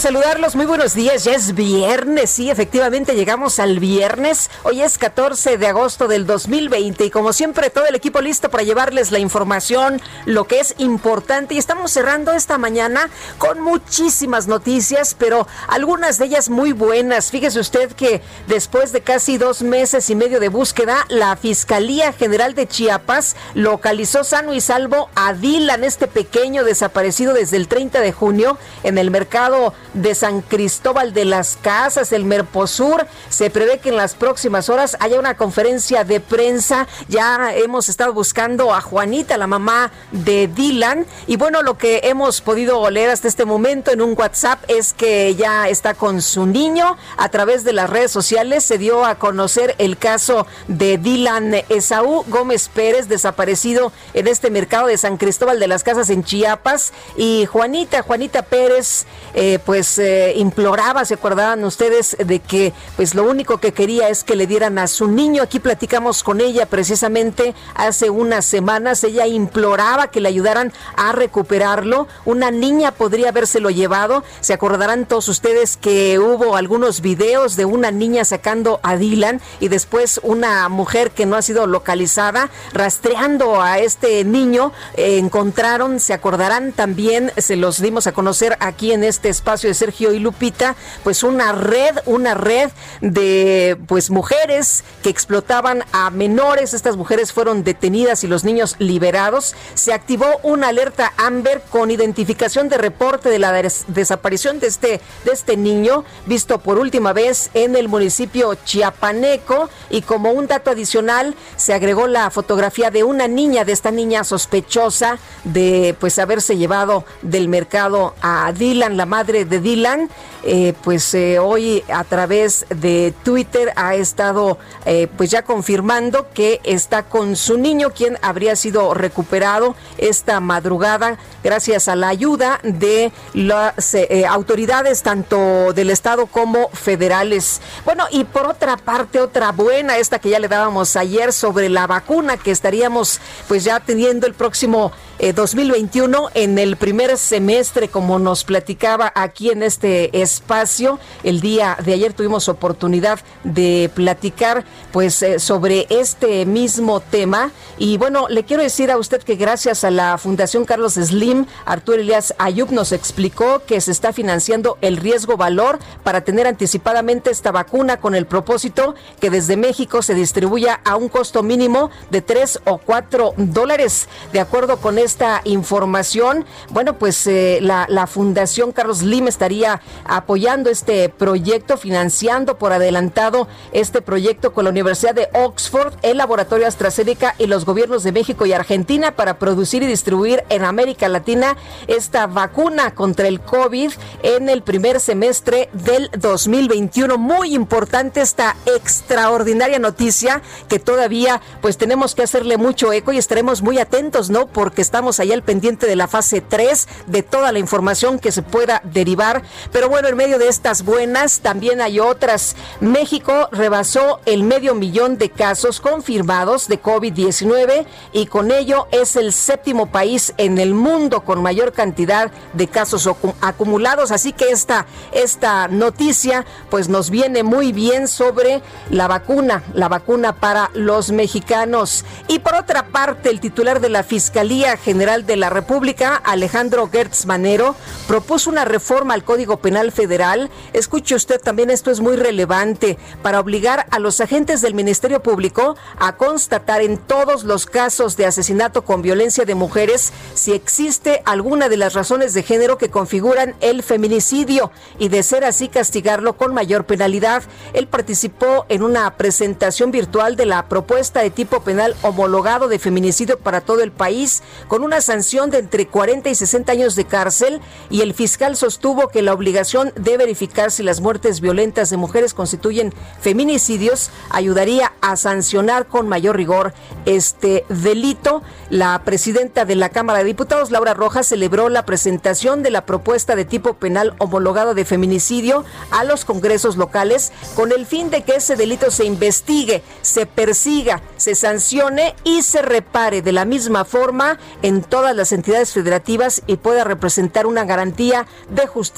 Saludarlos. Muy buenos días. Ya es viernes. Sí, efectivamente llegamos al viernes. Hoy es 14 de agosto del 2020 y como siempre todo el equipo listo para llevarles la información, lo que es importante. Y estamos cerrando esta mañana con muchísimas noticias, pero algunas de ellas muy buenas. Fíjese usted que después de casi dos meses y medio de búsqueda, la Fiscalía General de Chiapas localizó sano y salvo a Dylan, este pequeño desaparecido desde el 30 de junio en el mercado de San Cristóbal de las Casas, el Merposur. Se prevé que en las próximas horas haya una conferencia de prensa. Ya hemos estado buscando a Juanita, la mamá de Dylan. Y bueno, lo que hemos podido leer hasta este momento en un WhatsApp es que ya está con su niño. A través de las redes sociales se dio a conocer el caso de Dylan Esaú Gómez Pérez, desaparecido en este mercado de San Cristóbal de las Casas en Chiapas. Y Juanita, Juanita Pérez, eh, pues eh, imploraba, ¿se acordaban ustedes de que pues lo único que quería es que le dieran a su niño? Aquí platicamos con ella precisamente hace unas semanas. Ella imploraba que le ayudaran a recuperarlo. Una niña podría habérselo llevado. Se acordarán todos ustedes que hubo algunos videos de una niña sacando a Dylan y después una mujer que no ha sido localizada rastreando a este niño. eh, encontraron, se acordarán también, se los dimos a conocer aquí en este espacio Sergio y Lupita, pues una red, una red de pues mujeres que explotaban a menores. Estas mujeres fueron detenidas y los niños liberados. Se activó una alerta Amber con identificación de reporte de la des- desaparición de este de este niño visto por última vez en el municipio Chiapaneco y como un dato adicional se agregó la fotografía de una niña de esta niña sospechosa de pues haberse llevado del mercado a Dylan, la madre de Dylan, eh, pues eh, hoy a través de Twitter ha estado eh, pues ya confirmando que está con su niño, quien habría sido recuperado esta madrugada gracias a la ayuda de las autoridades tanto del estado como federales. Bueno, y por otra parte, otra buena, esta que ya le dábamos ayer sobre la vacuna que estaríamos pues ya teniendo el próximo eh, 2021 en el primer semestre, como nos platicaba aquí en este espacio. El día de ayer tuvimos oportunidad de platicar pues eh, sobre este mismo tema. Y bueno, le quiero decir a usted que gracias a la Fundación Carlos Slim, Arturo Elias Ayub nos explicó que se está financiando el riesgo valor para tener anticipadamente esta vacuna con el propósito que desde México se distribuya a un costo mínimo de 3 o 4 dólares. De acuerdo con esta información, bueno, pues eh, la Fundación Carlos Slim estaría apoyando este proyecto, financiando por adelantado este proyecto con la Universidad de Oxford, el Laboratorio AstraZeneca y los gobiernos de México y Argentina para producir y distribuir en América Latina esta vacuna contra el COVID en el primer semestre del 2021. Muy importante esta extraordinaria noticia que todavía pues tenemos que hacerle mucho eco y estaremos muy atentos, ¿no? Porque estamos ahí al pendiente de la fase 3 de toda la información que se pueda derivar Pero bueno, en medio de estas buenas también hay otras. México rebasó el medio millón de casos confirmados de COVID-19 y con ello es el séptimo país en el mundo con mayor cantidad de casos acumulados. Así que esta, esta noticia pues nos viene muy bien sobre la vacuna, la vacuna para los mexicanos. Y por otra parte, el titular de la Fiscalía General de la República, Alejandro Gertz Manero, propuso una reforma al Código Penal Federal. Escuche usted también, esto es muy relevante, para obligar a los agentes del Ministerio Público a constatar en todos los casos de asesinato con violencia de mujeres si existe alguna de las razones de género que configuran el feminicidio y de ser así castigarlo con mayor penalidad. Él participó en una presentación virtual de la propuesta de tipo penal homologado de feminicidio para todo el país con una sanción de entre 40 y 60 años de cárcel y el fiscal sostuvo que la obligación de verificar si las muertes violentas de mujeres constituyen feminicidios ayudaría a sancionar con mayor rigor este delito. La presidenta de la Cámara de Diputados, Laura Rojas, celebró la presentación de la propuesta de tipo penal homologado de feminicidio a los congresos locales con el fin de que ese delito se investigue, se persiga, se sancione y se repare de la misma forma en todas las entidades federativas y pueda representar una garantía de justicia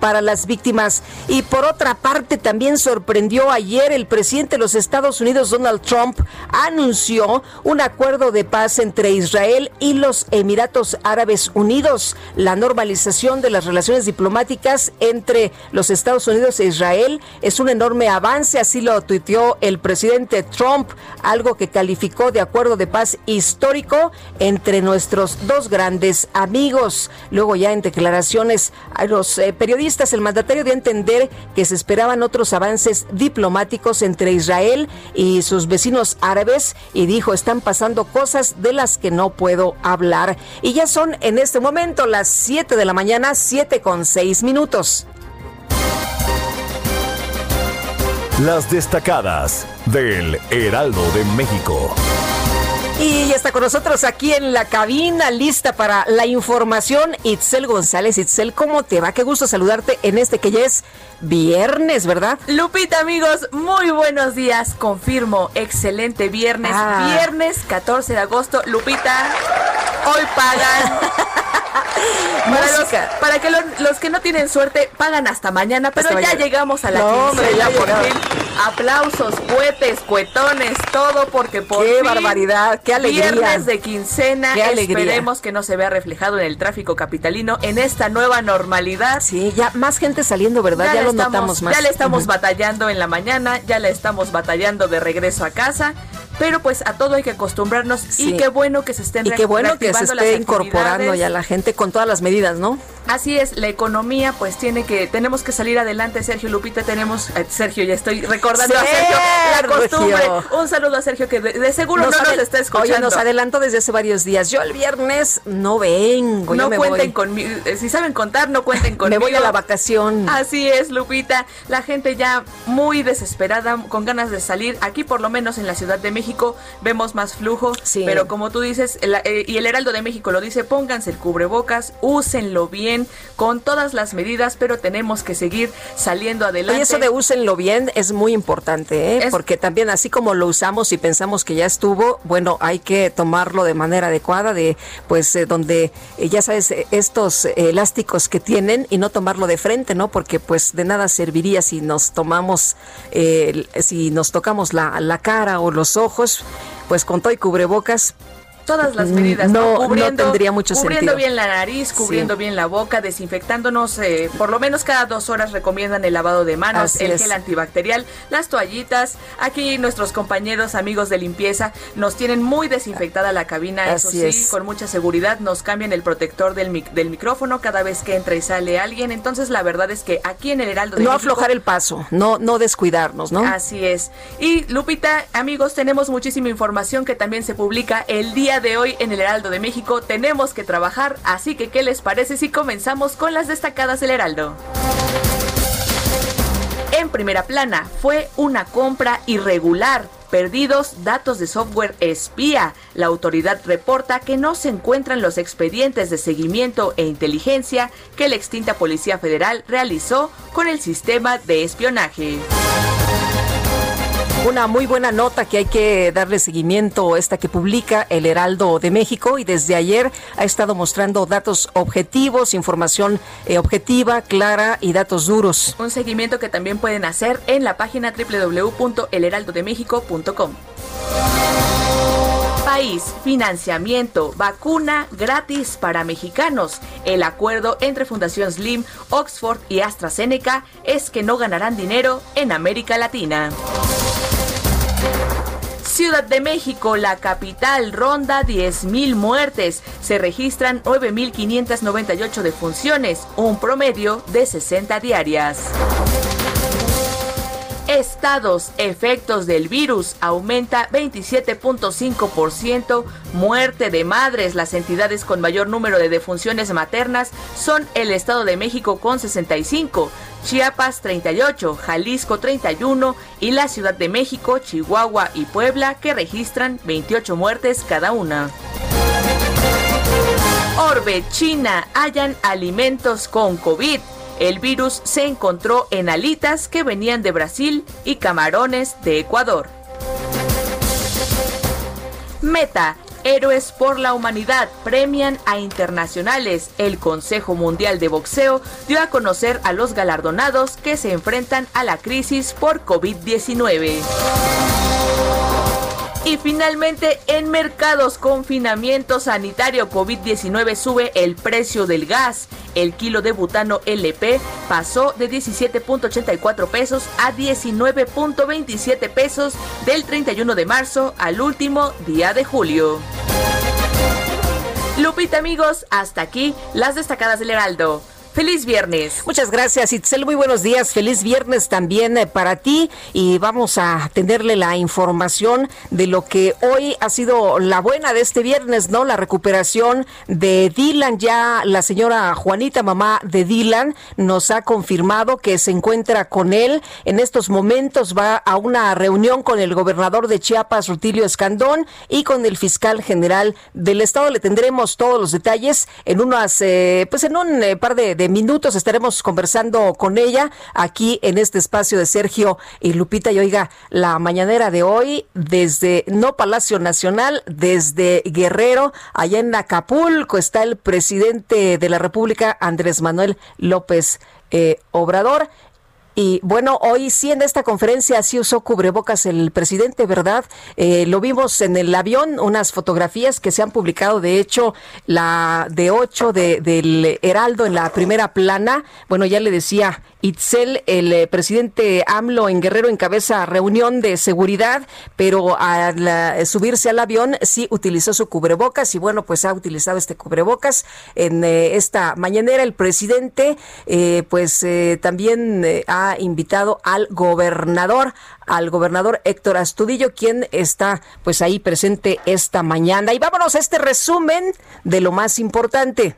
para las víctimas. Y por otra parte, también sorprendió ayer el presidente de los Estados Unidos, Donald Trump, anunció un acuerdo de paz entre Israel y los Emiratos Árabes Unidos, la normalización de las relaciones diplomáticas entre los Estados Unidos e Israel es un enorme avance, así lo tuiteó el presidente Trump, algo que calificó de acuerdo de paz histórico entre nuestros dos grandes amigos. Luego ya en declaraciones a los eh, periodistas, el mandatario dio entender que se esperaban otros avances diplomáticos entre Israel y sus vecinos árabes y dijo, están pasando cosas de las que no puedo hablar. Y ya son en este momento las 7 de la mañana, 7 con 6 minutos. Las destacadas del Heraldo de México. Y ya está con nosotros aquí en la cabina, lista para la información, Itzel González. Itzel, ¿cómo te va? Qué gusto saludarte en este que ya es viernes, ¿verdad? Lupita, amigos, muy buenos días. Confirmo, excelente viernes. Ah. Viernes 14 de agosto. Lupita, hoy pagan. para, que los, que no tienen suerte pagan hasta mañana, pero ya llegamos a la no, quincena, por fin. Aplausos, cohetes, cuetones, todo porque por Qué barbaridad Qué alegría. Viernes de quincena. Qué alegría. Esperemos que no se vea reflejado en el tráfico capitalino en esta nueva normalidad. Sí, ya más gente saliendo, ¿verdad? Ya, lo notamos más. Ya le estamos batallando en la mañana, ya le estamos batallando de regreso a casa pero pues a todo hay que acostumbrarnos y qué bueno que se estén y qué bueno que se esté incorporando ya la gente con todas las medidas, ¿no? Así es, la economía pues tiene que tenemos que salir adelante, Sergio Lupita, tenemos eh, Sergio, ya estoy recordando a Sergio la costumbre. Un saludo a Sergio que de, seguro no nos está escuchando. Oye, nos adelantó desde hace varios días. Yo el viernes no vengo, no cuenten conmigo. Eh, si saben contar, no cuenten conmigo. Me voy a la vacación. Así es, Lupita. La gente ya muy desesperada, con ganas de salir. Aquí por lo menos en la Ciudad de México vemos más flujo, pero como tú dices, eh, y el Heraldo de México lo dice, pónganse el cubrebocas, úsenlo bien, con todas las medidas, pero tenemos que seguir saliendo adelante. Y eso de úsenlo bien es muy importante, ¿eh? porque también así como lo usamos y pensamos que ya estuvo, bueno, hay que tomarlo de manera adecuada, de pues eh, donde ya sabes estos elásticos que tienen y no tomarlo de frente, ¿no? Porque pues de nada serviría si nos tomamos, si nos tocamos la, la cara o los ojos pues con todo y cubrebocas, todas las medidas, no, cubriendo, tendría mucho cubriendo bien la nariz, cubriendo bien la boca, desinfectándonos, eh, por lo menos cada dos horas recomiendan el lavado de manos, el gel antibacterial, las toallitas. Aquí nuestros compañeros, amigos de limpieza, nos tienen muy desinfectada la cabina, eso sí, con mucha seguridad, nos cambian el protector del, del micrófono cada vez que entra y sale alguien. Entonces, la verdad es que aquí en el Heraldo de No aflojar el paso, no, no descuidarnos, ¿no? Así es. Y Lupita, amigos, tenemos muchísima información que también se publica el día de hoy en el Heraldo de México tenemos que trabajar, así que ¿qué les parece si comenzamos con las destacadas del Heraldo? En primera plana, fue una compra irregular perdidos datos de software espía. La autoridad reporta que no se encuentran los expedientes de seguimiento e inteligencia que la extinta Policía Federal realizó con el sistema de espionaje. Una muy buena nota que hay que darle seguimiento, esta que publica el Heraldo de México y desde ayer ha estado mostrando datos objetivos, información eh, objetiva, clara y datos duros. Un seguimiento que también pueden hacer en la página www.elheraldodemexico.com. País, financiamiento, vacuna gratis para mexicanos. El acuerdo entre Fundación Slim, Oxford y AstraZeneca es que no ganarán dinero en América Latina. Ciudad de México, la capital, ronda 10.000 muertes. Se registran 9.598 defunciones, un promedio de 60 diarias. Estados, efectos del virus, aumenta 27.5%, muerte de madres. Las entidades con mayor número de defunciones maternas son el Estado de México con 65, Chiapas 38, Jalisco 31 y la Ciudad de México, Chihuahua y Puebla que registran 28 muertes cada una. Orbe, China, hallan alimentos con COVID. El virus se encontró en alitas que venían de Brasil y camarones de Ecuador. Meta, Héroes por la Humanidad premian a internacionales. El Consejo Mundial de Boxeo dio a conocer a los galardonados que se enfrentan a la crisis por COVID-19. Y finalmente, en mercados confinamiento sanitario COVID-19 sube el precio del gas. El kilo de butano LP pasó de 17.84 pesos a 19.27 pesos del 31 de marzo al último día de julio. Lupita amigos, hasta aquí las destacadas del Heraldo. Feliz viernes. Muchas gracias, Itzel. Muy buenos días. Feliz viernes también eh, para ti. Y vamos a tenerle la información de lo que hoy ha sido la buena de este viernes, ¿no? La recuperación de Dylan. Ya la señora Juanita, mamá de Dylan, nos ha confirmado que se encuentra con él. En estos momentos va a una reunión con el gobernador de Chiapas, Rutilio Escandón, y con el fiscal general del estado. Le tendremos todos los detalles en unas, eh, pues en un eh, par de minutos estaremos conversando con ella aquí en este espacio de Sergio y Lupita. Y oiga, la mañanera de hoy desde no Palacio Nacional, desde Guerrero, allá en Acapulco, está el presidente de la República, Andrés Manuel López eh, Obrador. Y bueno, hoy sí en esta conferencia sí usó cubrebocas el presidente, ¿verdad? Eh, lo vimos en el avión, unas fotografías que se han publicado, de hecho, la de 8 de, del Heraldo en la primera plana. Bueno, ya le decía Itzel, el eh, presidente AMLO en Guerrero encabeza reunión de seguridad, pero al eh, subirse al avión sí utilizó su cubrebocas y bueno, pues ha utilizado este cubrebocas en esta mañanera. El presidente, pues también invitado al gobernador, al gobernador Héctor Astudillo, quien está pues ahí presente esta mañana. Y vámonos a este resumen de lo más importante.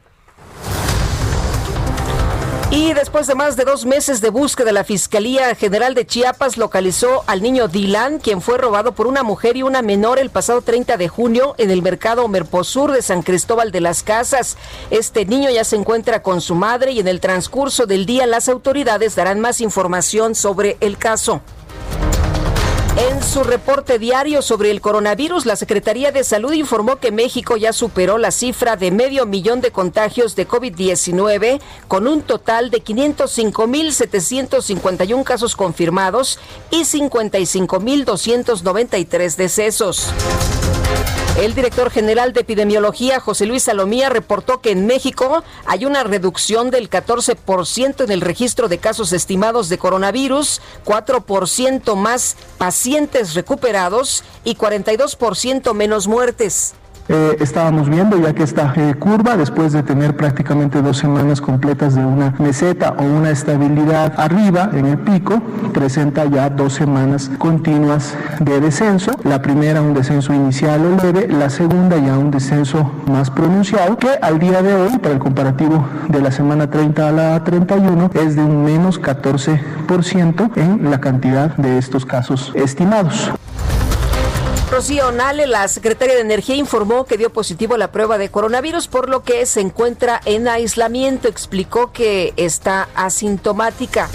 Y después de más de dos meses de búsqueda, la Fiscalía General de Chiapas localizó al niño Dylan, quien fue robado por una mujer y una menor el pasado 30 de junio en el mercado Merposur de San Cristóbal de las Casas. Este niño ya se encuentra con su madre y en el transcurso del día las autoridades darán más información sobre el caso. En su reporte diario sobre el coronavirus, la Secretaría de Salud informó que México ya superó la cifra de medio millón de contagios de COVID-19 con un total de 505.751 casos confirmados y 55.293 decesos. El director general de epidemiología, José Luis Salomía, reportó que en México hay una reducción del 14% en el registro de casos estimados de coronavirus, 4% más pacientes recuperados y 42% menos muertes. Eh, estábamos viendo ya que esta eh, curva, después de tener prácticamente dos semanas completas de una meseta o una estabilidad arriba en el pico, presenta ya dos semanas continuas de descenso. La primera un descenso inicial o leve, la segunda ya un descenso más pronunciado, que al día de hoy, para el comparativo de la semana 30 a la 31, es de un menos 14% en la cantidad de estos casos estimados. Rocío la secretaria de Energía, informó que dio positivo la prueba de coronavirus, por lo que se encuentra en aislamiento. Explicó que está asintomática.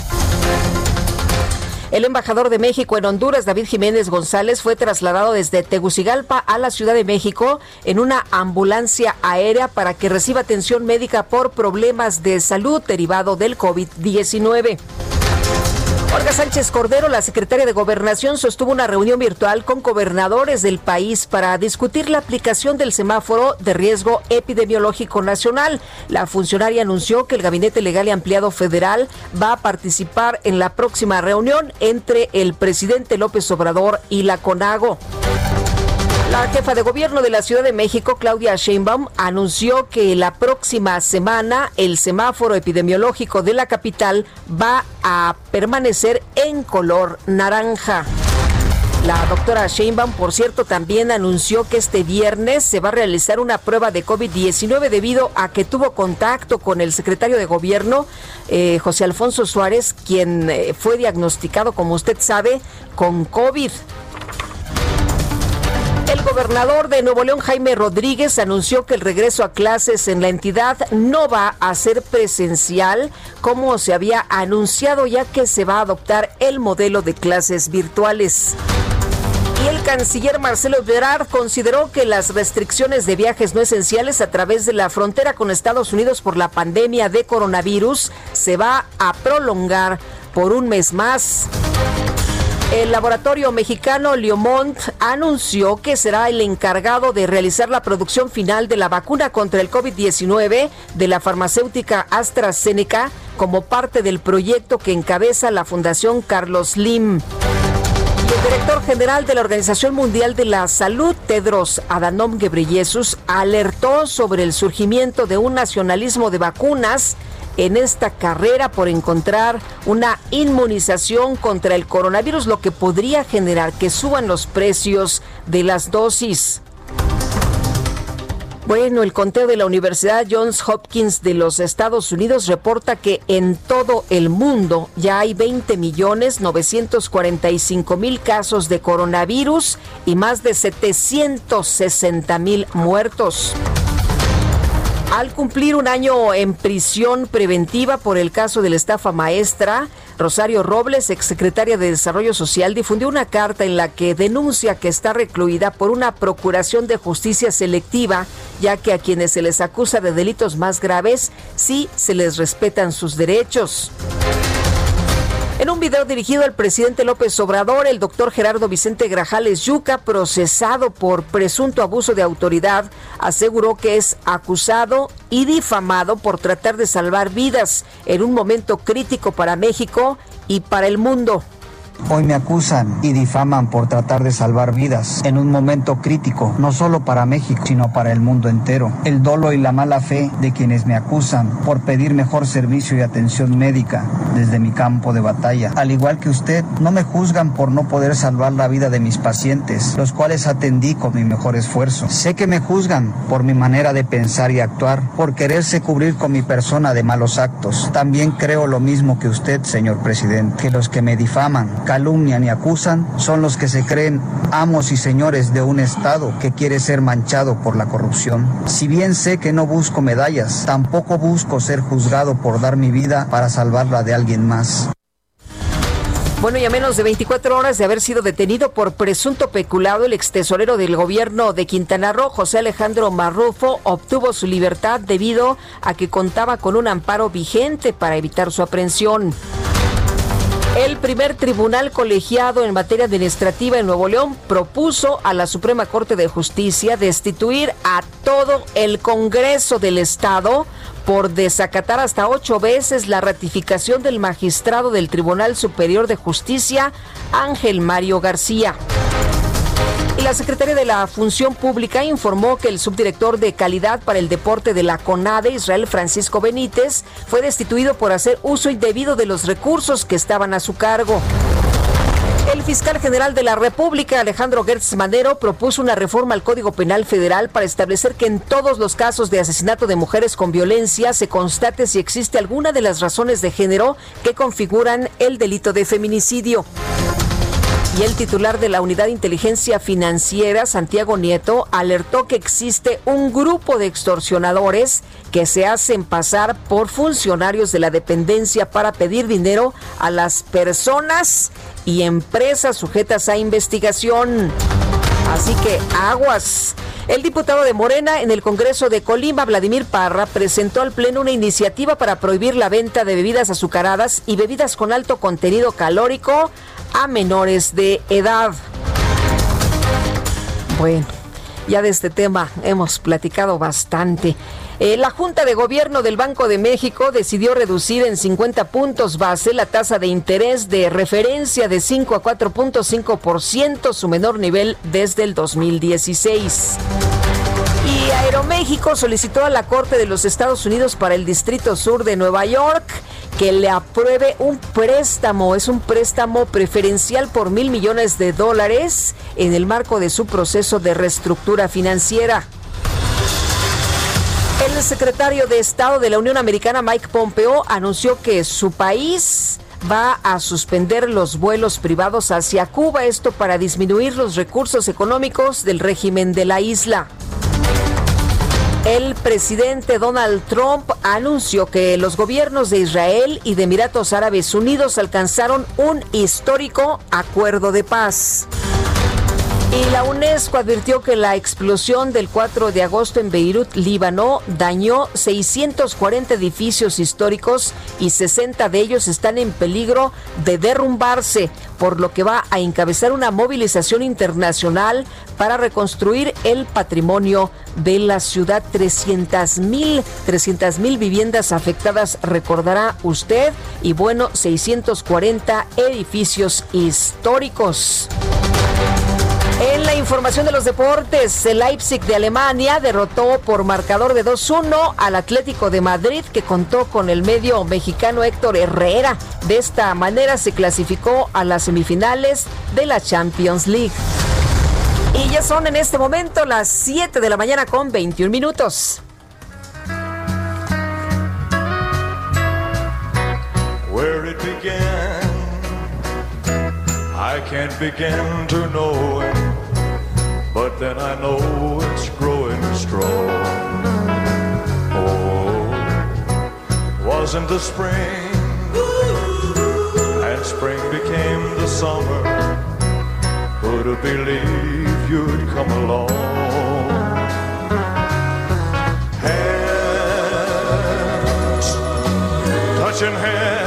El embajador de México en Honduras, David Jiménez González, fue trasladado desde Tegucigalpa a la Ciudad de México en una ambulancia aérea para que reciba atención médica por problemas de salud derivado del COVID-19. Olga Sánchez Cordero, la secretaria de Gobernación, sostuvo una reunión virtual con gobernadores del país para discutir la aplicación del semáforo de riesgo epidemiológico nacional. La funcionaria anunció que el Gabinete Legal y Ampliado Federal va a participar en la próxima reunión entre el presidente López Obrador y la CONAGO. La jefa de gobierno de la Ciudad de México, Claudia Sheinbaum, anunció que la próxima semana el semáforo epidemiológico de la capital va a permanecer en color naranja. La doctora Sheinbaum, por cierto, también anunció que este viernes se va a realizar una prueba de COVID-19 debido a que tuvo contacto con el secretario de gobierno, eh, José Alfonso Suárez, quien eh, fue diagnosticado, como usted sabe, con COVID. El gobernador de Nuevo León, Jaime Rodríguez, anunció que el regreso a clases en la entidad no va a ser presencial como se había anunciado, ya que se va a adoptar el modelo de clases virtuales. Y el canciller Marcelo Ebrard consideró que las restricciones de viajes no esenciales a través de la frontera con Estados Unidos por la pandemia de coronavirus se va a prolongar por un mes más. El laboratorio mexicano Liomont anunció que será el encargado de realizar la producción final de la vacuna contra el COVID-19 de la farmacéutica AstraZeneca como parte del proyecto que encabeza la Fundación Carlos Lim. el director general de la Organización Mundial de la Salud, Tedros Adhanom Ghebreyesus, alertó sobre el surgimiento de un nacionalismo de vacunas en esta carrera por encontrar una inmunización contra el coronavirus, lo que podría generar que suban los precios de las dosis. Bueno, el conteo de la Universidad Johns Hopkins de los Estados Unidos reporta que en todo el mundo ya hay 20 millones 945 mil casos de coronavirus y más de 760 mil muertos. Al cumplir un año en prisión preventiva por el caso de la estafa maestra, Rosario Robles, exsecretaria de Desarrollo Social, difundió una carta en la que denuncia que está recluida por una procuración de justicia selectiva, ya que a quienes se les acusa de delitos más graves sí se les respetan sus derechos. En un video dirigido al presidente López Obrador, el doctor Gerardo Vicente Grajales Yuca, procesado por presunto abuso de autoridad, aseguró que es acusado y difamado por tratar de salvar vidas en un momento crítico para México y para el mundo. Hoy me acusan y difaman por tratar de salvar vidas en un momento crítico, no solo para México, sino para el mundo entero. El dolo y la mala fe de quienes me acusan por pedir mejor servicio y atención médica desde mi campo de batalla. Al igual que usted, no me juzgan por no poder salvar la vida de mis pacientes, los cuales atendí con mi mejor esfuerzo. Sé que me juzgan por mi manera de pensar y actuar, por quererse cubrir con mi persona de malos actos. También creo lo mismo que usted, señor presidente, que los que me difaman calumnian y acusan son los que se creen amos y señores de un Estado que quiere ser manchado por la corrupción. Si bien sé que no busco medallas, tampoco busco ser juzgado por dar mi vida para salvarla de alguien más. Bueno, y a menos de 24 horas de haber sido detenido por presunto peculado, el extesorero del gobierno de Quintana Roo, José Alejandro Marrufo, obtuvo su libertad debido a que contaba con un amparo vigente para evitar su aprehensión. El primer tribunal colegiado en materia administrativa en Nuevo León propuso a la Suprema Corte de Justicia destituir a todo el Congreso del Estado por desacatar hasta ocho veces la ratificación del magistrado del Tribunal Superior de Justicia, Ángel Mario García. Y la Secretaría de la Función Pública informó que el subdirector de calidad para el deporte de la CONADE, Israel Francisco Benítez, fue destituido por hacer uso indebido de los recursos que estaban a su cargo. El fiscal general de la República, Alejandro Gertz Manero, propuso una reforma al Código Penal Federal para establecer que en todos los casos de asesinato de mujeres con violencia se constate si existe alguna de las razones de género que configuran el delito de feminicidio. Y el titular de la Unidad de Inteligencia Financiera, Santiago Nieto, alertó que existe un grupo de extorsionadores que se hacen pasar por funcionarios de la dependencia para pedir dinero a las personas y empresas sujetas a investigación. Así que aguas. El diputado de Morena en el Congreso de Colima, Vladimir Parra, presentó al Pleno una iniciativa para prohibir la venta de bebidas azucaradas y bebidas con alto contenido calórico a menores de edad. Bueno, ya de este tema hemos platicado bastante. Eh, la Junta de Gobierno del Banco de México decidió reducir en 50 puntos base la tasa de interés de referencia de 5 a 4.5%, su menor nivel desde el 2016. Y Aeroméxico solicitó a la Corte de los Estados Unidos para el Distrito Sur de Nueva York que le apruebe un préstamo. Es un préstamo preferencial por mil millones de dólares en el marco de su proceso de reestructura financiera. El secretario de Estado de la Unión Americana, Mike Pompeo, anunció que su país va a suspender los vuelos privados hacia Cuba, esto para disminuir los recursos económicos del régimen de la isla. El presidente Donald Trump anunció que los gobiernos de Israel y de Emiratos Árabes Unidos alcanzaron un histórico acuerdo de paz. Y la UNESCO advirtió que la explosión del 4 de agosto en Beirut, Líbano, dañó 640 edificios históricos y 60 de ellos están en peligro de derrumbarse, por lo que va a encabezar una movilización internacional para reconstruir el patrimonio de la ciudad. 300 mil 300 mil viviendas afectadas, recordará usted, y bueno, 640 edificios históricos. En la información de los deportes, el Leipzig de Alemania derrotó por marcador de 2-1 al Atlético de Madrid que contó con el medio mexicano Héctor Herrera. De esta manera se clasificó a las semifinales de la Champions League. Y ya son en este momento las 7 de la mañana con 21 minutos. I can't begin to it, but then I know it's growing strong. Oh, wasn't the spring, and spring became the summer. Who'd have believed you'd come along? Hands touching hands,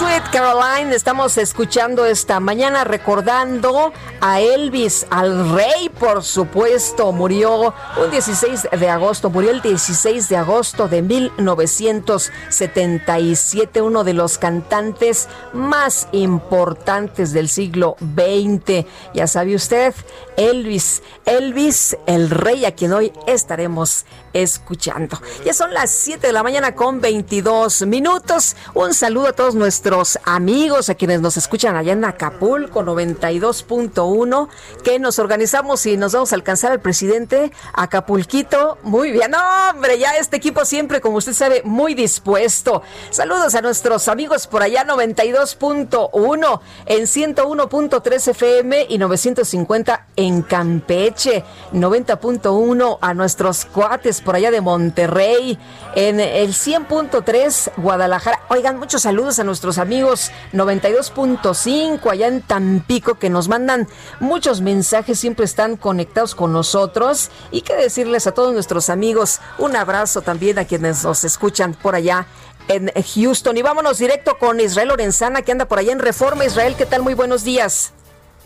Sweet Caroline, estamos escuchando esta mañana recordando a Elvis, al rey, por supuesto, murió un 16 de agosto, murió el 16 de agosto de 1977, uno de los cantantes más importantes del siglo XX. Ya sabe usted, Elvis, Elvis, el rey a quien hoy estaremos escuchando. Ya son las 7 de la mañana con 22 minutos. Un saludo a todos nuestros amigos, a quienes nos escuchan allá en Acapulco 92.1, que nos organizamos y nos vamos a alcanzar al presidente Acapulquito. Muy bien, hombre, ya este equipo siempre, como usted sabe, muy dispuesto. Saludos a nuestros amigos por allá 92.1 en 101.3 FM y 950 en Campeche, 90.1 a nuestros cuates por allá de Monterrey, en el 100.3 Guadalajara. Oigan, muchos saludos a nuestros amigos 92.5 allá en Tampico que nos mandan muchos mensajes, siempre están conectados con nosotros. Y que decirles a todos nuestros amigos un abrazo también a quienes nos escuchan por allá en Houston. Y vámonos directo con Israel Lorenzana que anda por allá en Reforma. Israel, ¿qué tal? Muy buenos días.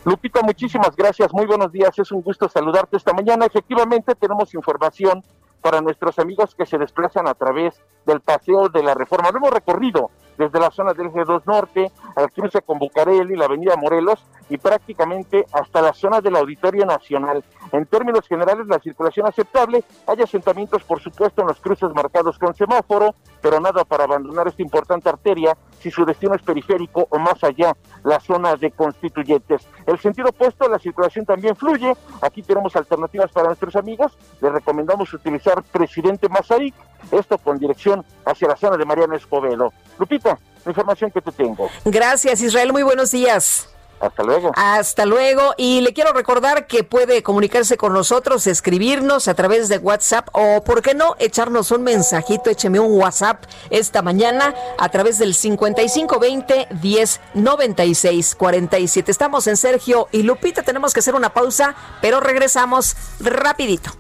Lupita, muchísimas gracias, muy buenos días, es un gusto saludarte esta mañana. Efectivamente tenemos información para nuestros amigos que se desplazan a través del paseo de la reforma. Lo hemos recorrido desde la zona del G2 Norte, al cruce con Bucareli, la avenida Morelos y prácticamente hasta la zona del Auditorio Nacional. En términos generales, la circulación aceptable, hay asentamientos, por supuesto, en los cruces marcados con semáforo, pero nada para abandonar esta importante arteria si su destino es periférico o más allá, la zona de constituyentes. El sentido opuesto, la circulación también fluye. Aquí tenemos alternativas para nuestros amigos. Les recomendamos utilizar Presidente Mazarik, esto con dirección hacia la zona de Mariano Escobedo. Lupita, la información que te tengo. Gracias, Israel. Muy buenos días. Hasta luego. Hasta luego. Y le quiero recordar que puede comunicarse con nosotros, escribirnos a través de WhatsApp o, ¿por qué no?, echarnos un mensajito, écheme un WhatsApp esta mañana a través del 5520 1096 47. Estamos en Sergio y Lupita, tenemos que hacer una pausa, pero regresamos rapidito.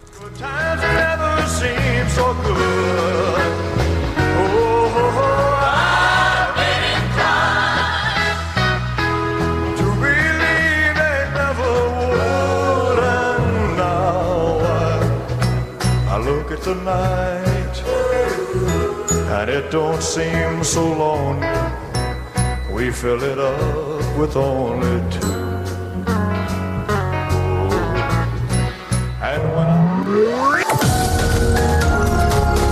And it don't seem so long. We fill it up with only two.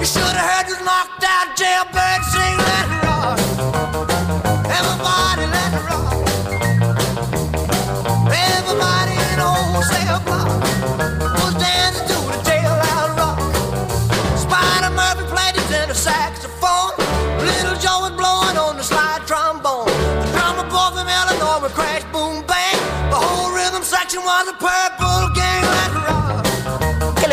You should have heard this knocked out jailbirds sing that Rock. Everybody let it rock. Everybody in the whole cell block was dancing to the rock. Spider Murphy played his tenor saxophone. Little Joe was blowing on the slide trombone. The drummer from Illinois crash, boom, bang. The whole rhythm section was a purple.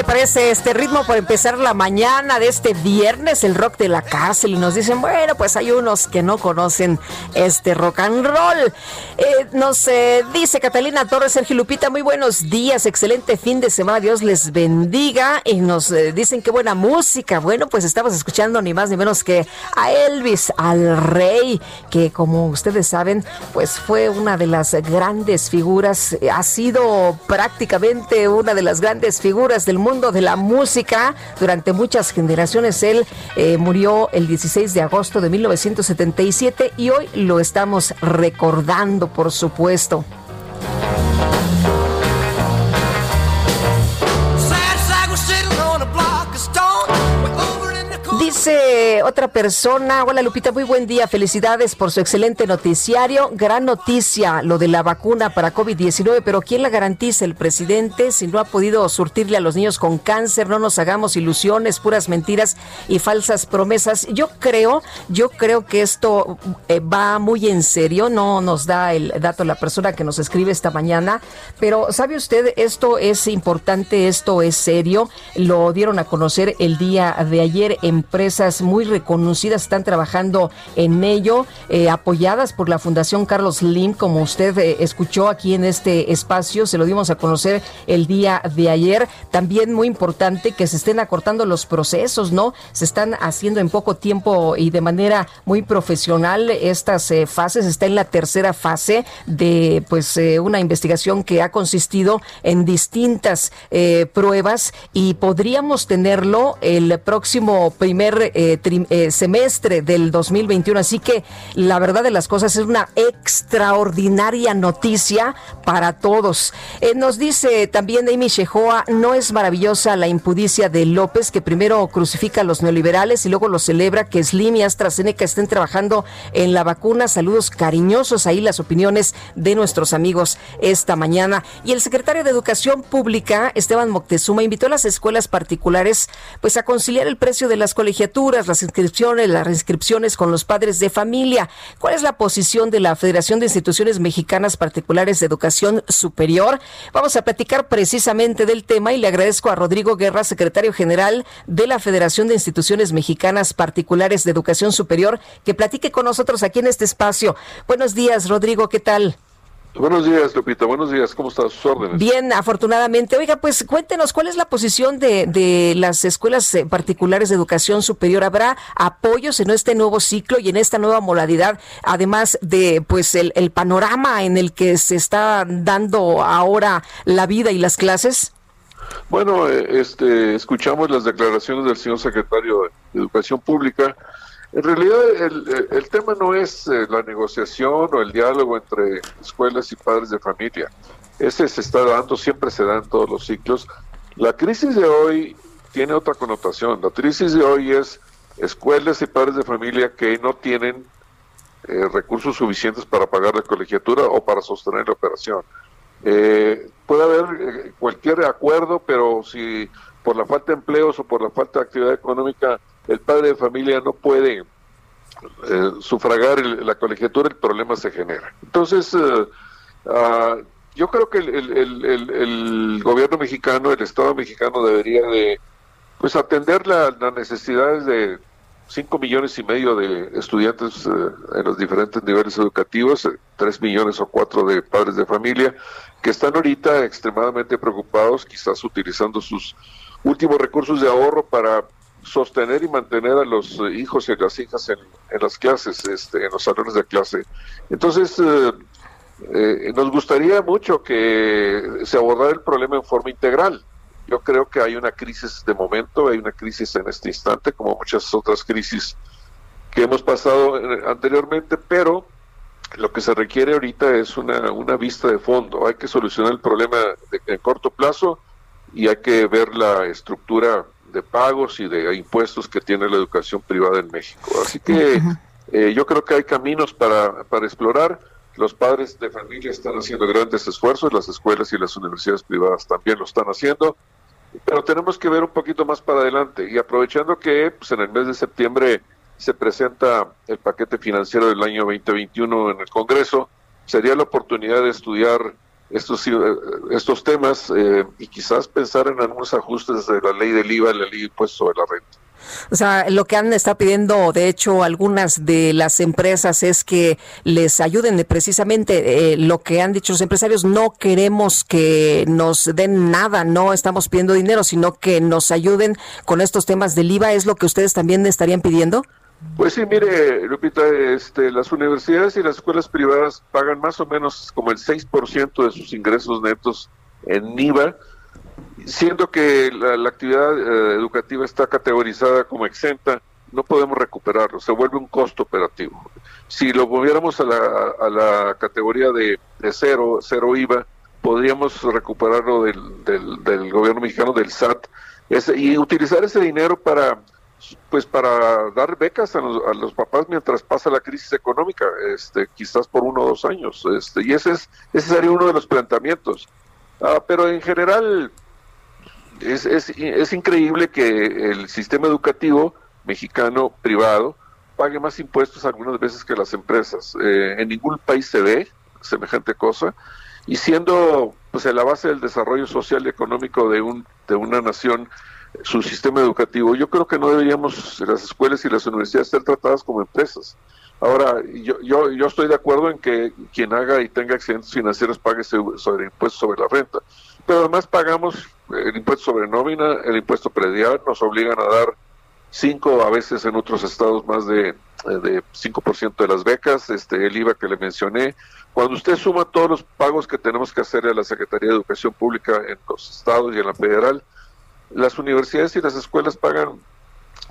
Parece este ritmo para empezar la mañana de este viernes, el rock de la cárcel? Y nos dicen, bueno, pues hay unos que no conocen este rock and roll. Eh, nos eh, dice Catalina Torres, Sergio Lupita, muy buenos días, excelente fin de semana, Dios les bendiga. Y nos eh, dicen qué buena música. Bueno, pues estamos escuchando ni más ni menos que a Elvis, al rey, que como ustedes saben, pues fue una de las grandes figuras, ha sido prácticamente una de las grandes figuras del mundo de la música durante muchas generaciones. Él eh, murió el 16 de agosto de 1977 y hoy lo estamos recordando, por supuesto. Dice otra persona, hola Lupita, muy buen día, felicidades por su excelente noticiario, gran noticia lo de la vacuna para COVID-19, pero ¿quién la garantiza? El presidente, si no ha podido surtirle a los niños con cáncer, no nos hagamos ilusiones, puras mentiras y falsas promesas. Yo creo, yo creo que esto eh, va muy en serio, no nos da el dato la persona que nos escribe esta mañana, pero ¿sabe usted? Esto es importante, esto es serio, lo dieron a conocer el día de ayer en empresas muy reconocidas están trabajando en ello, eh, apoyadas por la Fundación Carlos Lim, como usted eh, escuchó aquí en este espacio, se lo dimos a conocer el día de ayer. También muy importante que se estén acortando los procesos, ¿no? Se están haciendo en poco tiempo y de manera muy profesional estas eh, fases. Está en la tercera fase de pues una investigación que ha consistido en distintas pruebas y podríamos tenerlo el próximo primer eh, eh, semestre del 2021. Así que la verdad de las cosas es una extraordinaria noticia para todos. Eh, nos dice también Amy Shehoa, no es maravillosa la impudicia de López, que primero crucifica a los neoliberales y luego lo celebra que Slim y AstraZeneca estén trabajando en la vacuna. Saludos cariñosos ahí las opiniones de nuestros amigos esta mañana. Y el secretario de Educación Pública, Esteban Moctezuma, invitó a las escuelas particulares pues a conciliar el precio de las colegiaturas las inscripciones, las reinscripciones con los padres de familia. ¿Cuál es la posición de la Federación de Instituciones Mexicanas Particulares de Educación Superior? Vamos a platicar precisamente del tema y le agradezco a Rodrigo Guerra, secretario general de la Federación de Instituciones Mexicanas Particulares de Educación Superior, que platique con nosotros aquí en este espacio. Buenos días, Rodrigo, ¿qué tal? Buenos días, Lupita. Buenos días. ¿Cómo estás? Sus órdenes. Bien, afortunadamente. Oiga, pues cuéntenos, ¿cuál es la posición de, de las escuelas eh, particulares de educación superior? ¿Habrá apoyos en este nuevo ciclo y en esta nueva modalidad, además de pues el, el panorama en el que se está dando ahora la vida y las clases? Bueno, eh, este, escuchamos las declaraciones del señor secretario de Educación Pública en realidad el, tema no es eh, la negociación o el diálogo entre escuelas y padres de familia. Ese se está dando, siempre se da en todos los ciclos. La crisis de hoy tiene otra connotación. La crisis de hoy es escuelas y padres de familia que no tienen eh, recursos suficientes para pagar la colegiatura o para sostener la operación. Eh, puede haber cualquier acuerdo, pero si por la falta de empleos o por la falta de actividad económica el padre de familia no puede eh, sufragar la colegiatura, el problema se genera. Entonces, eh, ah, yo creo que el, gobierno mexicano, el Estado mexicano debería de pues atender las necesidades de 5 millones y medio de estudiantes eh, en los diferentes niveles educativos, 3 millones o 4 de padres de familia, que están ahorita extremadamente preocupados, quizás utilizando sus últimos recursos de ahorro para sostener y mantener a los eh, hijos y las hijas en, las clases, este, en los salones de clase. Entonces, eh, eh, nos gustaría mucho que se abordara el problema en forma integral. Yo creo que hay una crisis de momento, hay una crisis en este instante, como muchas otras crisis que hemos pasado anteriormente, pero lo que se requiere ahorita es una, una vista de fondo. Hay que solucionar el problema en corto plazo y hay que ver la estructura de pagos y de impuestos que tiene la educación privada en México. Así que eh, yo creo que hay caminos para, para explorar. Los padres de familia están haciendo grandes esfuerzos, las escuelas y las universidades privadas también lo están haciendo, pero tenemos que ver un poquito más para adelante y aprovechando que pues, en el mes de septiembre se presenta el paquete financiero del año 2021 en el Congreso, sería la oportunidad de estudiar estos, eh, estos temas eh, y quizás pensar en algunos ajustes de la ley del IVA la ley de impuesto sobre la renta. O sea, lo que han estado pidiendo, de hecho, algunas de las empresas es que les ayuden precisamente eh, lo que han dicho los empresarios, no queremos que nos den nada, no estamos pidiendo dinero, sino que nos ayuden con estos temas del IVA, ¿es lo que ustedes también estarían pidiendo? Pues sí, mire, Lupita, este, las universidades y las escuelas privadas pagan más o menos como el 6% de sus ingresos netos en IVA, siendo que la, actividad eh, educativa está categorizada como exenta, no podemos recuperarlo, se vuelve un costo operativo. Si lo moviéramos a la, a la categoría de, de, cero, cero IVA, podríamos recuperarlo del, del, del gobierno mexicano, del SAT, y utilizar ese dinero para pues para dar becas a los, papás mientras pasa la crisis económica, este, quizás por uno o dos años, este, y ese es, ese sería uno de los planteamientos. Ah, pero en general es, es, es, increíble que el sistema educativo mexicano privado pague más impuestos algunas veces que las empresas. Eh, en ningún país se ve semejante cosa, y siendo pues la base del desarrollo social y económico de un de una nación su sistema educativo. Yo creo que no deberíamos las escuelas y las universidades ser tratadas como empresas. Ahora, yo, yo, yo estoy de acuerdo en que quien haga y tenga accidentes financieros pague sobre impuestos sobre la renta, pero además pagamos el impuesto sobre nómina, el impuesto predial, nos obligan a dar cinco, a veces en otros estados más de, de 5% de las becas, este, el IVA que le mencioné. Cuando usted suma todos los pagos que tenemos que hacer a la Secretaría de Educación Pública en los estados y en la federal, las universidades y las escuelas pagan,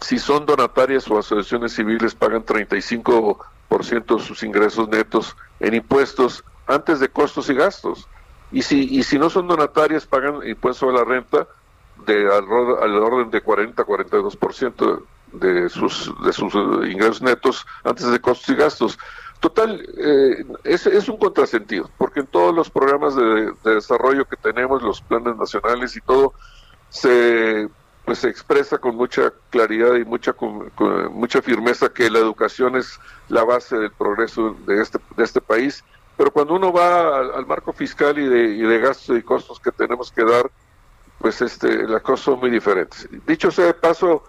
si son donatarias o asociaciones civiles, pagan 35% de sus ingresos netos en impuestos antes de costos y gastos. Y si, y si no son donatarias, pagan impuestos sobre la renta de al, orden de 40-42% de sus, de sus ingresos netos antes de costos y gastos. Total, eh, es, es, un contrasentido, porque en todos los programas de, desarrollo que tenemos, los planes nacionales y todo, se pues se expresa con mucha claridad y mucha mucha firmeza que la educación es la base del progreso de este de este país. Pero cuando uno va al, marco fiscal y de, y de gastos y costos que tenemos que dar pues este las cosas son muy diferentes. Dicho sea de paso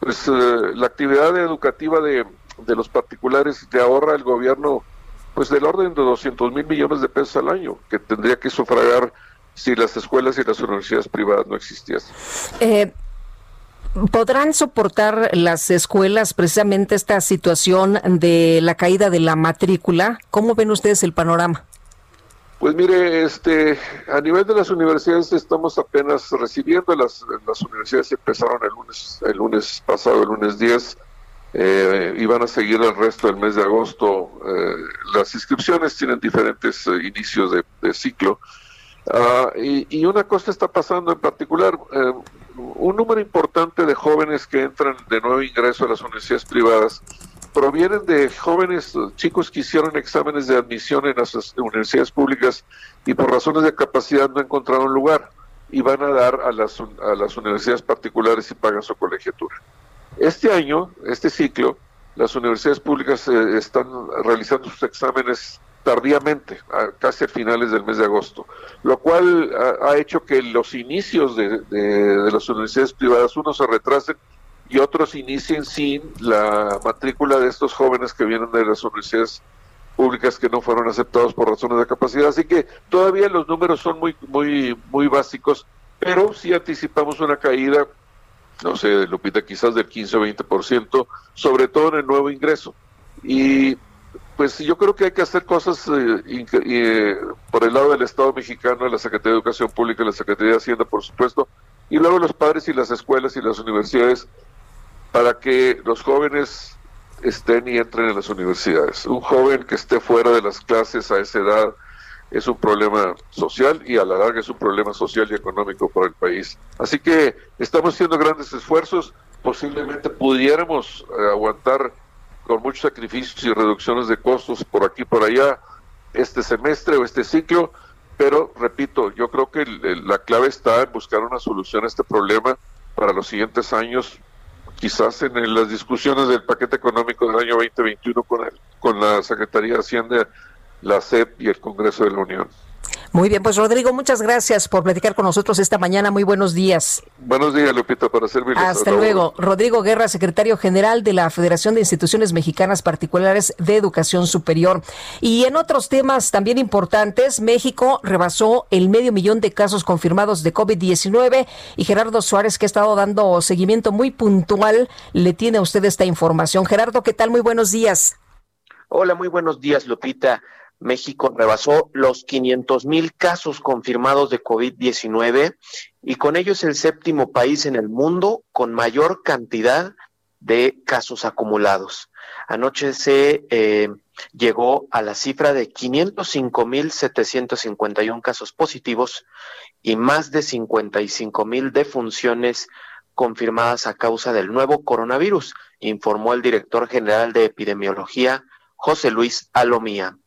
pues eh, la actividad educativa de, de los particulares le ahorra el gobierno pues del orden de 200 mil millones de pesos al año que tendría que sufragar si las escuelas y las universidades privadas no existiesen. Eh, ¿Podrán soportar las escuelas precisamente esta situación de la caída de la matrícula? ¿Cómo ven ustedes el panorama? Pues mire, este, a nivel de las universidades estamos apenas recibiendo, las, las universidades empezaron el lunes, el lunes pasado, el lunes 10, eh, y van a seguir el resto del mes de agosto. Eh, las inscripciones tienen diferentes eh, inicios de, ciclo. Ah, y, y, una cosa está pasando en particular, eh, un número importante de jóvenes que entran de nuevo ingreso a las universidades privadas provienen de jóvenes chicos que hicieron exámenes de admisión en las universidades públicas y por razones de capacidad no encontraron lugar y van a dar a las, a las universidades particulares y pagan su colegiatura. Este año, este ciclo, las universidades públicas eh, están realizando sus exámenes tardíamente, casi a finales del mes de agosto, lo cual ha, hecho que los inicios de, las universidades privadas, unos se retrasen y otros inicien sin la matrícula de estos jóvenes que vienen de las universidades públicas que no fueron aceptados por razones de capacidad. Así que todavía los números son muy, muy, muy básicos, pero sí anticipamos una caída, no sé, Lupita, quizás del 15 o 20%, sobre todo en el nuevo ingreso. Y pues yo creo que hay que hacer cosas eh, eh, por el lado del Estado mexicano, la Secretaría de Educación Pública la Secretaría de Hacienda, por supuesto, y luego los padres y las escuelas y las universidades para que los jóvenes estén y entren en las universidades. Un joven que esté fuera de las clases a esa edad es un problema social y a la larga es un problema social y económico para el país. Así que estamos haciendo grandes esfuerzos, posiblemente pudiéramos eh, aguantar con muchos sacrificios y reducciones de costos por aquí y por allá este semestre o este ciclo, pero repito, yo creo que la clave está en buscar una solución a este problema para los siguientes años, quizás en las discusiones del paquete económico del año 2021 con, el, con la Secretaría de Hacienda, la SEP y el Congreso de la Unión. Muy bien, pues Rodrigo, muchas gracias por platicar con nosotros esta mañana. Muy buenos días. Buenos días, Lupita, para servirles. Hasta luego. Rodrigo Guerra, secretario general de la Federación de Instituciones Mexicanas Particulares de Educación Superior. Y en otros temas también importantes, México rebasó el medio millón de casos confirmados de COVID-19 y Gerardo Suárez, que ha estado dando seguimiento muy puntual, le tiene a usted esta información. Gerardo, ¿qué tal? Muy buenos días. Hola, muy buenos días, Lupita. México rebasó los 500 mil casos confirmados de COVID-19 y con ello es el séptimo país en el mundo con mayor cantidad de casos acumulados. Anoche se eh, llegó a la cifra de 505 mil 751 casos positivos y más de 55 mil defunciones confirmadas a causa del nuevo coronavirus, informó el director general de epidemiología, José Luis Alomía.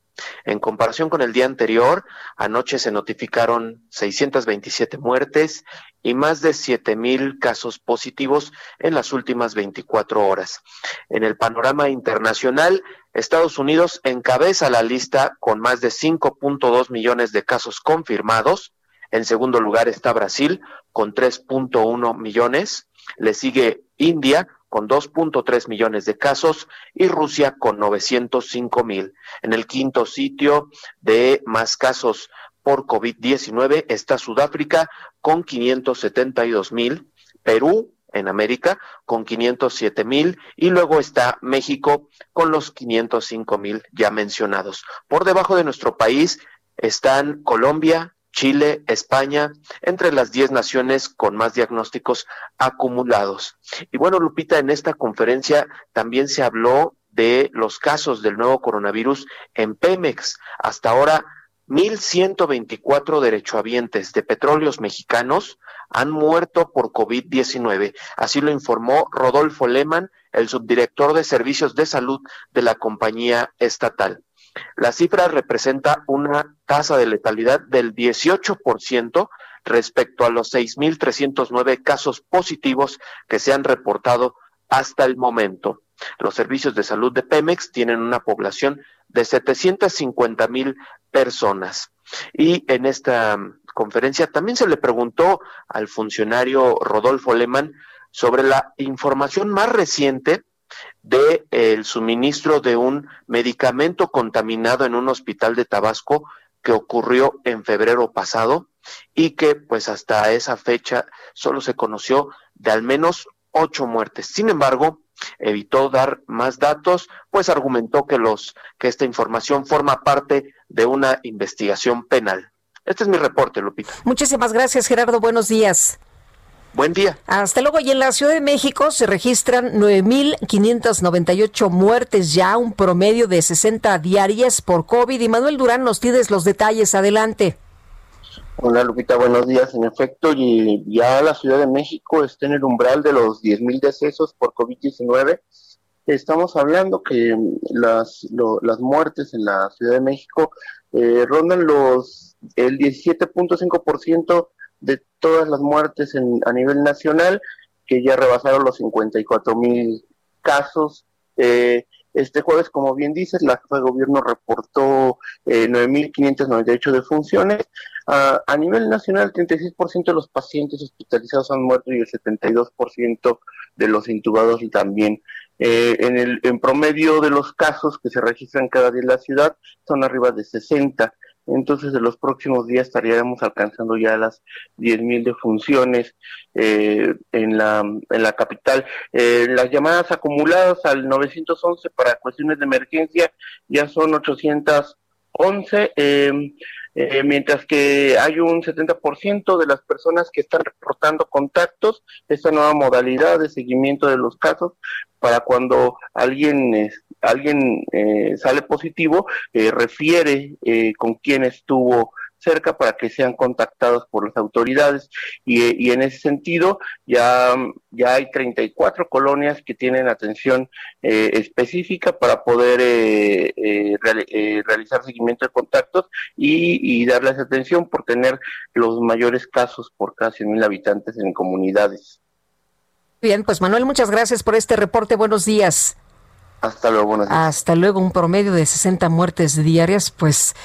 En comparación con el día anterior, anoche se notificaron 627 muertes y más de 7.000 casos positivos en las últimas 24 horas. En el panorama internacional, Estados Unidos encabeza la lista con más de 5.2 millones de casos confirmados. En segundo lugar está Brasil con 3.1 millones. Le sigue India con 2.3 millones de casos y Rusia con 905 mil. En el quinto sitio de más casos por COVID-19 está Sudáfrica con 572 mil, Perú en América con 507 mil y luego está México con los 505 mil ya mencionados. Por debajo de nuestro país están Colombia, Chile, España, entre las 10 naciones con más diagnósticos acumulados. Y bueno, Lupita, en esta conferencia también se habló de los casos del nuevo coronavirus en Pemex. Hasta ahora, 1.124 derechohabientes de petróleos mexicanos han muerto por COVID-19. Así lo informó Rodolfo Leman, el subdirector de servicios de salud de la compañía estatal. La cifra representa una tasa de letalidad del 18% respecto a los 6.309 casos positivos que se han reportado hasta el momento. Los servicios de salud de Pemex tienen una población de 750 mil personas. Y en esta conferencia también se le preguntó al funcionario Rodolfo Lehmann sobre la información más reciente de el suministro de un medicamento contaminado en un hospital de Tabasco que ocurrió en febrero pasado y que pues hasta esa fecha solo se conoció de al menos ocho muertes. Sin embargo, evitó dar más datos, pues argumentó que los que esta información forma parte de una investigación penal. Este es mi reporte, Lupita. Muchísimas gracias, Gerardo. Buenos días. Buen día. Hasta luego. Y en la Ciudad de México se registran 9.598 muertes ya, un promedio de 60 diarias por COVID. Y Manuel Durán nos tienes los detalles. Adelante. Hola Lupita, buenos días. En efecto, y ya la Ciudad de México está en el umbral de los 10.000 decesos por COVID-19. Estamos hablando que las, las muertes en la Ciudad de México eh, rondan los el 17.5% de todas las muertes en, a nivel nacional, que ya rebasaron los 54.000 casos. Eh, este jueves, como bien dices, la jefa de gobierno reportó eh, 9.598 defunciones. Uh, a nivel nacional, 36% de los pacientes hospitalizados han muerto y el 72% de los intubados también. Eh, en, el, en promedio de los casos que se registran cada día en la ciudad, son arriba de 60 entonces en los próximos días estaríamos alcanzando ya las 10.000 defunciones eh, en, la, en la capital. Eh, las llamadas acumuladas al 911 para cuestiones de emergencia ya son 811. Eh, eh, mientras que hay un 70% de las personas que están reportando contactos, esta nueva modalidad de seguimiento de los casos, para cuando alguien, alguien eh, sale positivo, eh, refiere con quién estuvo cerca para que sean contactados por las autoridades y, en ese sentido ya, ya hay 34 colonias que tienen atención eh, específica para poder eh, eh, realizar seguimiento de contactos y, darles atención por tener los mayores casos por cada 100 mil habitantes en comunidades. Bien, pues Manuel, muchas gracias por este reporte. Buenos días. Hasta luego. Hasta luego, un promedio de 60 muertes diarias, pues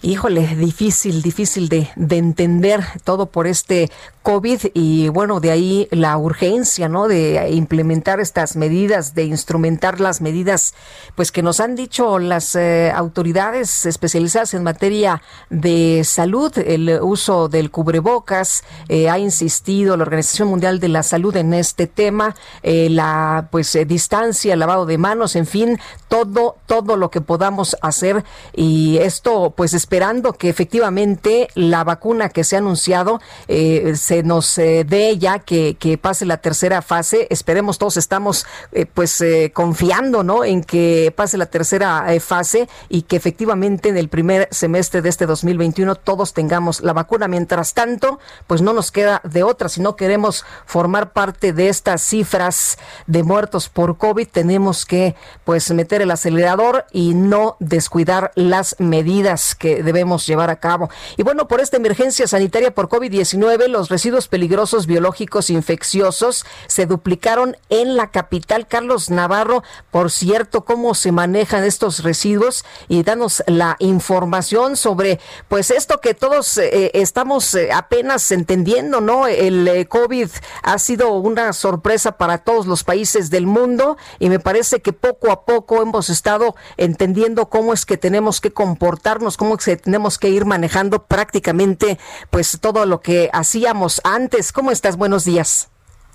Híjole, difícil, difícil de, de, entender todo por este COVID y bueno, de ahí la urgencia, ¿no? De implementar estas medidas, de instrumentar las medidas, pues que nos han dicho las eh, autoridades especializadas en materia de salud, el uso del cubrebocas, eh, ha insistido la Organización Mundial de la Salud en este tema, eh, la pues distancia, lavado de manos, en fin, todo, todo lo que podamos hacer y esto pues es esperando que efectivamente la vacuna que se ha anunciado eh, se nos eh, dé ya que, pase la tercera fase. Esperemos todos estamos eh, pues confiando, ¿no? En que pase la tercera fase y que efectivamente en el primer semestre de este 2021 todos tengamos la vacuna. Mientras tanto, pues no nos queda de otra. Si no queremos formar parte de estas cifras de muertos por COVID, tenemos que pues meter el acelerador y no descuidar las medidas que debemos llevar a cabo. Y bueno, por esta emergencia sanitaria por COVID-19, los residuos peligrosos biológicos infecciosos se duplicaron en la capital. Carlos Navarro, por cierto, cómo se manejan estos residuos y danos la información sobre, pues esto que todos eh, estamos eh, apenas entendiendo, ¿no? El eh, COVID ha sido una sorpresa para todos los países del mundo y me parece que poco a poco hemos estado entendiendo cómo es que tenemos que comportarnos, cómo es tenemos que ir manejando prácticamente pues todo lo que hacíamos antes. ¿Cómo estás? Buenos días.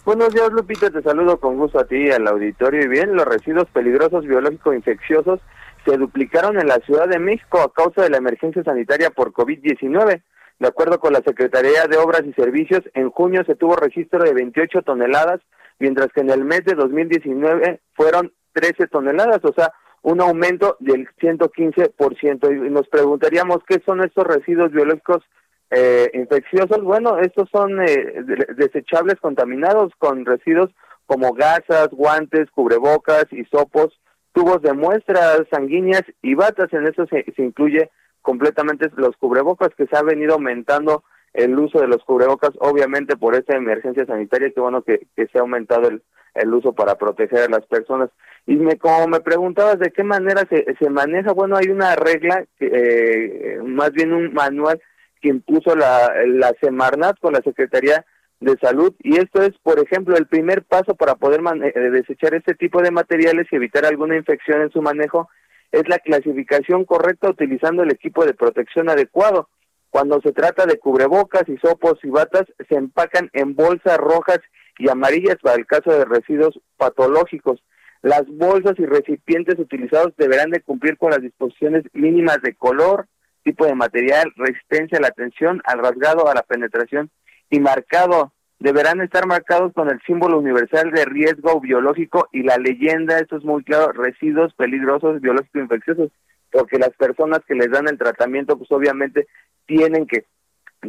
Buenos días, Lupita. Te saludo con gusto a ti y al auditorio. Y bien, los residuos peligrosos biológicos infecciosos se duplicaron en la Ciudad de México a causa de la emergencia sanitaria por COVID-19. De acuerdo con la Secretaría de Obras y Servicios, en junio se tuvo registro de 28 toneladas, mientras que en el mes de 2019 fueron 13 toneladas, o sea, un aumento del 115%. Y nos preguntaríamos qué son estos residuos biológicos eh, infecciosos. Bueno, estos son eh, desechables contaminados con residuos como gasas, guantes, cubrebocas, hisopos, tubos de muestras sanguíneas y batas. En eso se, se incluye completamente los cubrebocas que se ha venido aumentando el uso de los cubrebocas, obviamente por esta emergencia sanitaria, que bueno que, que se ha aumentado el, el uso para proteger a las personas. Y me, como me preguntabas de qué manera se, se maneja, bueno, hay una regla, eh, más bien un manual que impuso la, la Semarnat con la Secretaría de Salud y esto es, por ejemplo, el primer paso para poder eh, desechar este tipo de materiales y evitar alguna infección en su manejo es la clasificación correcta utilizando el equipo de protección adecuado. Cuando se trata de cubrebocas, hisopos y batas, se empacan en bolsas rojas y amarillas para el caso de residuos patológicos. Las bolsas y recipientes utilizados deberán de cumplir con las disposiciones mínimas de color, tipo de material, resistencia a la tensión, al rasgado, a la penetración y marcado. Deberán estar marcados con el símbolo universal de riesgo biológico y la leyenda, esto es muy claro, residuos peligrosos biológicos infecciosos, porque las personas que les dan el tratamiento, pues obviamente tienen que,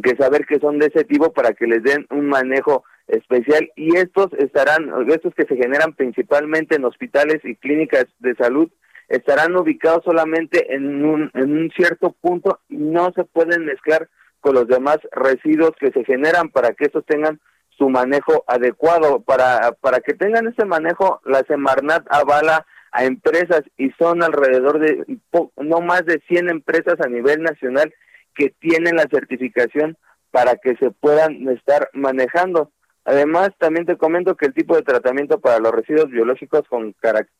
que saber que son de ese tipo para que les den un manejo especial y estos estarán, estos que se generan principalmente en hospitales y clínicas de salud, estarán ubicados solamente en un, en un cierto punto y no se pueden mezclar con los demás residuos que se generan para que estos tengan su manejo adecuado. Para, para que tengan ese manejo, la Semarnat avala a empresas y son alrededor de no más de 100 empresas a nivel nacional que tienen la certificación para que se puedan estar manejando. Además, también te comento que el tipo de tratamiento para los residuos biológicos con,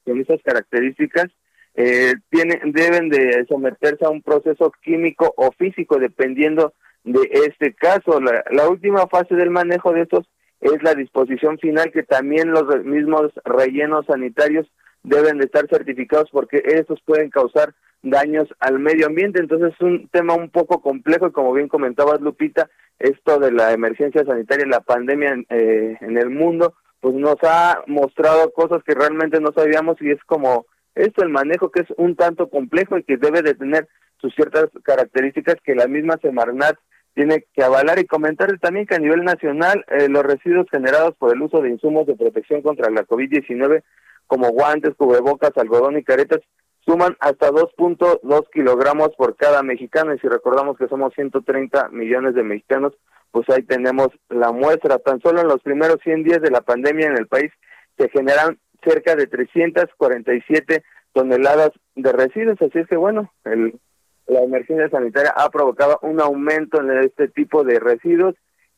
esas características eh, deben de someterse a un proceso químico o físico dependiendo de este caso. La, la, última fase del manejo de estos es la disposición final que también los mismos rellenos sanitarios deben de estar certificados porque estos pueden causar daños al medio ambiente. Entonces es un tema un poco complejo y como bien comentabas Lupita, esto de la emergencia sanitaria, la pandemia en, eh, en el mundo, pues nos ha mostrado cosas que realmente no sabíamos y es como esto, el manejo que es un tanto complejo y que debe de tener sus ciertas características que la misma Semarnat tiene que avalar y comentar también que a nivel nacional eh, los residuos generados por el uso de insumos de protección contra la COVID-19 como guantes, cubrebocas, algodón y caretas suman hasta 2.2 kilogramos por cada mexicano. Y si recordamos que somos 130 millones de mexicanos, pues ahí tenemos la muestra. Tan solo en los primeros 100 días de la pandemia en el país se generan cerca de 347 toneladas de residuos, así es que bueno, el, la emergencia sanitaria ha provocado un aumento en este tipo de residuos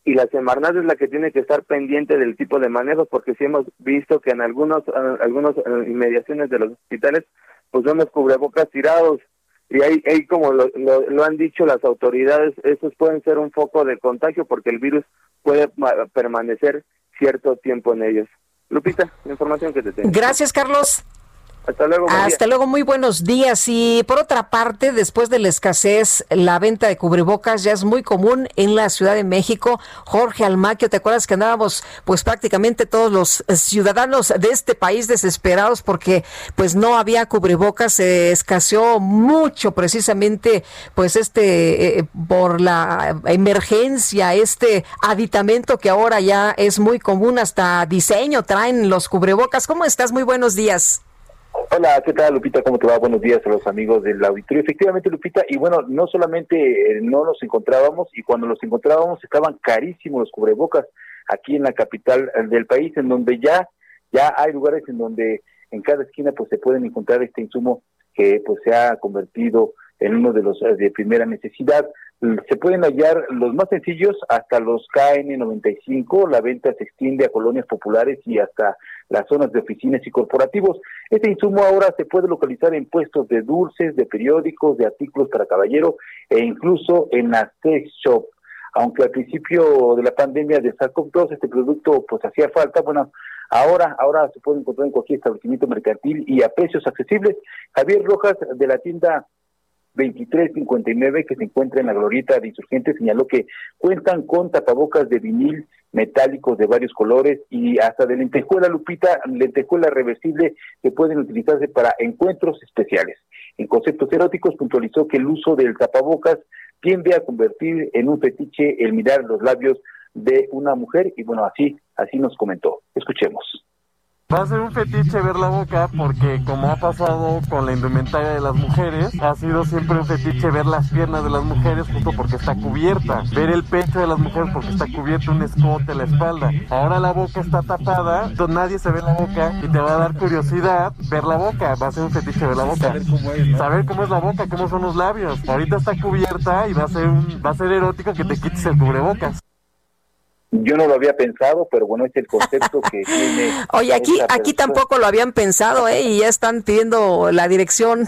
y la Semarnat es la que tiene que estar pendiente del tipo de manejos porque si hemos visto que en algunos algunos eh, inmediaciones de los hospitales pues vemos cubrebocas tirados y ahí, ahí como lo, lo, han dicho las autoridades, esos pueden ser un foco de contagio porque el virus puede permanecer cierto tiempo en ellos. Lupita, la información que te tengo. Gracias, Carlos. Hasta luego. Hasta luego, muy buenos días. Y por otra parte, después de la escasez, la venta de cubrebocas ya es muy común en la Ciudad de México. Jorge Almaquio, ¿te acuerdas que andábamos pues prácticamente todos los ciudadanos de este país desesperados porque pues no había cubrebocas? Se escaseó mucho precisamente pues este eh, por la emergencia, este aditamento que ahora ya es muy común, hasta diseño traen los cubrebocas. ¿Cómo estás? Muy buenos días. Hola, ¿qué tal Lupita? ¿Cómo te va? Buenos días a los amigos del auditorio. Efectivamente, Lupita, y bueno, no solamente eh, no los encontrábamos, y cuando los encontrábamos estaban carísimos los cubrebocas aquí en la capital eh, del país, en donde ya, ya hay lugares en donde en cada esquina pues se pueden encontrar este insumo que pues se ha convertido en uno de los eh, de primera necesidad. Se pueden hallar los más sencillos hasta los KN95, la venta se extiende a colonias populares y hasta las zonas de oficinas y corporativos. Este insumo ahora se puede localizar en puestos de dulces, de periódicos, de artículos para caballero e incluso en la sex shop. Aunque al principio de la pandemia de SARS-CoV-2 este producto pues hacía falta, bueno, ahora ahora se puede encontrar en cualquier establecimiento mercantil y a precios accesibles. Javier Rojas de la tienda 2359 que se encuentra en la glorieta de insurgentes señaló que cuentan con tapabocas de vinil metálicos de varios colores y hasta de lentejuela lupita, lentejuela reversible que pueden utilizarse para encuentros especiales. En conceptos eróticos puntualizó que el uso del tapabocas tiende a convertir en un fetiche el mirar los labios de una mujer y bueno, así así nos comentó. Escuchemos Va a ser un fetiche ver la boca porque como ha pasado con la indumentaria de las mujeres, ha sido siempre un fetiche ver las piernas de las mujeres justo porque está cubierta, ver el pecho de las mujeres porque está cubierto un escote la espalda. Ahora la boca está tapada, entonces nadie se ve la boca y te va a dar curiosidad ver la boca, va a ser un fetiche ver la boca. Saber cómo es, Saber cómo es la boca, cómo son los labios. Ahorita está cubierta y va a ser un, va a ser erótico que te quites el cubrebocas. Yo no lo había pensado, pero bueno, es el concepto que tiene. Oye, aquí, aquí tampoco lo habían pensado, ¿eh? Y ya están pidiendo la dirección.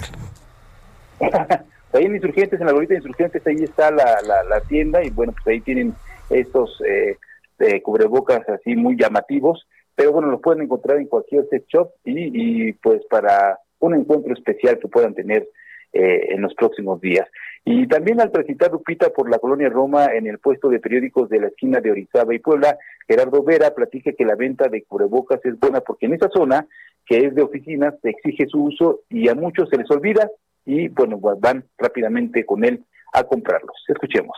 ahí en Insurgentes, en la bolita de Insurgentes, ahí está la, la, tienda y bueno, pues ahí tienen estos eh, eh, cubrebocas así muy llamativos, pero bueno, los pueden encontrar en cualquier set shop y, y pues para un encuentro especial que puedan tener eh, en los próximos días. Y también al presentar Lupita por la colonia Roma en el puesto de periódicos de la esquina de Orizaba y Puebla, Gerardo Vera platica que la venta de cubrebocas es buena porque en esa zona, que es de oficinas, se exige su uso y a muchos se les olvida y bueno, pues van rápidamente con él a comprarlos. Escuchemos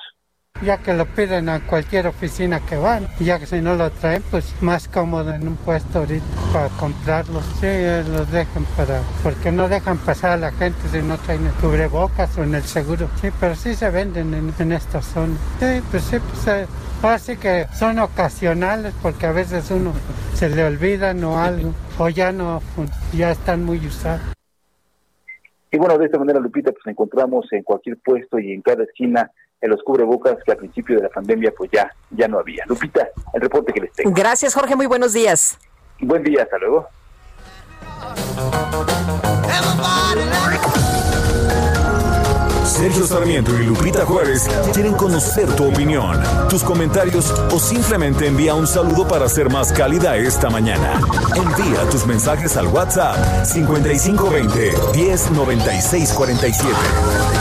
ya que lo piden a cualquier oficina que van, ya que si no lo traen, pues más cómodo en un puesto ahorita para comprarlos. Sí, los dejan para, porque no dejan pasar a la gente si no traen el cubrebocas o en el seguro. Sí, pero sí se venden en, en esta zona. Sí, pues sí, pues eh, así que son ocasionales porque a veces uno se le olvidan o algo, o ya no, ya están muy usados. Y bueno, de esta manera, Lupita, pues encontramos en cualquier puesto y en cada esquina en los cubrebocas que al principio de la pandemia pues ya, ya no había. Lupita, el reporte que les tengo. Gracias, Jorge. Muy buenos días. Buen día, hasta luego. Sergio Sarmiento y Lupita Juárez quieren conocer tu opinión, tus comentarios o simplemente envía un saludo para ser más cálida esta mañana. Envía tus mensajes al WhatsApp 5520 109647.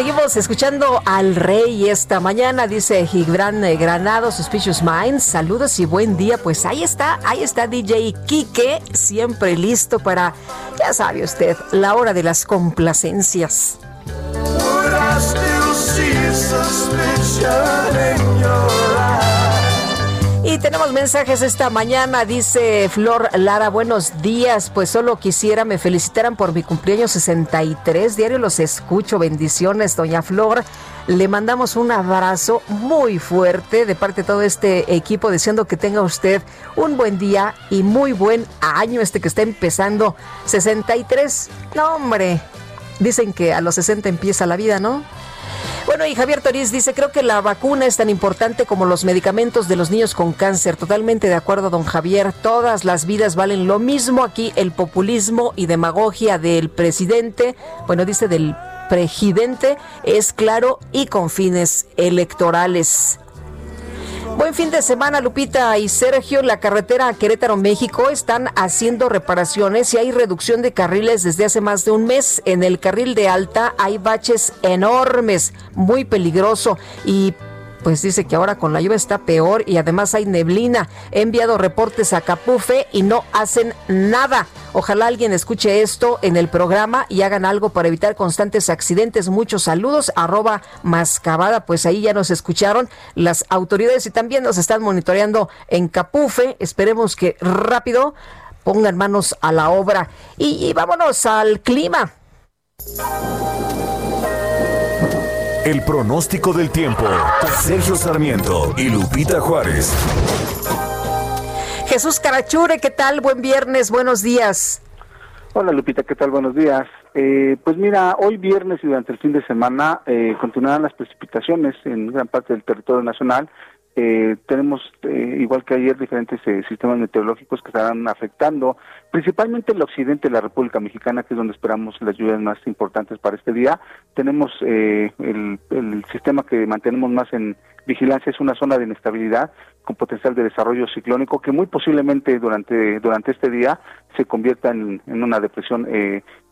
Seguimos escuchando al rey esta mañana, dice Gibran eh, Granado, Suspicious Minds. Saludos y buen día. Pues ahí está, ahí está DJ Kike, siempre listo para, ya sabe usted, la hora de las complacencias. Y tenemos mensajes esta mañana, dice Flor Lara, buenos días, pues solo quisiera me felicitaran por mi cumpleaños 63, diario los escucho, bendiciones, doña Flor. Le mandamos un abrazo muy fuerte de parte de todo este equipo, deseando que tenga usted un buen día y muy buen año este que está empezando 63. No, hombre, dicen que a los 60 empieza la vida, ¿no? Bueno, y Javier Toriz dice, creo que la vacuna es tan importante como los medicamentos de los niños con cáncer. Totalmente de acuerdo, don Javier. Todas las vidas valen lo mismo aquí. El populismo y demagogia del presidente, bueno, dice del presidente, es claro y con fines electorales. Buen fin de semana, Lupita y Sergio. La carretera Querétaro, México, están haciendo reparaciones y hay reducción de carriles desde hace más de un mes. En el carril de alta hay baches enormes, muy peligroso y pues dice que ahora con la lluvia está peor y además hay neblina. He enviado reportes a Capufe y no hacen nada. Ojalá alguien escuche esto en el programa y hagan algo para evitar constantes accidentes. Muchos saludos, arroba mascabada. Pues ahí ya nos escucharon las autoridades y también nos están monitoreando en Capufe. Esperemos que rápido pongan manos a la obra. Y, y vámonos al clima. El pronóstico del tiempo. Sergio Sarmiento y Lupita Juárez. Jesús Carachure, ¿qué tal? Buen viernes, buenos días. Hola Lupita, ¿qué tal? Buenos días. Eh, pues mira, hoy viernes y durante el fin de semana eh, continuarán las precipitaciones en gran parte del territorio nacional. Eh, tenemos, eh, igual que ayer, diferentes eh, sistemas meteorológicos que estarán afectando principalmente el occidente de la República Mexicana, que es donde esperamos las lluvias más importantes para este día. Tenemos el, el sistema que mantenemos más en vigilancia, es una zona de inestabilidad con potencial de desarrollo ciclónico que muy posiblemente durante, durante este día se convierta en, en una depresión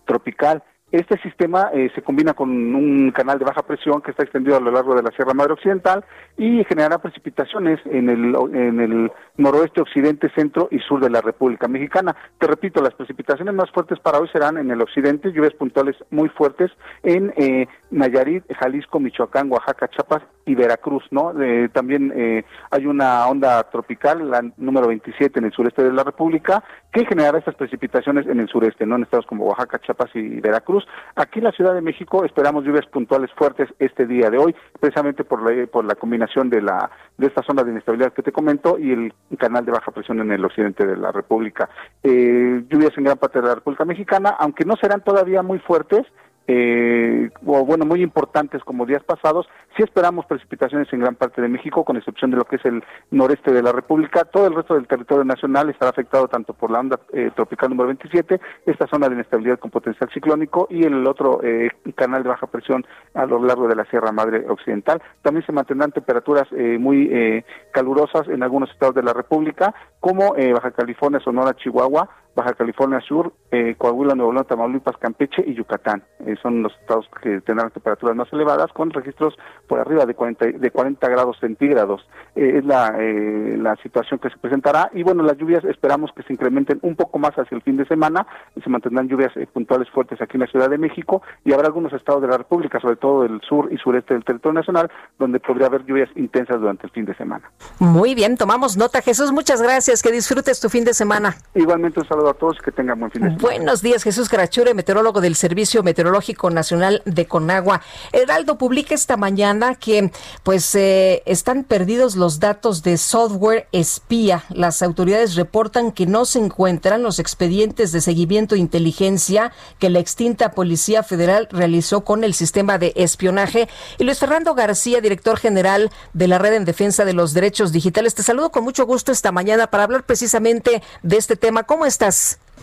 tropical. Este sistema eh, se combina con un canal de baja presión que está extendido a lo largo de la Sierra Madre Occidental y generará precipitaciones en el, en el noroeste, occidente, centro y sur de la República Mexicana. Te repito, las precipitaciones más fuertes para hoy serán en el occidente, lluvias puntuales muy fuertes en eh, Nayarit, Jalisco, Michoacán, Oaxaca, Chiapas y Veracruz, ¿no? Eh, también eh, hay una onda tropical, la número 27 en el sureste de la República, que generará estas precipitaciones en el sureste, ¿no? En estados como Oaxaca, Chiapas y Veracruz. Aquí en la Ciudad de México esperamos lluvias puntuales fuertes este día de hoy, precisamente por la, por la combinación de la de esta zona de inestabilidad que te comento y el canal de baja presión en el occidente de la República. Eh, lluvias en gran parte de la República Mexicana, aunque no serán todavía muy fuertes, eh, o bueno, muy importantes como días pasados. Sí esperamos precipitaciones en gran parte de México, con excepción de lo que es el noreste de la República. Todo el resto del territorio nacional estará afectado tanto por la onda eh, tropical número 27, esta zona de inestabilidad con potencial ciclónico y el otro eh, canal de baja presión a lo largo de la Sierra Madre Occidental. También se mantendrán temperaturas eh, muy eh, calurosas en algunos estados de la República, como Baja California, Sonora, Chihuahua, Baja California Sur, eh, Coahuila, Nuevo León, Tamaulipas, Campeche y Yucatán. Eh, son los estados que tendrán temperaturas más elevadas con registros por arriba de 40, de 40 grados centígrados. Eh, es la, la situación que se presentará y bueno, las lluvias esperamos que se incrementen un poco más hacia el fin de semana y se mantendrán lluvias puntuales fuertes aquí en la Ciudad de México y habrá algunos estados de la República, sobre todo del sur y sureste del territorio nacional, donde podría haber lluvias intensas durante el fin de semana. Muy bien, tomamos nota. Jesús, muchas gracias. Que disfrutes tu fin de semana. Igualmente un saludo a todos que tengan buen. Buenos días, Jesús Carachure, meteorólogo del Servicio Meteorológico Nacional de Conagua. Heraldo publica esta mañana que pues eh, están perdidos los datos de software espía. Las autoridades reportan que no se encuentran los expedientes de seguimiento e inteligencia que la extinta Policía Federal realizó con el sistema de espionaje. Y Luis Fernando García, director general de la Red en Defensa de los Derechos Digitales, te saludo con mucho gusto esta mañana para hablar precisamente de este tema. ¿Cómo estás?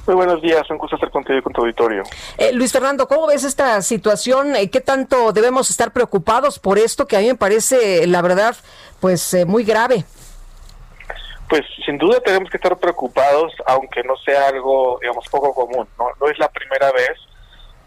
Muy buenos días, un gusto estar contigo y con tu auditorio. Eh, Luis Fernando, ¿cómo ves esta situación? Eh, ¿Qué tanto debemos estar preocupados por esto que a mí me parece, la verdad, pues eh, muy grave? Pues sin duda tenemos que estar preocupados, aunque no sea algo, digamos, poco común. No, no es la primera vez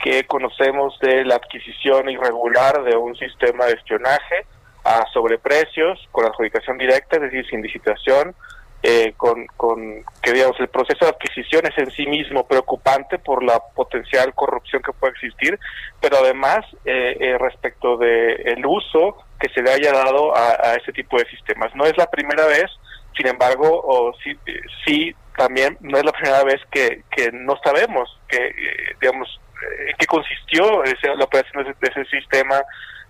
que conocemos de la adquisición irregular de un sistema de espionaje a sobreprecios con adjudicación directa, es decir, sin licitación, eh, con, con que digamos el proceso de adquisición es en sí mismo preocupante por la potencial corrupción que puede existir, pero además eh, eh, respecto de el uso que se le haya dado a, a ese tipo de sistemas. No es la primera vez, sin embargo, o sí, sí también no es la primera vez que, que no sabemos que digamos en qué consistió la operación de ese sistema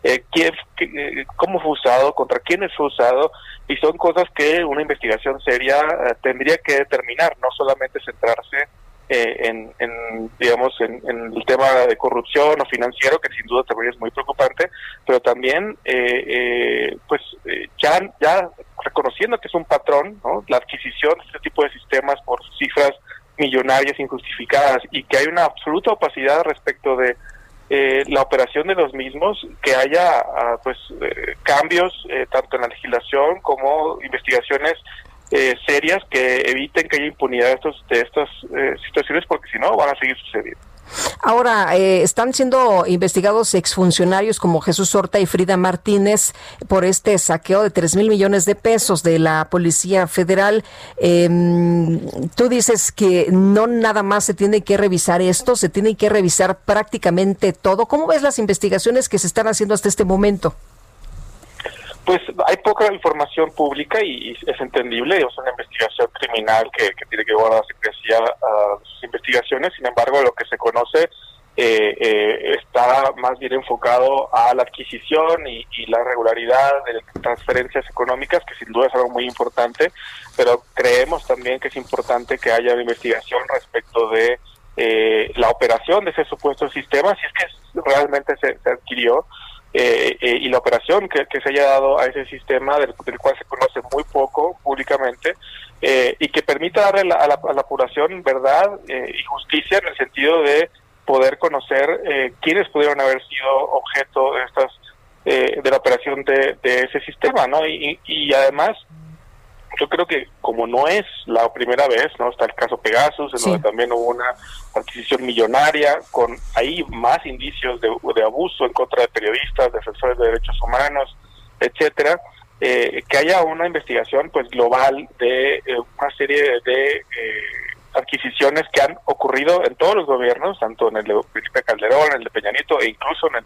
eh, quién, eh, cómo fue usado, contra quiénes fue usado, y son cosas que una investigación seria eh, tendría que determinar, no solamente centrarse en, digamos, en, el tema de corrupción o financiero, que sin duda también es muy preocupante, pero también, pues, ya, ya reconociendo que es un patrón, la adquisición de este tipo de sistemas por cifras millonarias injustificadas y que hay una absoluta opacidad respecto de eh, la operación de los mismos, que haya ah, pues eh, cambios eh, tanto en la legislación como investigaciones serias que eviten que haya impunidad de, estos, de estas situaciones, porque si no van a seguir sucediendo. Ahora, eh, están siendo investigados exfuncionarios como Jesús Horta y Frida Martínez por este saqueo de 3 mil millones de pesos de la Policía Federal. Em, tú dices que no nada más se tiene que revisar esto, se tiene que revisar prácticamente todo. ¿Cómo ves las investigaciones que se están haciendo hasta este momento? Pues hay poca información pública y, es entendible, es una investigación criminal que, tiene que guardar secrecía a sus investigaciones, sin embargo lo que se conoce eh, eh, está más bien enfocado a la adquisición y, la regularidad de transferencias económicas, que sin duda es algo muy importante, pero creemos también que es importante que haya una investigación respecto de eh, la operación de ese supuesto sistema, si es que realmente se, adquirió, y la operación que, se haya dado a ese sistema, del, cual se conoce muy poco públicamente, y que permita darle a, la, a la población verdad y justicia en el sentido de poder conocer eh, quiénes pudieron haber sido objeto de estas eh, de la operación de, ese sistema, ¿no? Y, y, además, yo creo que como no es la primera vez, ¿no? Está el caso Pegasus, en donde también hubo una adquisición millonaria, con ahí más indicios de, de abuso en contra de periodistas, defensores de derechos humanos, etcétera. Eh, que haya una investigación pues global de una serie de adquisiciones que han ocurrido en todos los gobiernos, tanto en el de Felipe Calderón, en el de Peña Nieto e incluso en el,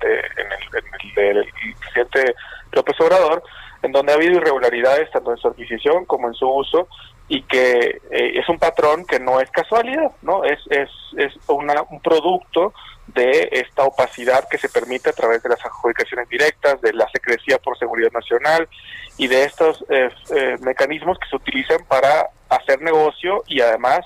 en el, del presidente López Obrador, en donde ha habido irregularidades tanto en su adquisición como en su uso y que eh, es un patrón que no es casualidad, no es es es una, un producto de esta opacidad que se permite a través de las adjudicaciones directas, de la secrecía por seguridad nacional y de estos eh, eh, mecanismos que se utilizan para hacer negocio y además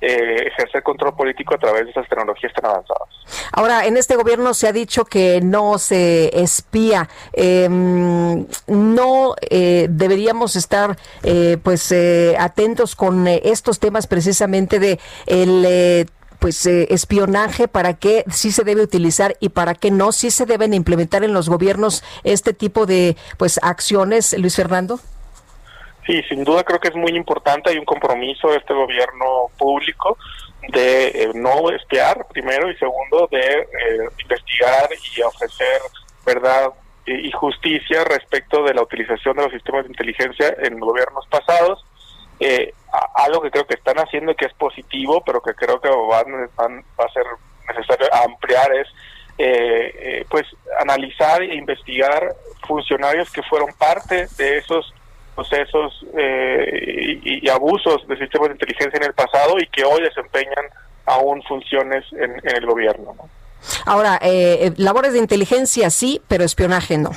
eh, ejercer control político a través de esas tecnologías tan avanzadas. Ahora, en este gobierno se ha dicho que no se espía. Em, no deberíamos estar, pues, atentos con estos temas precisamente de el pues eh, espionaje, para qué sí se debe utilizar y para qué no, sí se deben implementar en los gobiernos este tipo de pues acciones, Luis Fernando. Sí, sin duda creo que es muy importante, hay un compromiso de este gobierno público de eh, no espiar, primero, y segundo, de eh, investigar y ofrecer verdad y justicia respecto de la utilización de los sistemas de inteligencia en gobiernos pasados. Eh, algo que creo que están haciendo y que es positivo, pero que creo que van, va a ser necesario ampliar es eh, eh, pues analizar e investigar funcionarios que fueron parte de esos procesos eh, y, abusos de sistemas de inteligencia en el pasado y que hoy desempeñan aún funciones en, el gobierno. Ahora, labores de inteligencia sí, pero espionaje no.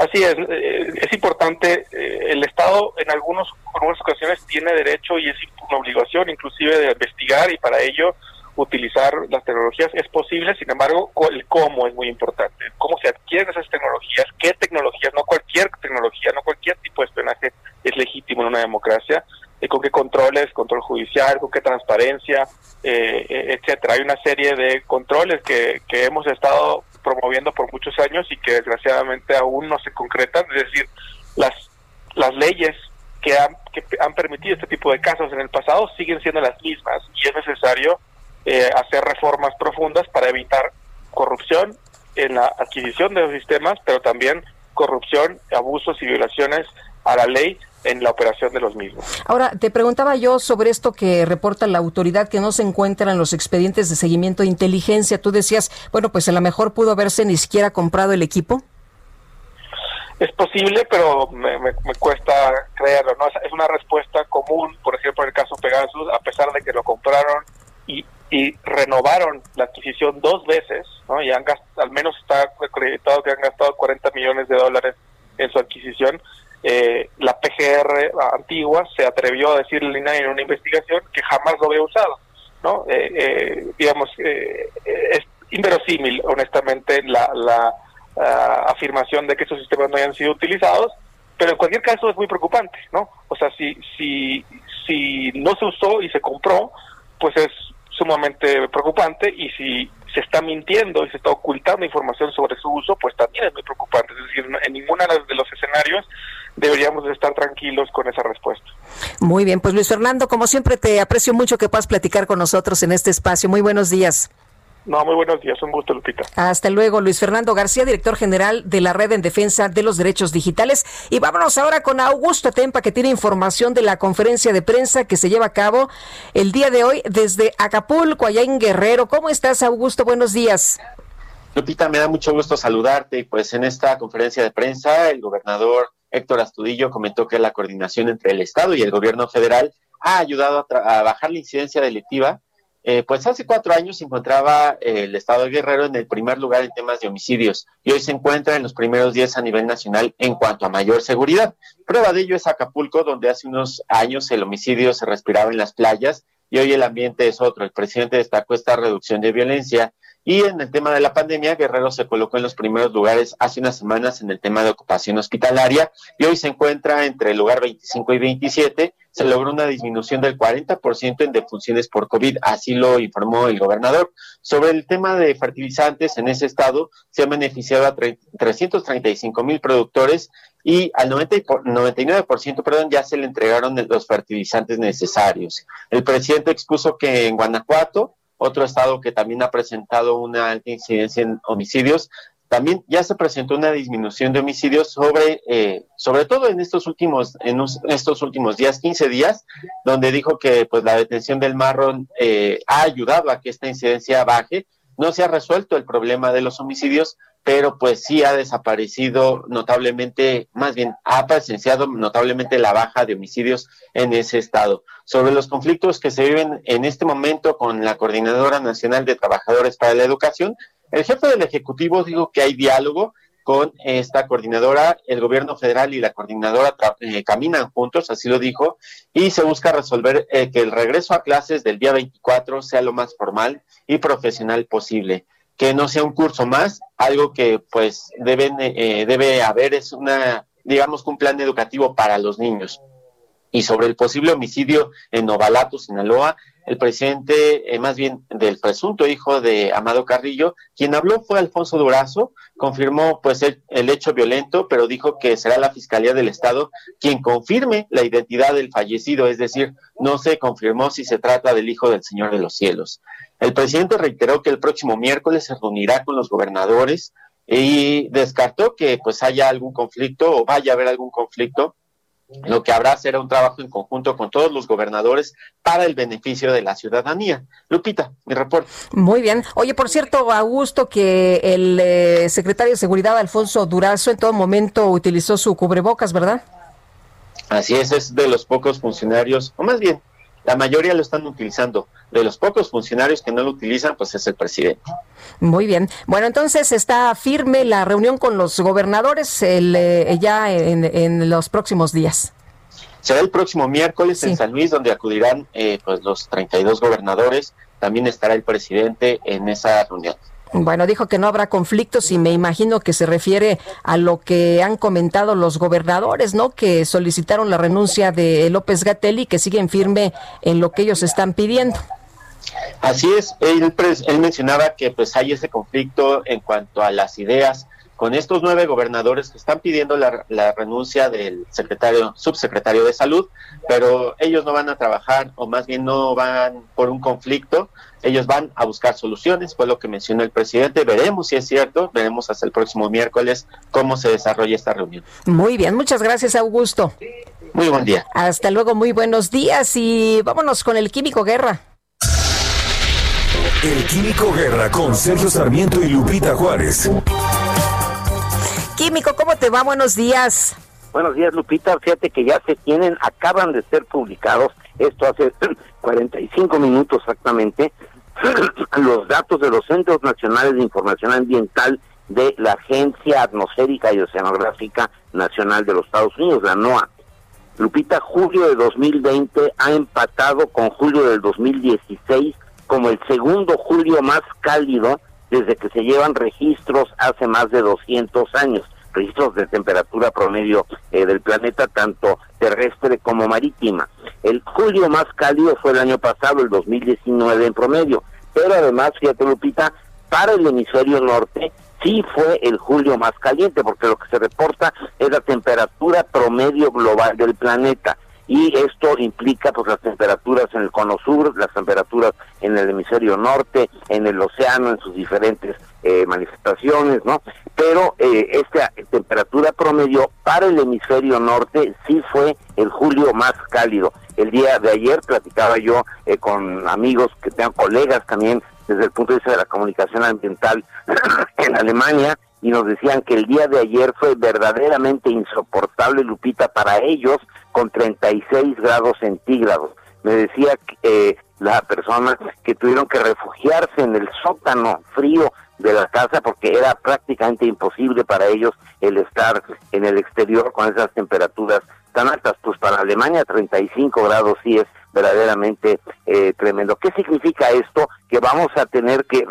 Así es, eh, es importante, eh, el Estado en algunos, en algunas ocasiones tiene derecho y es una obligación inclusive de investigar y para ello utilizar las tecnologías es posible, sin embargo, el cómo es muy importante, cómo se adquieren esas tecnologías, qué tecnologías, no cualquier tecnología, no cualquier tipo de espionaje es legítimo en una democracia, y con qué controles, control judicial, con qué transparencia, eh, etcétera. Hay una serie de controles que, que hemos estado promoviendo por muchos años y que desgraciadamente aún no se concretan, es decir, las, las leyes que han, que han permitido este tipo de casos en el pasado siguen siendo las mismas y es necesario eh, hacer reformas profundas para evitar corrupción en la adquisición de los sistemas, pero también corrupción, abusos y violaciones a la ley en la operación de los mismos. Ahora, te preguntaba yo sobre esto que reporta la autoridad que no se encuentran los expedientes de seguimiento de inteligencia. Tú decías, bueno, pues a lo mejor pudo haberse ni siquiera comprado el equipo. Es posible, pero me, cuesta creerlo. ¿no? Es una respuesta común, por ejemplo, en el caso Pegasus, a pesar de que lo compraron y, y renovaron la adquisición dos veces, ¿no? y han al menos está acreditado que han gastado 40 millones de dólares en su adquisición, eh, la PGR antigua se atrevió a decirle en una investigación que jamás lo había usado, ¿no? Eh, eh, digamos, es inverosímil, honestamente, la, la ah, afirmación de que esos sistemas no hayan sido utilizados, pero en cualquier caso es muy preocupante, ¿no? O sea, si, si, si no se usó y se compró, pues es sumamente preocupante y si se está mintiendo y se está ocultando información sobre su uso, pues también es muy preocupante. Es decir, en ninguno de los escenarios deberíamos de estar tranquilos con esa respuesta. Muy bien, pues Luis Fernando, como siempre te aprecio mucho que puedas platicar con nosotros en este espacio. Muy buenos días. No, muy buenos días, un gusto, Lupita. Hasta luego, Luis Fernando García, director general de la Red en Defensa de los Derechos Digitales. Y vámonos ahora con Augusto Tempa, que tiene información de la conferencia de prensa que se lleva a cabo el día de hoy desde Acapulco, allá en Guerrero. ¿Cómo estás, Augusto? Buenos días. Lupita, me da mucho gusto saludarte. Y pues en esta conferencia de prensa, el gobernador Héctor Astudillo comentó que la coordinación entre el Estado y el gobierno federal ha ayudado a, bajar la incidencia delictiva eh, pues hace cuatro años se encontraba eh, el estado de Guerrero en el primer lugar en temas de homicidios y hoy se encuentra en los primeros diez a nivel nacional en cuanto a mayor seguridad. Prueba de ello es Acapulco, donde hace unos años el homicidio se respiraba en las playas y hoy el ambiente es otro. El presidente destacó esta reducción de violencia y en el tema de la pandemia, Guerrero se colocó en los primeros lugares hace unas semanas en el tema de ocupación hospitalaria y hoy se encuentra entre el lugar 25 y 27. Se logró una disminución del 40% en defunciones por COVID, así lo informó el gobernador. Sobre el tema de fertilizantes, en ese estado se han beneficiado a 335 mil productores y al 90 99% perdón, ya se le entregaron los fertilizantes necesarios. El presidente expuso que en Guanajuato otro estado que también ha presentado una alta incidencia en homicidios. También ya se presentó una disminución de homicidios sobre, eh, sobre todo en estos últimos, en estos últimos días, 15 días, donde dijo que pues la detención del marrón eh, ha ayudado a que esta incidencia baje. No se ha resuelto el problema de los homicidios, pero pues sí ha desaparecido notablemente, más bien ha presenciado notablemente la baja de homicidios en ese estado. Sobre los conflictos que se viven en este momento con la Coordinadora Nacional de Trabajadores para la Educación, el jefe del Ejecutivo dijo que hay diálogo con esta coordinadora, el gobierno federal y la coordinadora eh, caminan juntos, así lo dijo, y se busca resolver eh, que el regreso a clases del día 24 sea lo más formal y profesional posible que no sea un curso más, algo que pues deben, eh, debe haber es una, digamos, un plan educativo para los niños. Y sobre el posible homicidio en Novalato, Sinaloa, el presidente, eh, más bien del presunto hijo de Amado Carrillo, quien habló fue Alfonso Durazo, confirmó pues el, el, hecho violento, pero dijo que será la Fiscalía del Estado quien confirme la identidad del fallecido, es decir, no se confirmó si se trata del hijo del Señor de los Cielos. El presidente reiteró que el próximo miércoles se reunirá con los gobernadores y descartó que pues haya algún conflicto o vaya a haber algún conflicto. Lo que habrá será un trabajo en conjunto con todos los gobernadores para el beneficio de la ciudadanía. Lupita, mi reporte. Muy bien. Oye, por cierto, Augusto, que el eh, secretario de Seguridad, Alfonso Durazo, en todo momento utilizó su cubrebocas, ¿verdad? Así es, es de los pocos funcionarios, o más bien, la mayoría lo están utilizando. De los pocos funcionarios que no lo utilizan, pues es el presidente. Muy bien. Bueno, entonces está firme la reunión con los gobernadores el, eh, ya en, los próximos días. Será el próximo miércoles en San Luis, donde acudirán eh, pues los 32 gobernadores. También estará el presidente en esa reunión. Bueno, dijo que no habrá conflictos y me imagino que se refiere a lo que han comentado los gobernadores, ¿no? Que solicitaron la renuncia de López Gatelli, que siguen firme en lo que ellos están pidiendo. Así es, él, él mencionaba que pues hay ese conflicto en cuanto a las ideas con estos nueve gobernadores que están pidiendo la, renuncia del secretario, subsecretario de salud, pero ellos no van a trabajar o más bien no van por un conflicto, ellos van a buscar soluciones, fue lo que mencionó el presidente, veremos si es cierto, veremos hasta el próximo miércoles cómo se desarrolla esta reunión. Muy bien, muchas gracias Augusto. Muy buen día. Hasta luego, muy buenos días y vámonos con el Químico Guerra. El Químico Guerra con Sergio Sarmiento y Lupita Juárez. ¿Cómo te va? Buenos días. Buenos días, Lupita. Fíjate que ya se tienen, acaban de ser publicados, esto hace 45 minutos exactamente, los datos de los Centros Nacionales de Información Ambiental de la Agencia Atmosférica y Oceanográfica Nacional de los Estados Unidos, la NOAA. Lupita, julio de 2020 ha empatado con julio del 2016 como el segundo julio más cálido desde que se llevan registros hace más de 200 años, registros de temperatura promedio eh, del planeta, tanto terrestre como marítima. El julio más cálido fue el año pasado, el 2019 en promedio, pero además, fíjate Lupita, para el hemisferio norte sí fue el julio más caliente, porque lo que se reporta es la temperatura promedio global del planeta y esto implica pues las temperaturas en el cono sur, las temperaturas en el hemisferio norte, en el océano, en sus diferentes eh, manifestaciones, ¿no? Pero eh, esta temperatura promedio para el hemisferio norte sí fue el julio más cálido. El día de ayer platicaba yo eh, con amigos que tengan colegas también desde el punto de vista de la comunicación ambiental en Alemania y nos decían que el día de ayer fue verdaderamente insoportable, Lupita, para ellos con 36 grados centígrados. Me decía que, eh, la persona que tuvieron que refugiarse en el sótano frío de la casa porque era prácticamente imposible para ellos el estar en el exterior con esas temperaturas tan altas. Pues para Alemania 35 grados sí es verdaderamente eh, tremendo. ¿Qué significa esto? Que vamos a tener que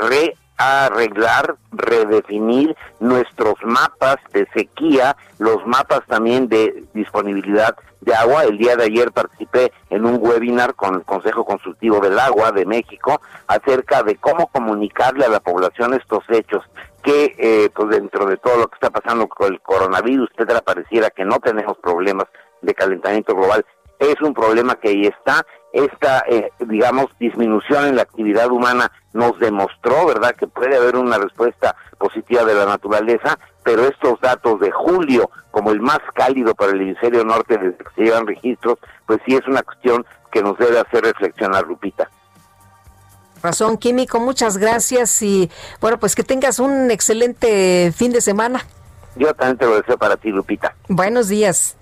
rearreglar, redefinir nuestros mapas de sequía, los mapas también de disponibilidad de agua. El día de ayer participé en un webinar con el Consejo Consultivo del Agua de México acerca de cómo comunicarle a la población estos hechos que eh, pues dentro de todo lo que está pasando con el coronavirus, etcétera, pareciera que no tenemos problemas de calentamiento global. Es un problema que ahí está. Esta, eh, digamos, disminución en la actividad humana nos demostró, ¿verdad?, que puede haber una respuesta positiva de la naturaleza, pero estos datos de julio, como el más cálido para el hemisferio norte desde que se llevan registros, pues sí es una cuestión que nos debe hacer reflexionar, Lupita. Razón, Químico, muchas gracias y bueno, pues que tengas un excelente fin de semana. Yo también te lo deseo para ti, Lupita. Buenos días.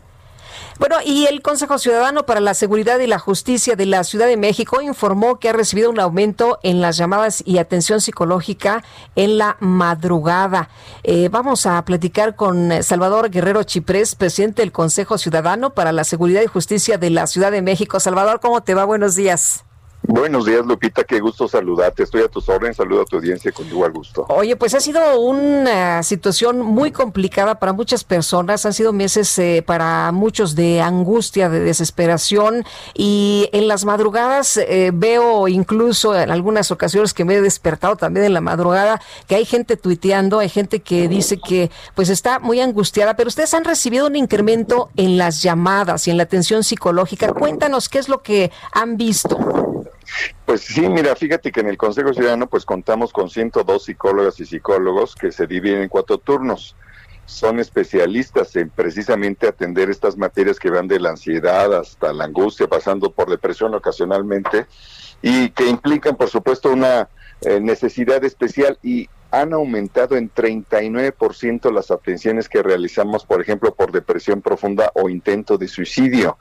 Bueno, y el Consejo Ciudadano para la Seguridad y la Justicia de la Ciudad de México informó que ha recibido un aumento en las llamadas y atención psicológica en la madrugada. Eh, vamos a platicar con Salvador Guerrero Chiprés, presidente del Consejo Ciudadano para la Seguridad y Justicia de la Ciudad de México. Salvador, ¿cómo te va? Buenos días. Buenos días, Lupita, qué gusto saludarte. Estoy a tus órdenes, saludo a tu audiencia con igual gusto. Oye, pues ha sido una situación muy complicada para muchas personas, han sido meses eh, para muchos de angustia, de desesperación y en las madrugadas eh, veo incluso en algunas ocasiones que me he despertado también en la madrugada que hay gente tuiteando, hay gente que dice que pues está muy angustiada, pero ustedes han recibido un incremento en las llamadas y en la atención psicológica. Cuéntanos qué es lo que han visto. Pues sí, mira, fíjate que en el Consejo Ciudadano pues contamos con 102 psicólogas y psicólogos que se dividen en cuatro turnos. Son especialistas en precisamente atender estas materias que van de la ansiedad hasta la angustia, pasando por depresión ocasionalmente, y que implican, por supuesto, una eh, necesidad especial y han aumentado en 39% las atenciones que realizamos, por ejemplo, por depresión profunda o intento de suicidio.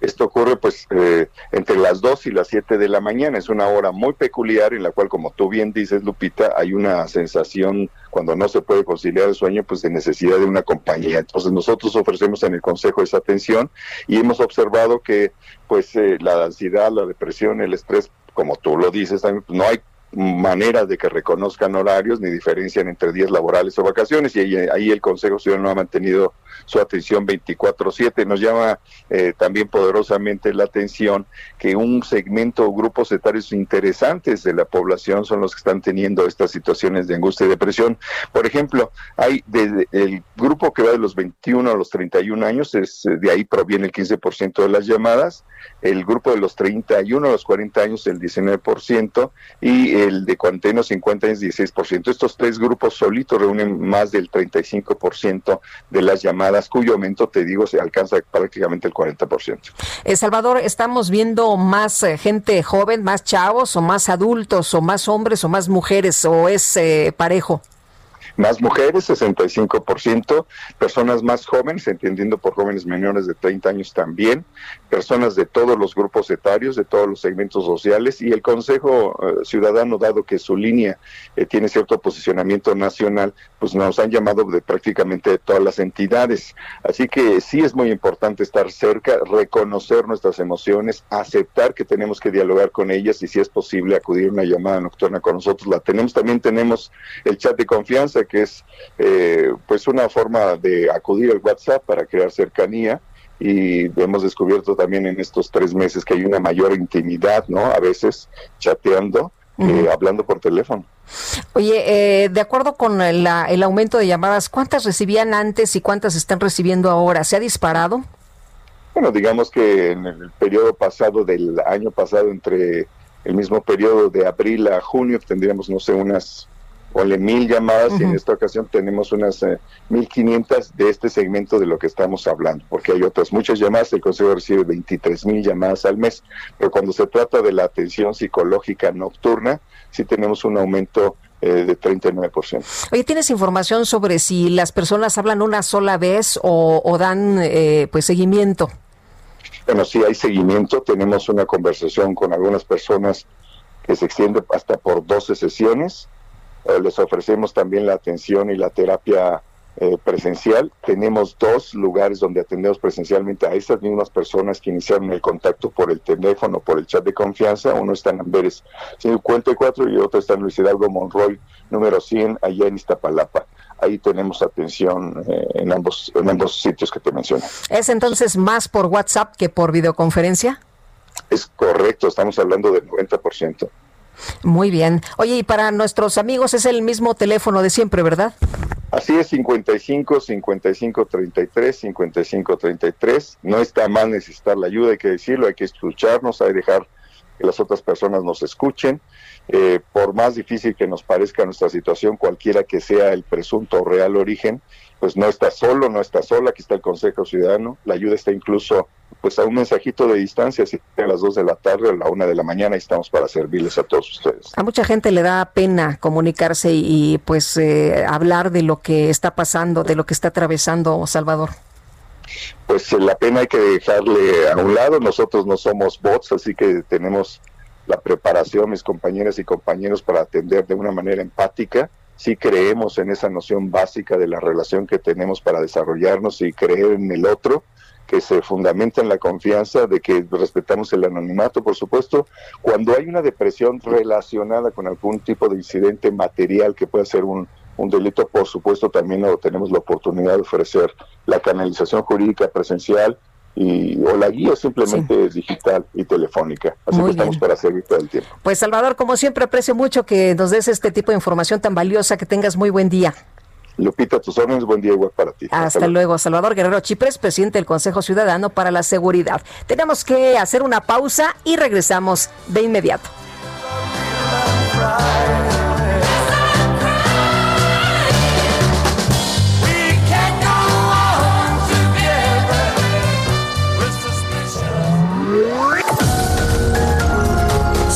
Esto ocurre pues eh, entre las 2 y las 7 de la mañana. Es una hora muy peculiar en la cual, como tú bien dices, Lupita, hay una sensación cuando no se puede conciliar el sueño, pues de necesidad de una compañía. Entonces nosotros ofrecemos en el Consejo esa atención y hemos observado que pues eh, la ansiedad, la depresión, el estrés, como tú lo dices, también, pues, no hay maneras de que reconozcan horarios ni diferencian entre días laborales o vacaciones y ahí, el Consejo Ciudadano ha mantenido su atención 24/7. Nos llama eh, también poderosamente la atención que un segmento o grupos etarios interesantes de la población son los que están teniendo estas situaciones de angustia y depresión. Por ejemplo, hay desde el grupo que va de los 21 a los 31 años, es, de ahí proviene el 15% de las llamadas, el grupo de los 31 a los 40 años el 19% y el de 41 a 50 años 16%. Estos tres grupos solitos reúnen más del 35% de las llamadas, cuyo aumento, te digo, se alcanza prácticamente el 40%. Eh, Salvador, ¿estamos viendo más eh, gente joven, más chavos o más adultos o más hombres o más mujeres o es eh, parejo? Más mujeres, 65%, personas más jóvenes, entendiendo por jóvenes menores de 30 años también, personas de todos los grupos etarios, de todos los segmentos sociales y el Consejo eh, Ciudadano, dado que su línea eh, tiene cierto posicionamiento nacional, pues nos han llamado de prácticamente todas las entidades. Así que sí es muy importante estar cerca, reconocer nuestras emociones, aceptar que tenemos que dialogar con ellas y si es posible acudir a una llamada nocturna con nosotros. La tenemos, también tenemos el chat de confianza que es eh, pues una forma de acudir al WhatsApp para crear cercanía y hemos descubierto también en estos tres meses que hay una mayor intimidad, ¿no? A veces chateando, eh, hablando por teléfono. Oye, eh, de acuerdo con el aumento de llamadas, ¿cuántas recibían antes y cuántas están recibiendo ahora? ¿Se ha disparado? Bueno, digamos que en el periodo pasado del año pasado, entre el mismo periodo de abril a junio, tendríamos, no sé, unas ponle mil llamadas y en esta ocasión tenemos unas eh, mil quinientas de este segmento de lo que estamos hablando, porque hay otras muchas llamadas, el Consejo recibe 23 mil llamadas al mes, pero cuando se trata de la atención psicológica nocturna, sí tenemos un aumento eh, de 39%. Oye, ¿tienes información sobre si las personas hablan una sola vez o, dan eh, pues seguimiento? Bueno, sí hay seguimiento, tenemos una conversación con algunas personas que se extiende hasta por 12 sesiones. Eh, les ofrecemos también la atención y la terapia eh, presencial. Tenemos dos lugares donde atendemos presencialmente a esas mismas personas que iniciaron el contacto por el teléfono, por el chat de confianza. Uno está en Amberes 54 y otro está en Luis Hidalgo Monroy, número 100, allá en Iztapalapa. Ahí tenemos atención eh, en, ambos, en ambos sitios que te mencioné. ¿Es entonces más por WhatsApp que por videoconferencia? Es correcto, estamos hablando del 90%. Muy bien. Oye, y para nuestros amigos es el mismo teléfono de siempre, ¿verdad? Así es, 55 55 33 55 33. No está mal necesitar la ayuda, hay que decirlo, hay que escucharnos, hay que dejar que las otras personas nos escuchen. Eh, por más difícil que nos parezca nuestra situación, cualquiera que sea el presunto o real origen, pues no está solo, no está sola, aquí está el Consejo Ciudadano, la ayuda está incluso pues a un mensajito de distancia, si a las 2 de la tarde o a la 1 de la mañana y estamos para servirles a todos ustedes. A mucha gente le da pena comunicarse y, pues eh, hablar de lo que está pasando, de lo que está atravesando Salvador. Pues eh, la pena hay que dejarle a un lado, nosotros no somos bots, así que tenemos la preparación, mis compañeras y compañeros, para atender de una manera empática. Sí creemos en esa noción básica de la relación que tenemos para desarrollarnos y creer en el otro que se fundamenta en la confianza de que respetamos el anonimato, por supuesto. Cuando hay una depresión relacionada con algún tipo de incidente material que pueda ser un, delito, por supuesto también tenemos la oportunidad de ofrecer la canalización jurídica presencial y, o la guía simplemente digital y telefónica. Así que estamos para servir todo el tiempo. Pues Salvador, como siempre, aprecio mucho que nos des este tipo de información tan valiosa. Que tengas muy buen día. Lupita, tus órdenes, buen día igual para ti. Hasta, luego. Salvador Guerrero Chipres, presidente del Consejo Ciudadano para la Seguridad. Tenemos que hacer una pausa y regresamos de inmediato.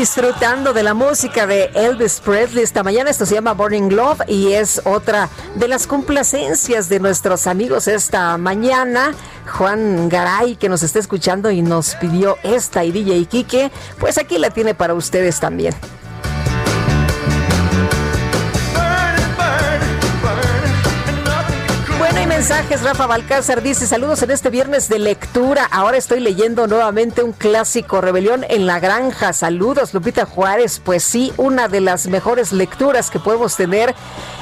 Disfrutando de la música de Elvis Presley esta mañana. Esto se llama Burning Love y es otra de las complacencias de nuestros amigos esta mañana. Juan Garay, que nos está escuchando y nos pidió esta y DJ Kike, pues aquí la tiene para ustedes también. Mensajes. Rafa Balcázar dice: Saludos en este viernes de lectura. Ahora estoy leyendo nuevamente un clásico, Rebelión en la Granja. Saludos, Lupita Juárez. Pues sí, una de las mejores lecturas que podemos tener.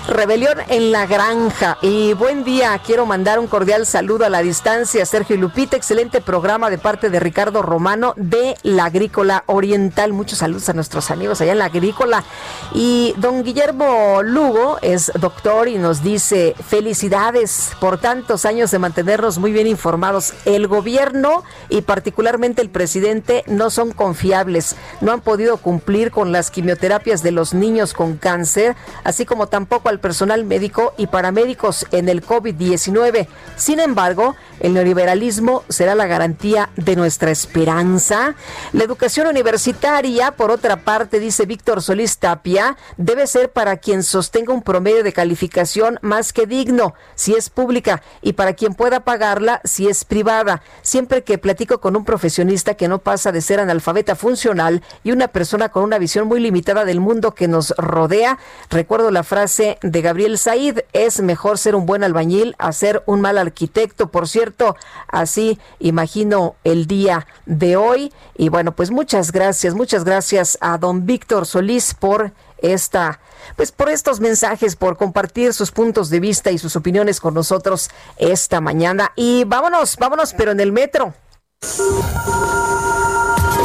Rebelión en la Granja. Y buen día. Quiero mandar un cordial saludo a la distancia, Sergio y Lupita. Excelente programa de parte de Ricardo Romano de la Agrícola Oriental. Muchos saludos a nuestros amigos allá en la Agrícola. Y don Guillermo Lugo es doctor y nos dice: Felicidades por tantos años de mantenernos muy bien informados. El gobierno y particularmente el presidente no son confiables, no han podido cumplir con las quimioterapias de los niños con cáncer, así como tampoco al al personal médico y paramédicos en el COVID-19. Sin embargo, el neoliberalismo será la garantía de nuestra esperanza. La educación universitaria, por otra parte, dice Víctor Solís Tapia, debe ser para quien sostenga un promedio de calificación más que digno, si es pública, y para quien pueda pagarla, si es privada. Siempre que platico con un profesionista que no pasa de ser analfabeta funcional y una persona con una visión muy limitada del mundo que nos rodea, recuerdo la frase de Gabriel Said, es mejor ser un buen albañil a ser un mal arquitecto. Por cierto, Así imagino el día de hoy. Y bueno, pues muchas gracias, muchas gracias a don Víctor Solís por esta, pues por estos mensajes, por compartir sus puntos de vista y sus opiniones con nosotros esta mañana. Y vámonos, vámonos, pero en el metro.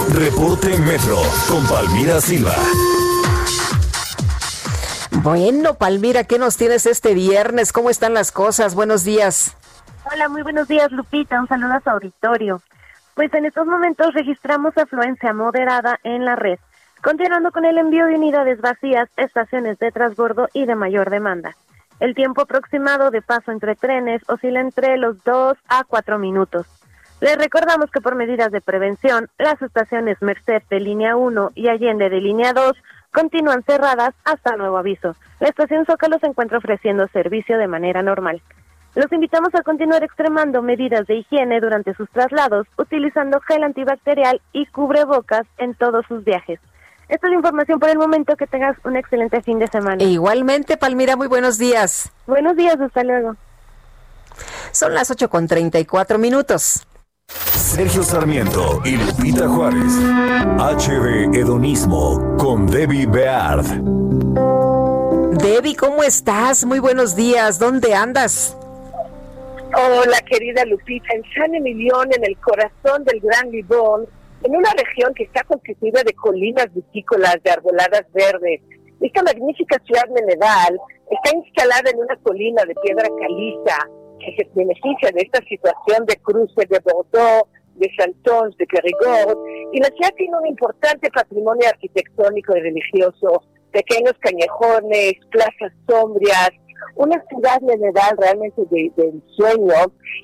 Reporte Metro con Palmira Silva. Bueno, Palmira, ¿qué nos tienes este viernes? ¿Cómo están las cosas? Buenos días. Hola, muy buenos días, Lupita. Un saludo a su auditorio. Pues en estos momentos registramos afluencia moderada en la red, continuando con el envío de unidades vacías, estaciones de transbordo y de mayor demanda. El tiempo aproximado de paso entre trenes oscila entre los 2 a 4 minutos. Les recordamos que por medidas de prevención, las estaciones Merced de línea 1 y Allende de línea 2 continúan cerradas hasta nuevo aviso. La estación Zócalo se encuentra ofreciendo servicio de manera normal. Los invitamos a continuar extremando medidas de higiene durante sus traslados, utilizando gel antibacterial y cubrebocas en todos sus viajes. Esta es la información por el momento. Que tengas un excelente fin de semana. E igualmente, Palmira, muy buenos días. Buenos días, hasta luego. Son las 8 con 34 minutos. Sergio Sarmiento y Lupita Juárez. HB Hedonismo con Debbie Beard. Debbie, ¿cómo estás? Muy buenos días. ¿Dónde andas? Hola, querida Lupita, en San Emilión, en el corazón del Gran Libón, en una región que está constituida de colinas vitícolas, de arboladas verdes. Esta magnífica ciudad menedal está instalada en una colina de piedra caliza que se beneficia de esta situación de cruce de Bordeaux, de Chantons, de Périgord, y la ciudad tiene un importante patrimonio arquitectónico y religioso, pequeños cañejones, plazas sombrias, una ciudad menedal realmente del sueño.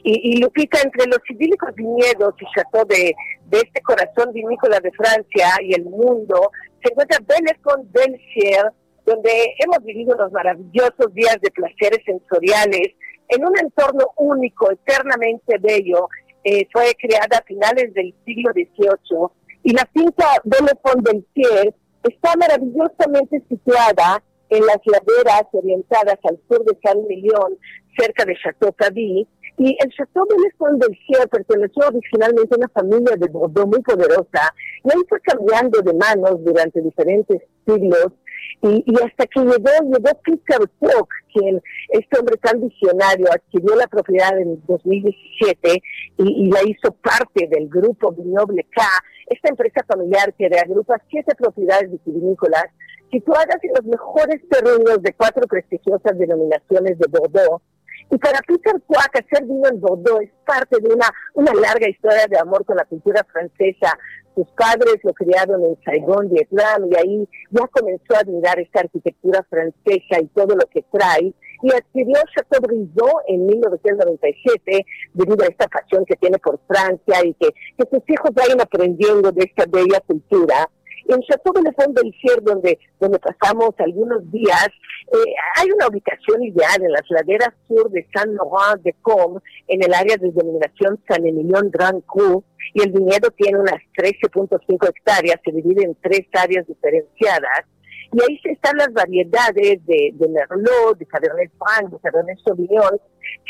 Y, y, Lupita, entre los idílicos viñedos y chateau de, de este corazón vinícola de Francia y el mundo, se encuentra Bellecon Belsier, donde hemos vivido unos maravillosos días de placeres sensoriales en un entorno único, eternamente bello. Eh, fue creada a finales del siglo XVIII y la finca Bellecon Belsier está maravillosamente situada en las laderas orientadas al sur de San Millón, cerca de Chateau Cadí, y el Chateau Belezón del Cielo perteneció originalmente a una familia de Bordeaux muy poderosa, y ahí fue cambiando de manos durante diferentes siglos, y, hasta que llegó, llegó Peter Cook, quien, este hombre tan visionario, adquirió la propiedad en 2017 y, y la hizo parte del grupo Vignoble K, esta empresa familiar que reagrupa siete propiedades vitivinícolas situadas en los mejores terrenos de cuatro prestigiosas denominaciones de Bordeaux. Y para Peter Cuac, hacer vino en Bordeaux es parte de una, una larga historia de amor con la cultura francesa. Sus padres lo criaron en Saigón, Vietnam, y ahí ya comenzó a admirar esta arquitectura francesa y todo lo que trae. Y adquirió Chateau Brisot en 1997 debido a esta pasión que tiene por Francia y que, que sus hijos vayan aprendiendo de esta bella cultura. En Chateau de del Cier, donde, donde pasamos algunos días, eh, hay una ubicación ideal en las laderas sur de Saint Laurent de Com, en el área de denominación San Emilion Grand Cru, y el viñedo tiene unas 13.5 hectáreas, se divide en tres áreas diferenciadas, y ahí están las variedades de, de Merlot, de Cabernet Franc, de Cabernet Sauvignon,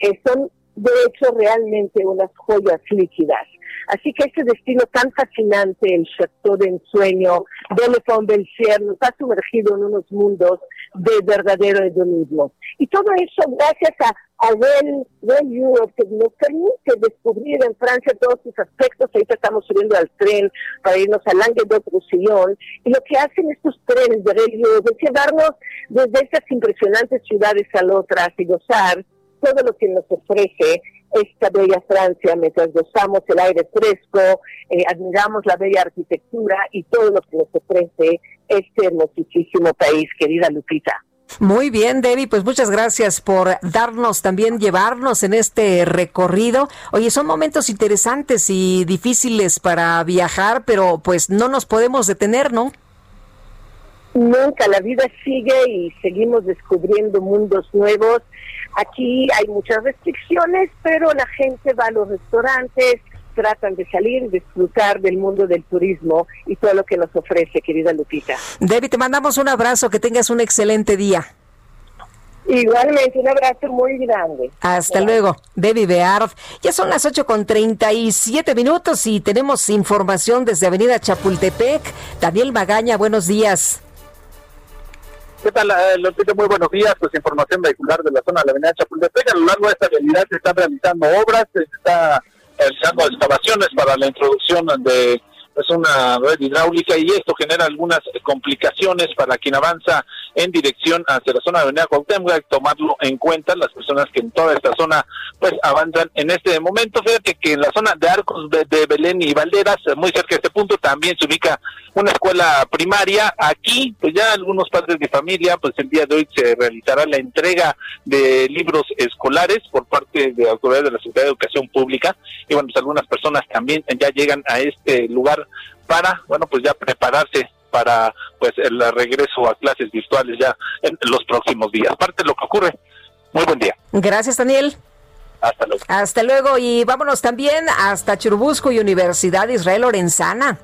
que son de hecho realmente unas joyas líquidas. Así que este destino tan fascinante, el Chateau de Ensueño, de Belsier, nos ha sumergido en unos mundos de verdadero hedonismo. Y todo eso gracias a, a Europe, que nos permite descubrir en Francia todos sus aspectos. Ahorita estamos subiendo al tren para irnos a Languedoc-Roussillon. Y lo que hacen estos trenes de Europe es llevarnos desde estas impresionantes ciudades a otras y gozar todo lo que nos ofrece esta bella Francia mientras gozamos el aire fresco, eh, admiramos la bella arquitectura y todo lo que nos ofrece este hermosísimo país, querida Lupita. Muy bien, Debbie, pues muchas gracias por darnos también, llevarnos en este recorrido. Oye, son momentos interesantes y difíciles para viajar, pero pues no nos podemos detener, ¿no? Nunca, la vida sigue y seguimos descubriendo mundos nuevos. Aquí hay muchas restricciones, pero la gente va a los restaurantes, tratan de salir, disfrutar del mundo del turismo y todo lo que nos ofrece, querida Lupita. Debbie, te mandamos un abrazo, que tengas un excelente día. Igualmente, un abrazo muy grande. Hasta luego, Debbie Beard. Ya son las 8 con 37 minutos y tenemos información desde Avenida Chapultepec. Daniel Magaña, buenos días. ¿Qué tal, eh? Muy buenos días. Pues información vehicular de la zona de la avenida Chapultepec. A lo largo de esta avenida se están realizando obras, se está realizando excavaciones para la introducción de pues, una red hidráulica y esto genera algunas complicaciones para quien avanza en dirección hacia la zona de Avenida Cuauhtémoc, hay que tomarlo en cuenta las personas que en toda esta zona pues avanzan en este momento. Fíjate que en la zona de Arcos de Belén y Valderas, muy cerca de este punto, también se ubica una escuela primaria. Aquí, pues ya algunos padres de familia, pues el día de hoy se realizará la entrega de libros escolares por parte de la autoridad de la Secretaría de Educación Pública. Y bueno, pues algunas personas también ya llegan a este lugar para, bueno, pues ya prepararse para pues el regreso a clases virtuales ya en los próximos días. Parte de lo que ocurre. Muy buen día. Gracias, Daniel. Hasta luego. Hasta luego y vámonos también hasta Churubusco y Universidad Israel Lorenzana.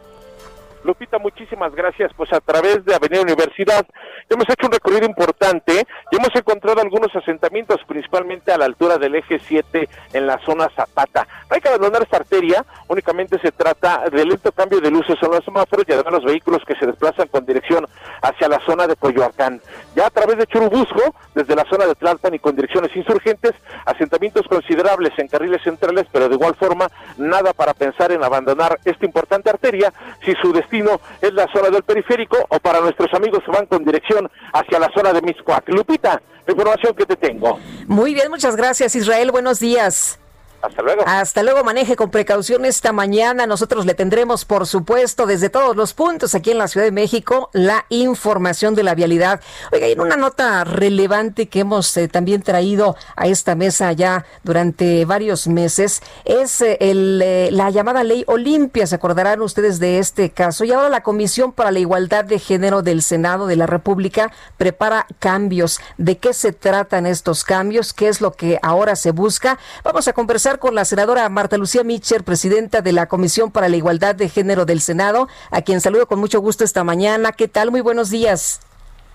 Lupita, muchísimas gracias. Pues a través de Avenida Universidad hemos hecho un recorrido importante y hemos encontrado algunos asentamientos, principalmente a la altura del eje 7 en la zona Zapata. hay que abandonar esta arteria, únicamente se trata de lento cambio de luces en los semáforos y además los vehículos que se desplazan con dirección hacia la zona de Coyoacán. Ya a través de Churubusco, desde la zona de Tlalpan y con direcciones insurgentes, asentamientos considerables en carriles centrales, pero de igual forma nada para pensar en abandonar esta importante arteria si su destino es la zona del periférico o para nuestros amigos que van con dirección hacia la zona de Miscuac. Lupita, la información que te tengo. Muy bien, muchas gracias Israel, buenos días. Hasta luego. Hasta luego, maneje con precaución esta mañana. Nosotros le tendremos, por supuesto, desde todos los puntos aquí en la Ciudad de México, la información de la vialidad. Oiga, y en una nota relevante que hemos eh, también traído a esta mesa ya durante varios meses, es eh, el, eh, la llamada ley Olimpia. Se acordarán ustedes de este caso. Y ahora la Comisión para la Igualdad de Género del Senado de la República prepara cambios. ¿De qué se tratan estos cambios? ¿Qué es lo que ahora se busca? Vamos a conversar con la senadora Marta Lucía Mitcher, presidenta de la Comisión para la Igualdad de Género del Senado, a quien saludo con mucho gusto esta mañana. ¿Qué tal? Muy buenos días.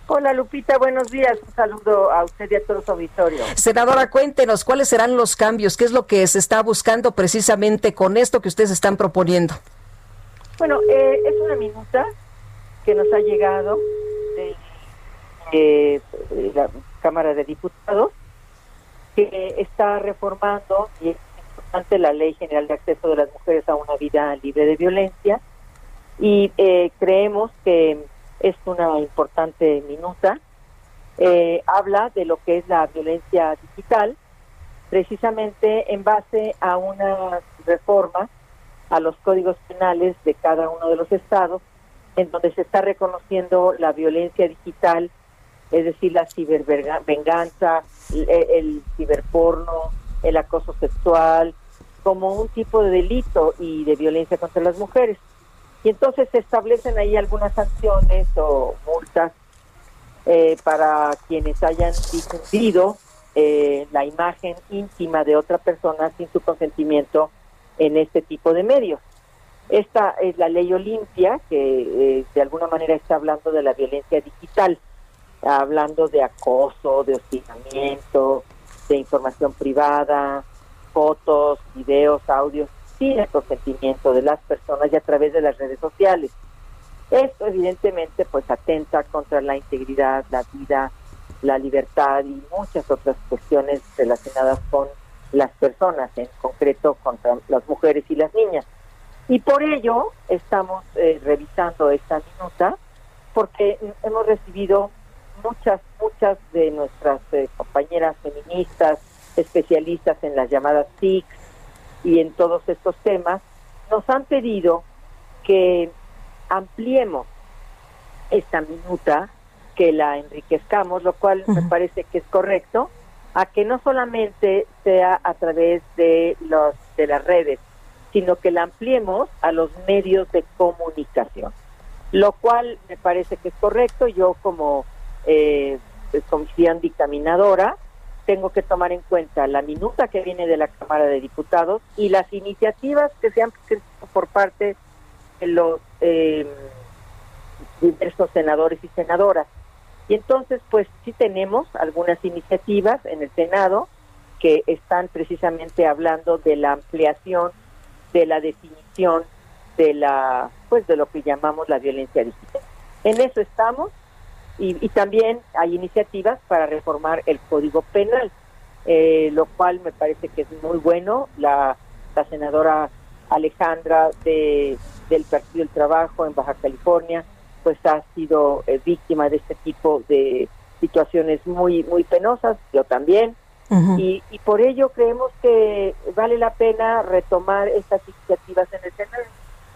Hola Lupita, buenos días. Un saludo a usted y a todo su auditorio. Senadora, cuéntenos cuáles serán los cambios, qué es lo que se está buscando precisamente con esto que ustedes están proponiendo. Bueno, eh, es una minuta que nos ha llegado de eh, la Cámara de Diputados que está reformando y ante la Ley General de Acceso de las Mujeres a una Vida Libre de Violencia y eh, creemos que es una importante minuta. Eh, habla de lo que es la violencia digital, precisamente en base a una reforma a los códigos penales de cada uno de los estados, en donde se está reconociendo la violencia digital, es decir, la cibervenganza, el, ciberporno, el acoso sexual, como un tipo de delito y de violencia contra las mujeres. Y entonces se establecen ahí algunas sanciones o multas eh, para quienes hayan difundido eh, la imagen íntima de otra persona sin su consentimiento en este tipo de medios. Esta es la ley Olimpia, que eh, de alguna manera está hablando de la violencia digital, hablando de acoso, de hostigamiento, de información privada, fotos, videos, audios, sin el consentimiento de las personas y a través de las redes sociales. Esto evidentemente pues atenta contra la integridad, la vida, la libertad y muchas otras cuestiones relacionadas con las personas, en concreto contra las mujeres y las niñas. Y por ello estamos eh, revisando esta minuta porque hemos recibido muchas, muchas de nuestras eh, compañeras feministas, especialistas en las llamadas TIC y en todos estos temas, nos han pedido que ampliemos esta minuta que la enriquezcamos, lo cual me parece que es correcto, a que no solamente sea a través de los de las redes, sino que la ampliemos a los medios de comunicación, lo cual me parece que es correcto. Yo como eh, comisión dictaminadora tengo que tomar en cuenta la minuta que viene de la Cámara de Diputados y las iniciativas que se han presentado por parte de los eh, diversos senadores y senadoras. Y entonces, pues sí tenemos algunas iniciativas en el Senado que están precisamente hablando de la ampliación de la definición de la pues de lo que llamamos la violencia digital. En eso estamos y, y también hay iniciativas para reformar el Código Penal, eh, lo cual me parece que es muy bueno. La, la senadora Alejandra de, del Partido del Trabajo en Baja California pues ha sido eh, víctima de este tipo de situaciones muy muy penosas, yo también, y, y por ello creemos que vale la pena retomar estas iniciativas en el Senado,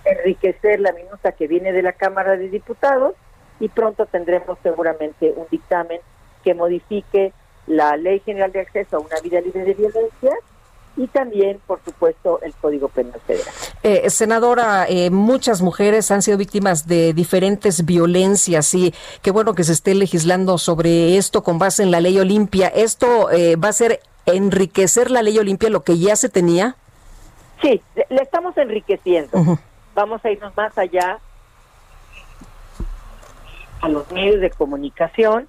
enriquecer la minuta que viene de la Cámara de Diputados y pronto tendremos seguramente un dictamen que modifique la Ley General de Acceso a una vida libre de violencia y también, por supuesto, el Código Penal Federal. Eh, senadora, eh, muchas mujeres han sido víctimas de diferentes violencias y qué bueno que se esté legislando sobre esto con base en la ley Olimpia. ¿Esto eh, va a ser enriquecer la ley Olimpia, lo que ya se tenía? Sí, le, le estamos enriqueciendo. Vamos a irnos más allá a los medios de comunicación.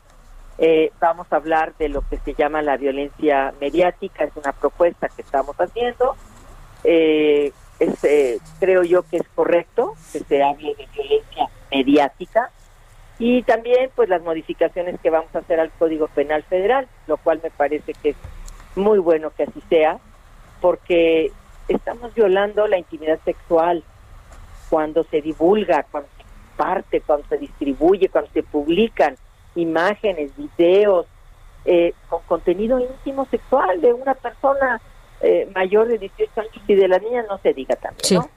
Eh, vamos a hablar de lo que se llama la violencia mediática, es una propuesta que estamos haciendo. Eh, es, eh, creo yo que es correcto que se hable de violencia mediática y también pues las modificaciones que vamos a hacer al Código Penal Federal, lo cual me parece que es muy bueno que así sea, porque estamos violando la intimidad sexual cuando se divulga, cuando se parte, cuando se distribuye, cuando se publican imágenes, videos eh, con contenido íntimo sexual de una persona eh, mayor de 18 años y de la niña no se diga también, ¿no?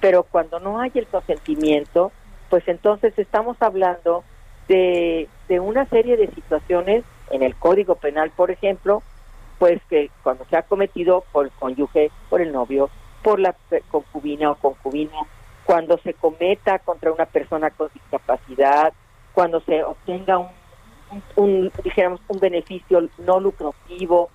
Pero cuando no hay el consentimiento, pues entonces estamos hablando de, de una serie de situaciones en el Código Penal, por ejemplo, pues que cuando se ha cometido por el cónyuge, por el novio, por la concubina o concubina, cuando se cometa contra una persona con discapacidad, cuando se obtenga un, dijéramos, un beneficio no lucrativo,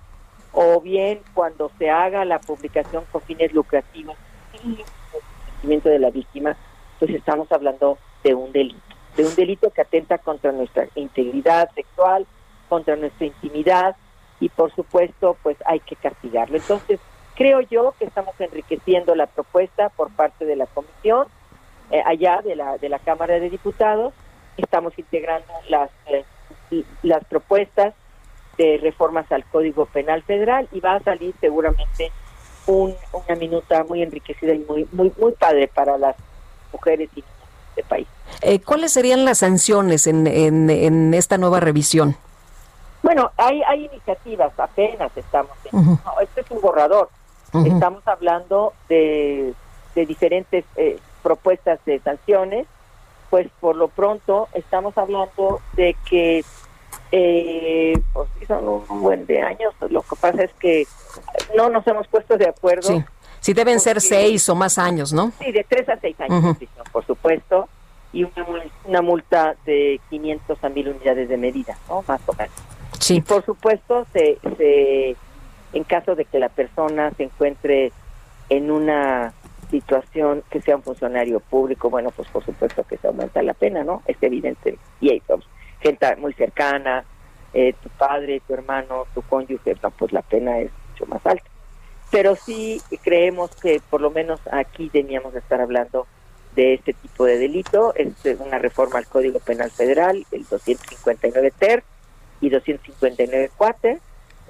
o bien cuando se haga la publicación con fines lucrativos sin el de la víctima, pues estamos hablando de un delito, de un delito que atenta contra nuestra integridad sexual, contra nuestra intimidad y por supuesto pues hay que castigarlo. Entonces creo yo que estamos enriqueciendo la propuesta por parte de la comisión eh, allá de la de la Cámara de Diputados, estamos integrando las eh, las propuestas de reformas al Código Penal Federal y va a salir seguramente un, una minuta muy enriquecida y muy muy muy padre para las mujeres y niñas de país. Eh, ¿Cuáles serían las sanciones en, en, en esta nueva revisión? Bueno, hay, hay iniciativas, apenas estamos en, no, este es un borrador. Estamos hablando de, de diferentes eh, propuestas de sanciones, pues por lo pronto estamos hablando de que eh, pues sí son un, buen de años, lo que pasa es que no nos hemos puesto de acuerdo. Sí, sí deben ser seis o más años, ¿no? Sí, de tres a seis años por supuesto, y una, una multa de 500 a 1000 unidades de medida, ¿no? Más o menos. Sí. Y por supuesto, se, se, en caso de que la persona se encuentre en una situación que sea un funcionario público, bueno, pues por supuesto que se aumenta la pena, ¿no? Es evidente. Y hay pues, gente muy cercana, eh, tu padre, tu hermano, tu cónyuge, pues la pena es mucho más alta. Pero sí creemos que por lo menos aquí teníamos de estar hablando de este tipo de delito, es eh, una reforma al Código Penal Federal, el 259 ter y 259 cuater.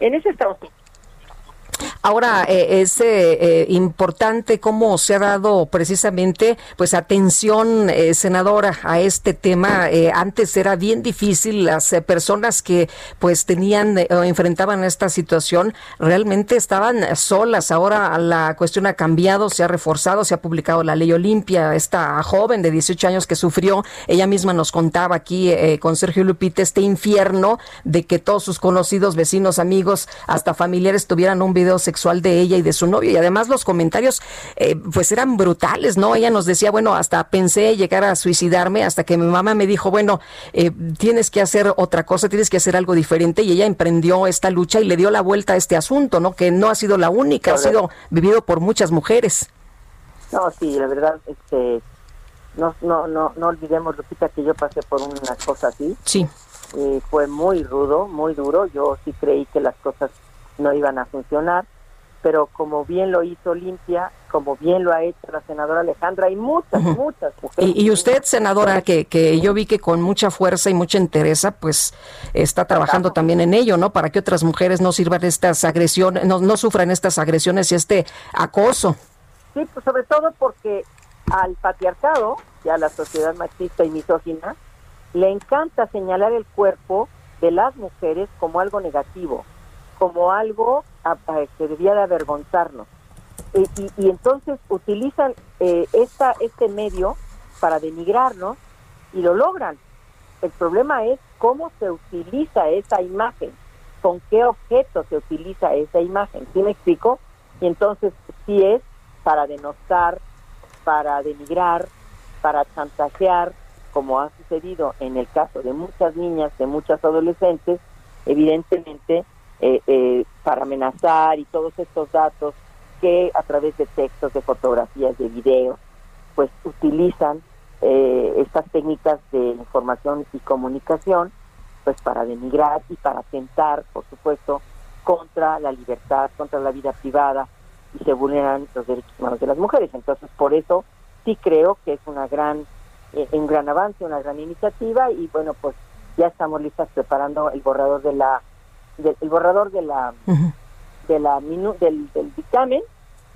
En eso estamos Ahora, eh, es eh, importante cómo se ha dado precisamente pues atención, senadora, a este tema. antes era bien difícil, las personas que pues tenían o enfrentaban esta situación realmente estaban solas. Ahora la cuestión ha cambiado, se ha reforzado, se ha publicado la ley Olimpia, esta joven de 18 años que sufrió, ella misma nos contaba aquí con Sergio Lupita este infierno de que todos sus conocidos, vecinos, amigos, hasta familiares tuvieran un video de ella y de su novio. Y además los comentarios, eh, pues eran brutales, ¿no? Ella nos decía, bueno, hasta pensé llegar a suicidarme, hasta que mi mamá me dijo, bueno, eh, tienes que hacer otra cosa, tienes que hacer algo diferente. Y ella emprendió esta lucha y le dio la vuelta a este asunto, ¿no? Que no ha sido la única, ha sido vivido por muchas mujeres. No, sí, la verdad, este, no, no, no, no olvidemos, Lupita, que yo pasé por una cosa así. Sí. Eh, fue muy rudo, muy duro. Yo sí creí que las cosas no iban a funcionar, pero como bien lo hizo Limpia, como bien lo ha hecho la senadora Alejandra y muchas, muchas mujeres. Y, usted, senadora, que, que yo vi que con mucha fuerza y mucha entereza, pues está trabajando también en ello, ¿no? Para que otras mujeres no sirvan estas agresiones, no, no sufran estas agresiones y este acoso. Sí, pues sobre todo porque al patriarcado y a la sociedad machista y misógina, le encanta señalar el cuerpo de las mujeres como algo negativo, como algo que debía de avergonzarnos. Y, entonces utilizan eh, esta, este medio para denigrarnos y lo logran. El problema es cómo se utiliza esa imagen, con qué objeto se utiliza esa imagen. ¿Sí me explico? Y entonces si es para denostar, para denigrar, para chantajear, como ha sucedido en el caso de muchas niñas, de muchas adolescentes, evidentemente eh, eh, para amenazar y todos estos datos que a través de textos, de fotografías, de videos, pues utilizan eh, estas técnicas de información y comunicación, pues para denigrar y para atentar, por supuesto, contra la libertad, contra la vida privada y se vulneran los derechos humanos de las mujeres. Entonces, por eso sí creo que es una gran eh, un gran avance, una gran iniciativa y bueno, pues ya estamos listas preparando el borrador de la el borrador de la de la del, dictamen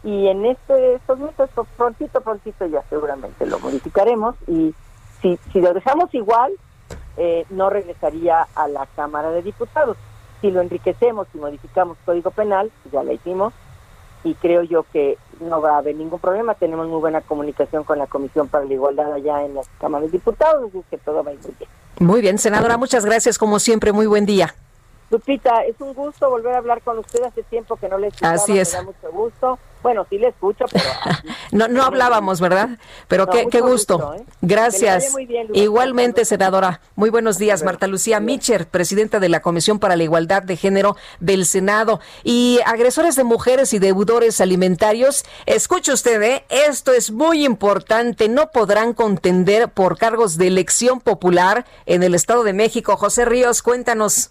y en este estos meses pues, prontito prontito ya seguramente lo modificaremos y si si lo dejamos igual eh, no regresaría a la Cámara de Diputados si lo enriquecemos y modificamos código penal ya la hicimos y creo yo que no va a haber ningún problema. Tenemos muy buena comunicación con la Comisión para la Igualdad allá en la Cámara de Diputados, así que todo va a ir muy bien. Muy bien, senadora, muchas gracias como siempre, muy buen día. Lupita, es un gusto volver a hablar con usted hace tiempo que no le escuchaba, Así es. me da mucho gusto. Bueno, sí le escucho, pero... no, no hablábamos, ¿verdad? Pero qué, qué gusto. ¿eh? Gracias. Igualmente, senadora. Muy buenos días, Marta Lucía Micher, presidenta de la Comisión para la Igualdad de Género del Senado. Y agresores de mujeres y deudores alimentarios, escuche usted, ¿eh? esto es muy importante, no podrán contender por cargos de elección popular en el Estado de México. José Ríos, cuéntanos.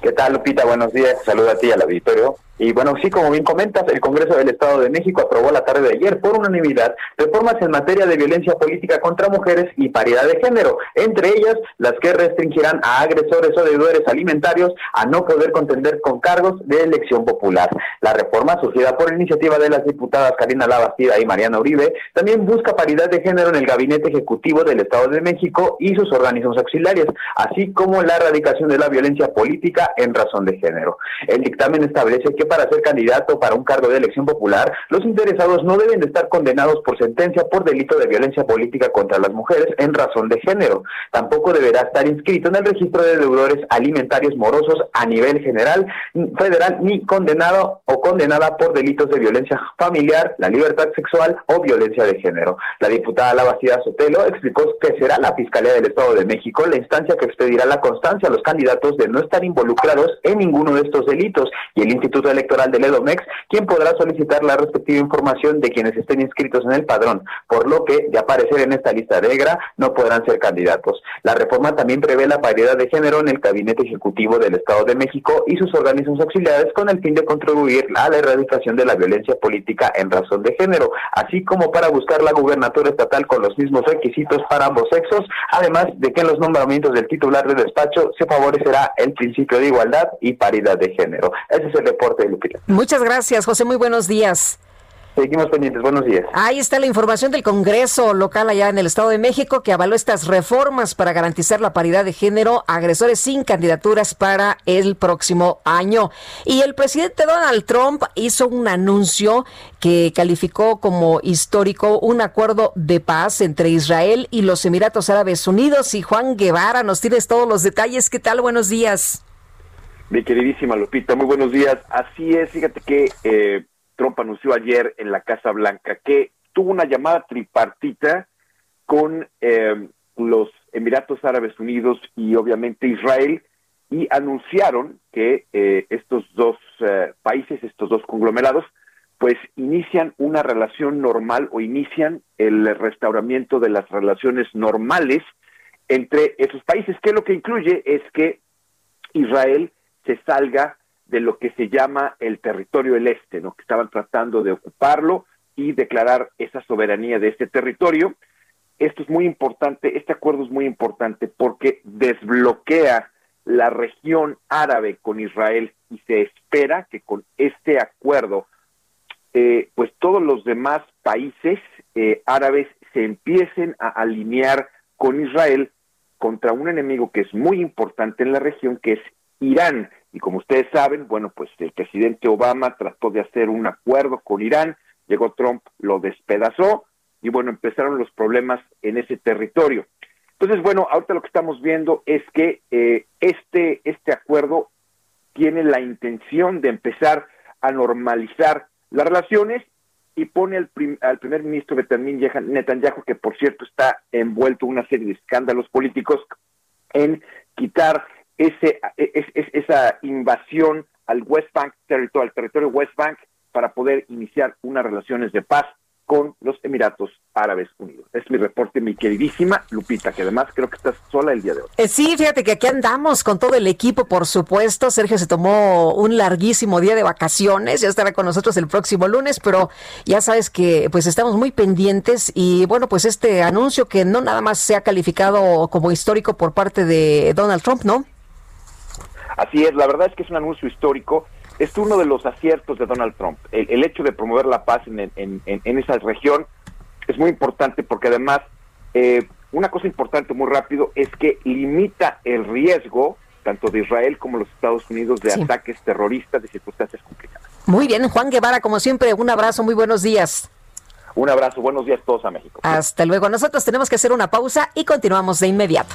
¿Qué tal, Lupita? Buenos días. Saluda a ti al auditorio. Y bueno, sí, como bien comentas, el Congreso del Estado de México aprobó la tarde de ayer por unanimidad reformas en materia de violencia política contra mujeres y paridad de género, entre ellas las que restringirán a agresores o deudores alimentarios a no poder contender con cargos de elección popular. La reforma, surgida por iniciativa de las diputadas Karina Labastida y Mariana Uribe, también busca paridad de género en el Gabinete Ejecutivo del Estado de México y sus organismos auxiliares, así como la erradicación de la violencia política en razón de género. El dictamen establece que para ser candidato para un cargo de elección popular, los interesados no deben de estar condenados por sentencia por delito de violencia política contra las mujeres en razón de género. Tampoco deberá estar inscrito en el registro de deudores alimentarios morosos a nivel general, federal, ni condenado o condenada por delitos de violencia familiar, la libertad sexual o violencia de género. La diputada Lavacida Sotelo explicó que será la Fiscalía del Estado de México la instancia que expedirá la constancia a los candidatos de no estar involucrados en ninguno de estos delitos y el Instituto Electoral del EDOMEX, quien podrá solicitar la respectiva información de quienes estén inscritos en el padrón, por lo que, de aparecer en esta lista negra, no podrán ser candidatos. La reforma también prevé la paridad de género en el Gabinete Ejecutivo del Estado de México y sus organismos auxiliares con el fin de contribuir a la erradicación de la violencia política en razón de género, así como para buscar la gubernatura estatal con los mismos requisitos para ambos sexos, además de que en los nombramientos del titular de despacho se favorecerá el principio de igualdad y paridad de género. Ese es el reporte Lupita. Muchas gracias, José. Muy buenos días. Seguimos pendientes. Buenos días. Ahí está la información del Congreso local allá en el Estado de México que avaló estas reformas para garantizar la paridad de género, agresores sin candidaturas para el próximo año. Y el presidente Donald Trump hizo un anuncio que calificó como histórico un acuerdo de paz entre Israel y los Emiratos Árabes Unidos. Y Juan Guevara, nos tienes todos los detalles. ¿Qué tal? Buenos días. Mi queridísima Lupita, muy buenos días. Así es, fíjate que eh, Trump anunció ayer en la Casa Blanca que tuvo una llamada tripartita con eh, los Emiratos Árabes Unidos y obviamente Israel y anunciaron que eh, estos dos eh, países, estos dos conglomerados, pues inician una relación normal o inician el restauramiento de las relaciones normales entre esos países, que lo que incluye es que Israel se salga de lo que se llama el territorio del este, ¿no? que estaban tratando de ocuparlo y declarar esa soberanía de este territorio. Esto es muy importante, este acuerdo es muy importante porque desbloquea la región árabe con Israel y se espera que con este acuerdo, eh, pues todos los demás países eh, árabes se empiecen a alinear con Israel contra un enemigo que es muy importante en la región, que es Irán. Y como ustedes saben, bueno, pues el presidente Obama trató de hacer un acuerdo con Irán, llegó Trump, lo despedazó y bueno, empezaron los problemas en ese territorio. Entonces, bueno, ahorita lo que estamos viendo es que eh, este, este acuerdo tiene la intención de empezar a normalizar las relaciones y pone al, al primer ministro Netanyahu, que por cierto está envuelto en una serie de escándalos políticos, en quitar ese, es, esa invasión al West Bank, territorio, al territorio West Bank, para poder iniciar unas relaciones de paz con los Emiratos Árabes Unidos. Es mi reporte, mi queridísima Lupita, que además creo que estás sola el día de hoy. Eh, sí, fíjate que aquí andamos con todo el equipo, por supuesto. Sergio se tomó un larguísimo día de vacaciones, ya estará con nosotros el próximo lunes, pero ya sabes que pues estamos muy pendientes y bueno, pues este anuncio que no nada más se ha calificado como histórico por parte de Donald Trump, ¿no? Así es, la verdad es que es un anuncio histórico. Es uno de los aciertos de Donald Trump. El, hecho de promover la paz en, en, esa región es muy importante porque además, eh, una cosa importante muy rápido es que limita el riesgo tanto de Israel como de los Estados Unidos de ataques terroristas de circunstancias complicadas. Muy bien, Juan Guevara, como siempre, un abrazo, muy buenos días. Un abrazo, buenos días todos a México. Hasta luego. Nosotros tenemos que hacer una pausa y continuamos de inmediato.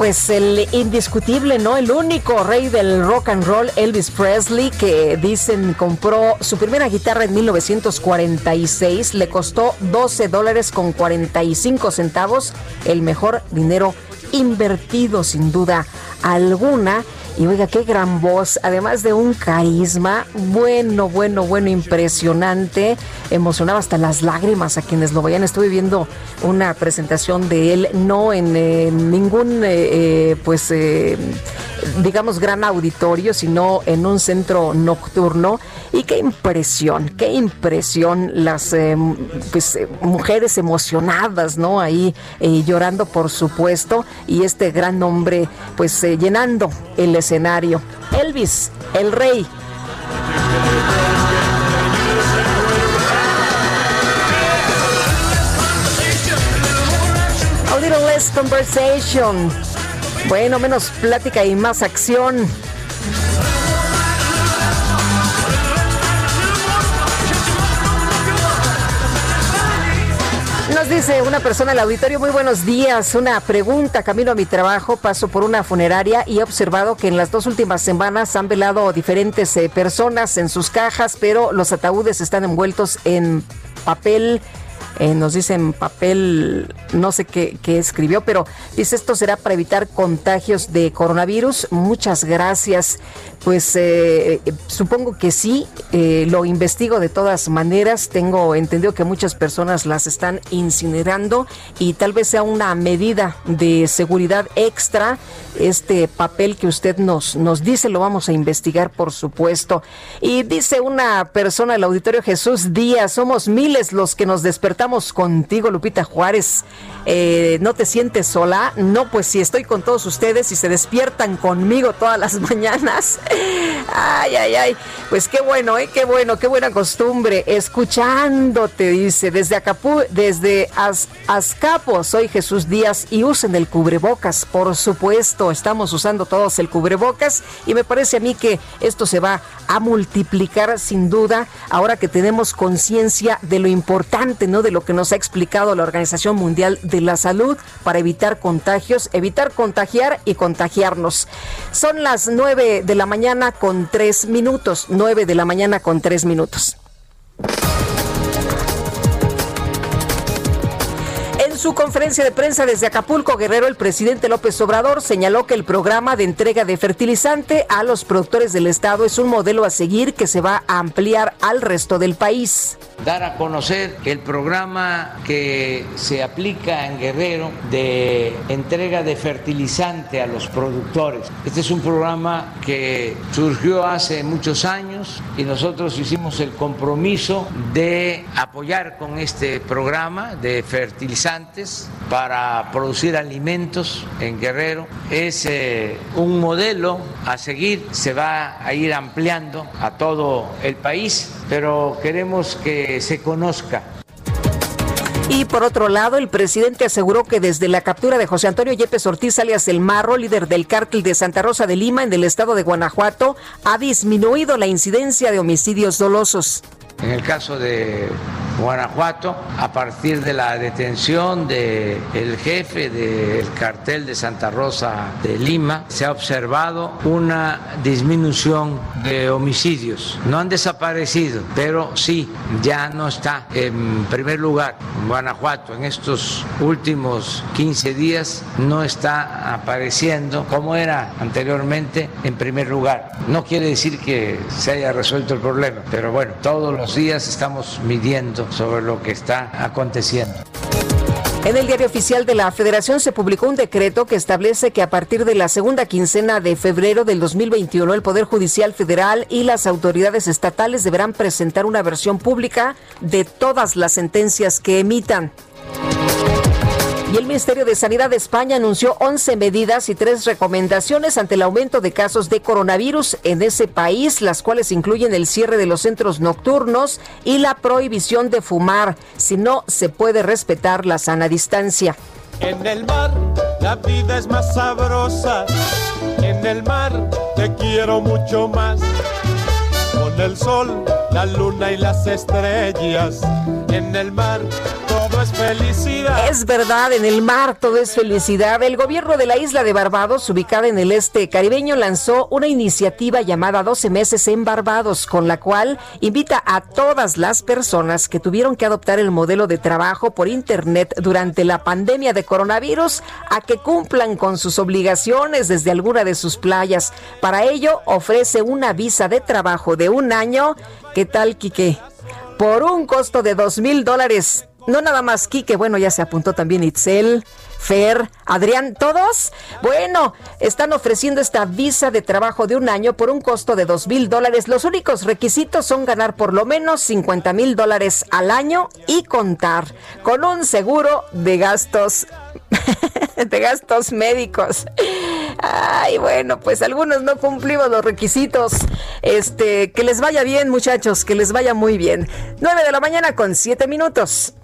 Pues el indiscutible, ¿no? El único rey del rock and roll, Elvis Presley, que dicen compró su primera guitarra en 1946, le costó 12 dólares con 45 centavos, el mejor dinero invertido sin duda alguna. Y oiga, qué gran voz, además de un carisma, bueno, bueno, bueno, impresionante. Emocionaba hasta las lágrimas a quienes lo veían. Estuve viendo una presentación de él, no en, ningún, eh, eh, pues, eh, digamos, gran auditorio, sino en un centro nocturno Y qué impresión, qué impresión las eh, pues, eh, mujeres emocionadas, ¿no? Ahí eh, llorando, por supuesto, y este gran hombre, pues llenando el escenario. Elvis, el rey. A little less conversation. Bueno, menos plática y más acción. Nos dice una persona al auditorio, muy buenos días. Una pregunta, camino a mi trabajo, paso por una funeraria y he observado que en las dos últimas semanas han velado diferentes eh, personas en sus cajas, pero los ataúdes están envueltos en papel eh, nos dicen papel, no sé qué, escribió, pero dice esto será para evitar contagios de coronavirus. Muchas gracias. Pues eh, supongo que sí, eh, lo investigo de todas maneras. Tengo entendido que muchas personas las están incinerando y tal vez sea una medida de seguridad extra. Este papel que usted nos, nos dice lo vamos a investigar, por supuesto. Y dice una persona del auditorio Jesús Díaz, somos miles los que nos despertamos contigo, Lupita Juárez. Eh, ¿No te sientes sola? No, pues si estoy con todos ustedes y se despiertan conmigo todas las mañanas. Ay, ay, ay. Pues qué bueno, ¿eh? Qué bueno, qué buena costumbre. Escuchándote, dice, desde Acapú, desde Azcapo, soy Jesús Díaz y usen el cubrebocas, por supuesto. Estamos usando todos el cubrebocas y me parece a mí que esto se va a multiplicar sin duda ahora que tenemos conciencia de lo importante, ¿no? De lo que nos ha explicado la Organización Mundial de la Salud para evitar contagios, evitar contagiar y contagiarnos. Son las nueve de la mañana mañana con tres minutos. Nueve de la mañana con tres minutos. Su conferencia de prensa desde Acapulco, Guerrero, el presidente López Obrador señaló que el programa de entrega de fertilizante a los productores del Estado es un modelo a seguir que se va a ampliar al resto del país dar a conocer el programa que se aplica en Guerrero de entrega de fertilizante a los productores. Este es un programa que surgió hace muchos años y nosotros hicimos el compromiso de apoyar con este programa de para producir alimentos en Guerrero. Es eh, un modelo a seguir, se va a ir ampliando a todo el país, pero queremos que se conozca. Y por otro lado, el presidente aseguró que desde la captura de José Antonio Yepes Ortiz, alias El Marro, líder del cártel de Santa Rosa de Lima en el estado de Guanajuato, ha disminuido la incidencia de homicidios dolosos. En el caso de Guanajuato, a partir de la detención del el jefe del cartel de Santa Rosa de Lima, se ha observado una disminución de homicidios. No han desaparecido, pero sí, ya no está en primer lugar Guanajuato. En estos últimos 15 días no está apareciendo como era anteriormente en primer lugar. No quiere decir que se haya resuelto el problema, pero bueno, todos los días estamos midiendo sobre lo que está aconteciendo. En el diario oficial de la Federación se publicó un decreto que establece que a partir de la segunda quincena de febrero del 2021 el Poder Judicial Federal y las autoridades estatales deberán presentar una versión pública de todas las sentencias que emitan. Y el Ministerio de Sanidad de España anunció 11 medidas y tres recomendaciones ante el aumento de casos de coronavirus en ese país, las cuales incluyen el cierre de los centros nocturnos y la prohibición de fumar, si no se puede respetar la sana distancia. En el mar la vida es más sabrosa, en el mar te quiero mucho más, con el sol, la luna y las estrellas, en el mar Es verdad, en el mar todo es felicidad. El gobierno de la isla de Barbados, ubicada en el este caribeño, lanzó una iniciativa llamada 12 meses en Barbados, con la cual invita a todas las personas que tuvieron que adoptar el modelo de trabajo por Internet durante la pandemia de coronavirus a que cumplan con sus obligaciones desde alguna de sus playas. Para ello, ofrece una visa de trabajo de un año. ¿Qué tal, Quique? Por un costo de dos mil dólares no nada más Quique, bueno, ya se apuntó también Itzel, Fer, Adrián, todos. Bueno, están ofreciendo esta visa de trabajo de un año por un costo de dos mil dólares. Los únicos requisitos son ganar por lo menos 50 mil dólares al año y contar con un seguro de gastos de gastos médicos. Ay, bueno, pues algunos no cumplimos los requisitos. Este, que les vaya bien, muchachos, que les vaya muy bien. 9 de la mañana con 7 minutos.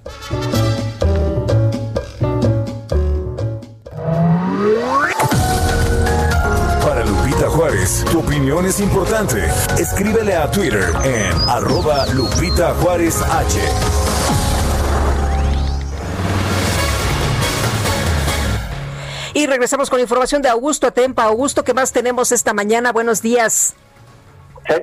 Para Lupita Juárez, tu opinión es importante. Escríbele a Twitter en arroba Lupita Juárez H. Y regresamos con información de Augusto Atempa. Augusto, ¿qué más tenemos esta mañana? Buenos días.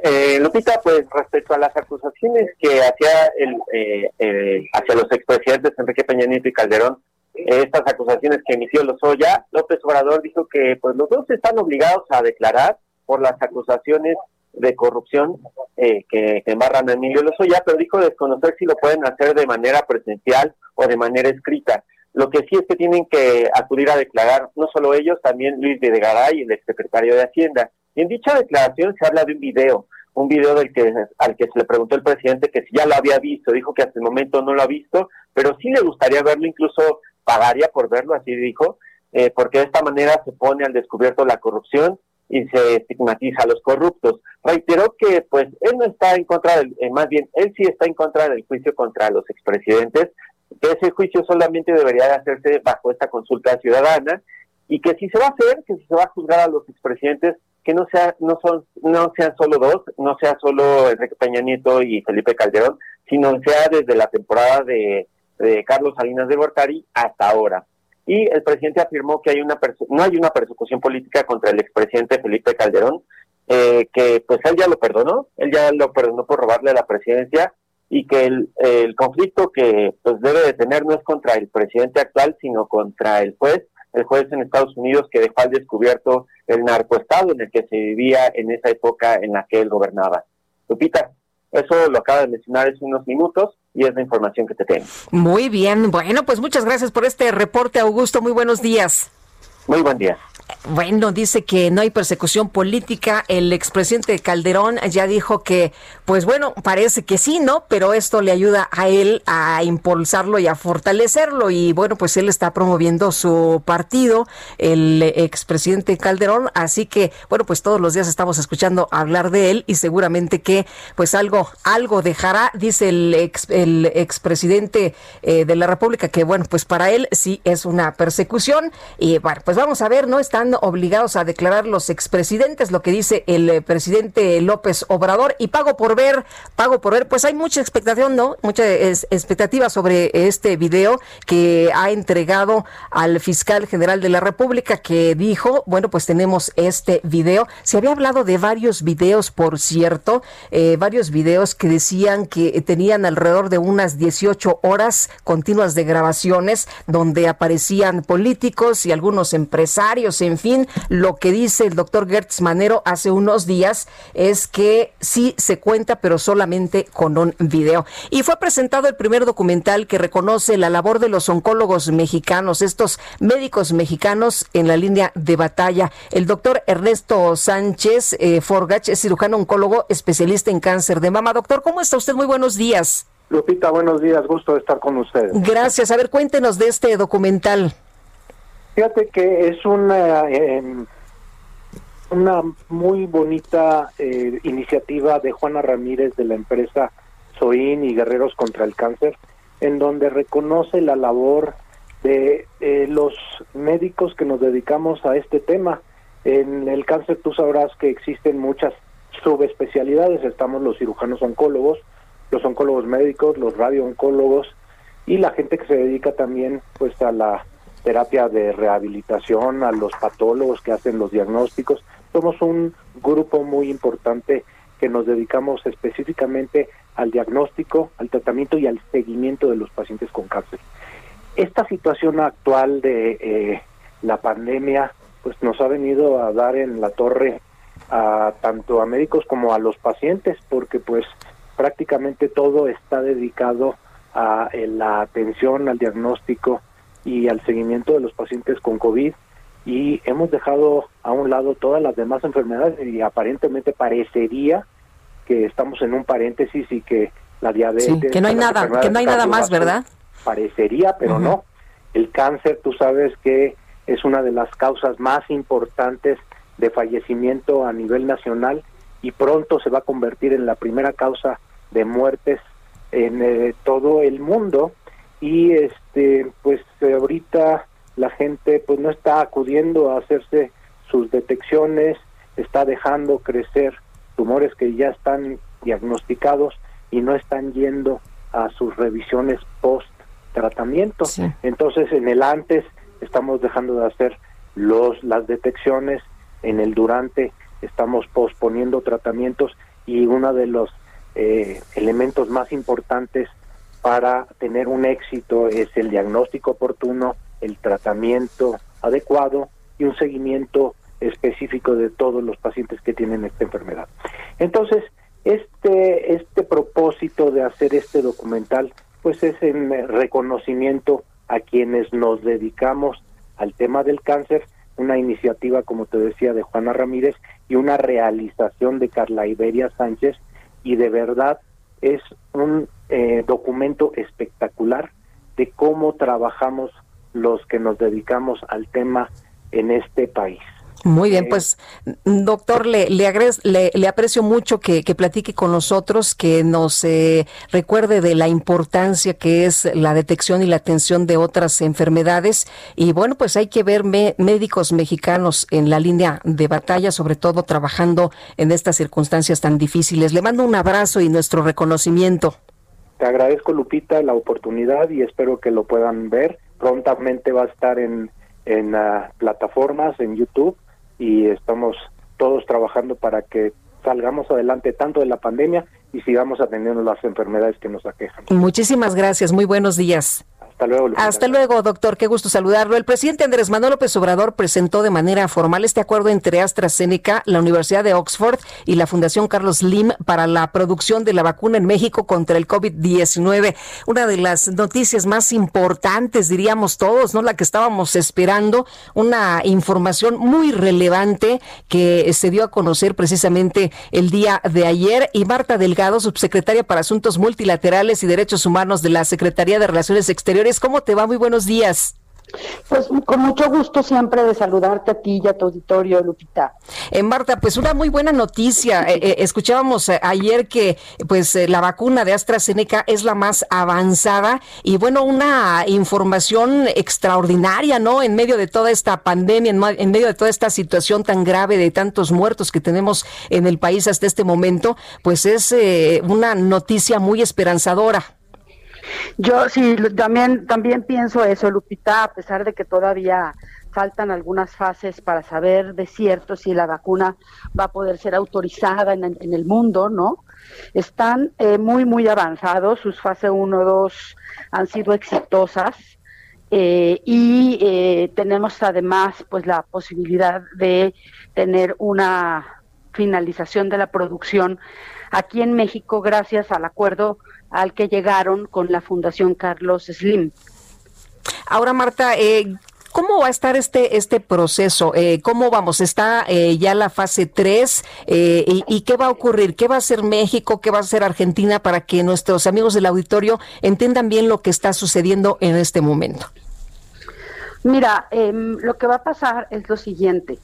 Eh, Lupita, pues respecto a las acusaciones que hacía el, eh, eh, hacia los expresidentes Enrique Peña Nieto y Calderón, estas acusaciones que emitió Lozoya, López Obrador dijo que pues los dos están obligados a declarar por las acusaciones de corrupción que, que embarran a Emilio Lozoya, pero dijo desconocer si lo pueden hacer de manera presencial o de manera escrita. Lo que sí es que tienen que acudir a declarar, no solo ellos, también Luis Videgaray, el exsecretario de Hacienda. Y en dicha declaración se habla de un video, un video del que, al que se le preguntó el presidente que si ya lo había visto, dijo que hasta el momento no lo ha visto, pero sí le gustaría verlo, incluso pagaría por verlo, así dijo, eh, porque de esta manera se pone al descubierto la corrupción y se estigmatiza a los corruptos. Reiteró que pues él no está en contra del, eh, más bien, él sí está en contra del juicio contra los expresidentes, que ese juicio solamente debería de hacerse bajo esta consulta ciudadana y que si se va a hacer, que si se va a juzgar a los expresidentes, que no sea, no son, no sean solo dos, no sea solo Enrique Peña Nieto y Felipe Calderón, sino sea desde la temporada de, Carlos Salinas de Gortari hasta ahora. Y el presidente afirmó que hay una no hay una persecución política contra el expresidente Felipe Calderón, eh, que pues él ya lo perdonó, él ya lo perdonó por robarle la presidencia y que el, el conflicto que pues debe de tener no es contra el presidente actual, sino contra el juez, el juez en Estados Unidos que dejó al descubierto el narcoestado en el que se vivía en esa época en la que él gobernaba. Lupita, eso lo acaba de mencionar hace unos minutos y es la información que te tengo. Muy bien, bueno, pues muchas gracias por este reporte, Augusto. Muy buenos días. Muy buen día. Bueno, dice que no hay persecución política. El expresidente Calderón ya dijo que, pues bueno, parece que sí, ¿no? Pero esto le ayuda a él a impulsarlo y a fortalecerlo. Y bueno, pues él está promoviendo su partido, el expresidente Calderón. Así que, bueno, pues todos los días estamos escuchando hablar de él y seguramente que, pues algo, algo dejará, dice el, ex, el expresidente eh, de la República, que bueno, pues para él sí es una persecución. Y bueno, pues vamos a ver, ¿no? Están obligados a declarar los expresidentes, lo que dice el eh, presidente López Obrador, y pago por ver, pago por ver, pues hay mucha expectación, ¿no? Mucha expectativa sobre este video que ha entregado al fiscal general de la República, que dijo, bueno, pues tenemos este video. Se había hablado de varios videos, por cierto, eh, varios videos que decían que tenían alrededor de unas 18 horas continuas de grabaciones donde aparecían políticos y algunos empresarios, en fin, lo que dice el doctor Gertz Manero hace unos días es que sí se cuenta, pero solamente con un video. Y fue presentado el primer documental que reconoce la labor de los oncólogos mexicanos, estos médicos mexicanos en la línea de batalla. El doctor Ernesto Sánchez eh, Forgach es cirujano oncólogo especialista en cáncer de mama. Doctor, ¿cómo está usted? Muy buenos días. Lupita, buenos días, gusto de estar con ustedes. Gracias. A ver, cuéntenos de este documental. Fíjate que es una, em, una muy bonita eh, iniciativa de Juana Ramírez de la empresa Soin y Guerreros contra el Cáncer, en donde reconoce la labor de eh, los médicos que nos dedicamos a este tema. En el cáncer tú sabrás que existen muchas subespecialidades, estamos los cirujanos oncólogos, los oncólogos médicos, los radiooncólogos y la gente que se dedica también pues a la terapia de rehabilitación, a los patólogos que hacen los diagnósticos. Somos un grupo muy importante que nos dedicamos específicamente al diagnóstico, al tratamiento y al seguimiento de los pacientes con cáncer. Esta situación actual de eh, la pandemia pues nos ha venido a dar en la torre a tanto a médicos como a los pacientes porque pues prácticamente todo está dedicado a la atención, al diagnóstico y al seguimiento de los pacientes con COVID y hemos dejado a un lado todas las demás enfermedades y aparentemente parecería que estamos en un paréntesis y que la diabetes que no hay nada que no hay nada más verdad parecería pero no. El cáncer tú sabes que es una de las causas más importantes de fallecimiento a nivel nacional y pronto se va a convertir en la primera causa de muertes en eh, todo el mundo y este pues ahorita la gente pues no está acudiendo a hacerse sus detecciones, está dejando crecer tumores que ya están diagnosticados y no están yendo a sus revisiones post tratamiento. Entonces, en el antes estamos dejando de hacer los las detecciones, en el durante estamos posponiendo tratamientos y uno de los eh, elementos más importantes para tener un éxito es el diagnóstico oportuno, el tratamiento adecuado y un seguimiento específico de todos los pacientes que tienen esta enfermedad. Entonces, este, este propósito de hacer este documental, pues es en reconocimiento a quienes nos dedicamos al tema del cáncer, una iniciativa, como te decía, de Juana Ramírez y una realización de Carla Iberia Sánchez, y de verdad es un eh, documento espectacular de cómo trabajamos los que nos dedicamos al tema en este país. Muy bien, pues doctor, le, le, le, aprecio mucho que, platique con nosotros, que nos eh, recuerde de la importancia que es la detección y la atención de otras enfermedades. Y bueno, pues hay que ver médicos mexicanos en la línea de batalla, sobre todo trabajando en estas circunstancias tan difíciles. Le mando un abrazo y nuestro reconocimiento. Te agradezco, Lupita, la oportunidad y espero que lo puedan ver. Prontamente va a estar en, en uh, plataformas, en YouTube y estamos todos trabajando para que salgamos adelante tanto de la pandemia y sigamos atendiendo las enfermedades que nos aquejan. Muchísimas gracias, muy buenos días. Hasta luego. Doctor. Qué gusto saludarlo. El presidente Andrés Manuel López Obrador presentó de manera formal este acuerdo entre AstraZeneca, la Universidad de Oxford y la Fundación Carlos Lim para la producción de la vacuna en México contra el COVID-19. Una de las noticias más importantes, diríamos todos, ¿no? La que estábamos esperando, una información muy relevante que se dio a conocer precisamente el día de ayer. Y Marta Delgado, subsecretaria para Asuntos Multilaterales y Derechos Humanos de la Secretaría de Relaciones Exteriores, ¿Cómo te va? Muy buenos días. Pues con mucho gusto siempre de saludarte a ti y a tu auditorio, Lupita. Eh, Marta, pues una muy buena noticia. Eh, eh, escuchábamos ayer que pues la vacuna de AstraZeneca es la más avanzada y bueno, una información extraordinaria, ¿no? En medio de toda esta pandemia, en, medio de toda esta situación tan grave de tantos muertos que tenemos en el país hasta este momento, pues es una noticia muy esperanzadora. Yo sí, también, también pienso eso, Lupita, a pesar de que todavía faltan algunas fases para saber de cierto si la vacuna va a poder ser autorizada en, el mundo, ¿no? Están eh, muy, muy avanzados, sus fase 1, 2 han sido exitosas eh, y eh, tenemos además pues la posibilidad de tener una finalización de la producción aquí en México gracias al acuerdo al que llegaron con la Fundación Carlos Slim. Ahora, Marta, eh, ¿Cómo va a estar este este proceso? Eh, ¿Cómo vamos? ¿Está eh, ya la fase 3? y, y, qué va a ocurrir? ¿Qué va a hacer México? ¿Qué va a hacer Argentina para que nuestros amigos del auditorio entiendan bien lo que está sucediendo en este momento? Mira, em, lo que va a pasar es lo siguiente.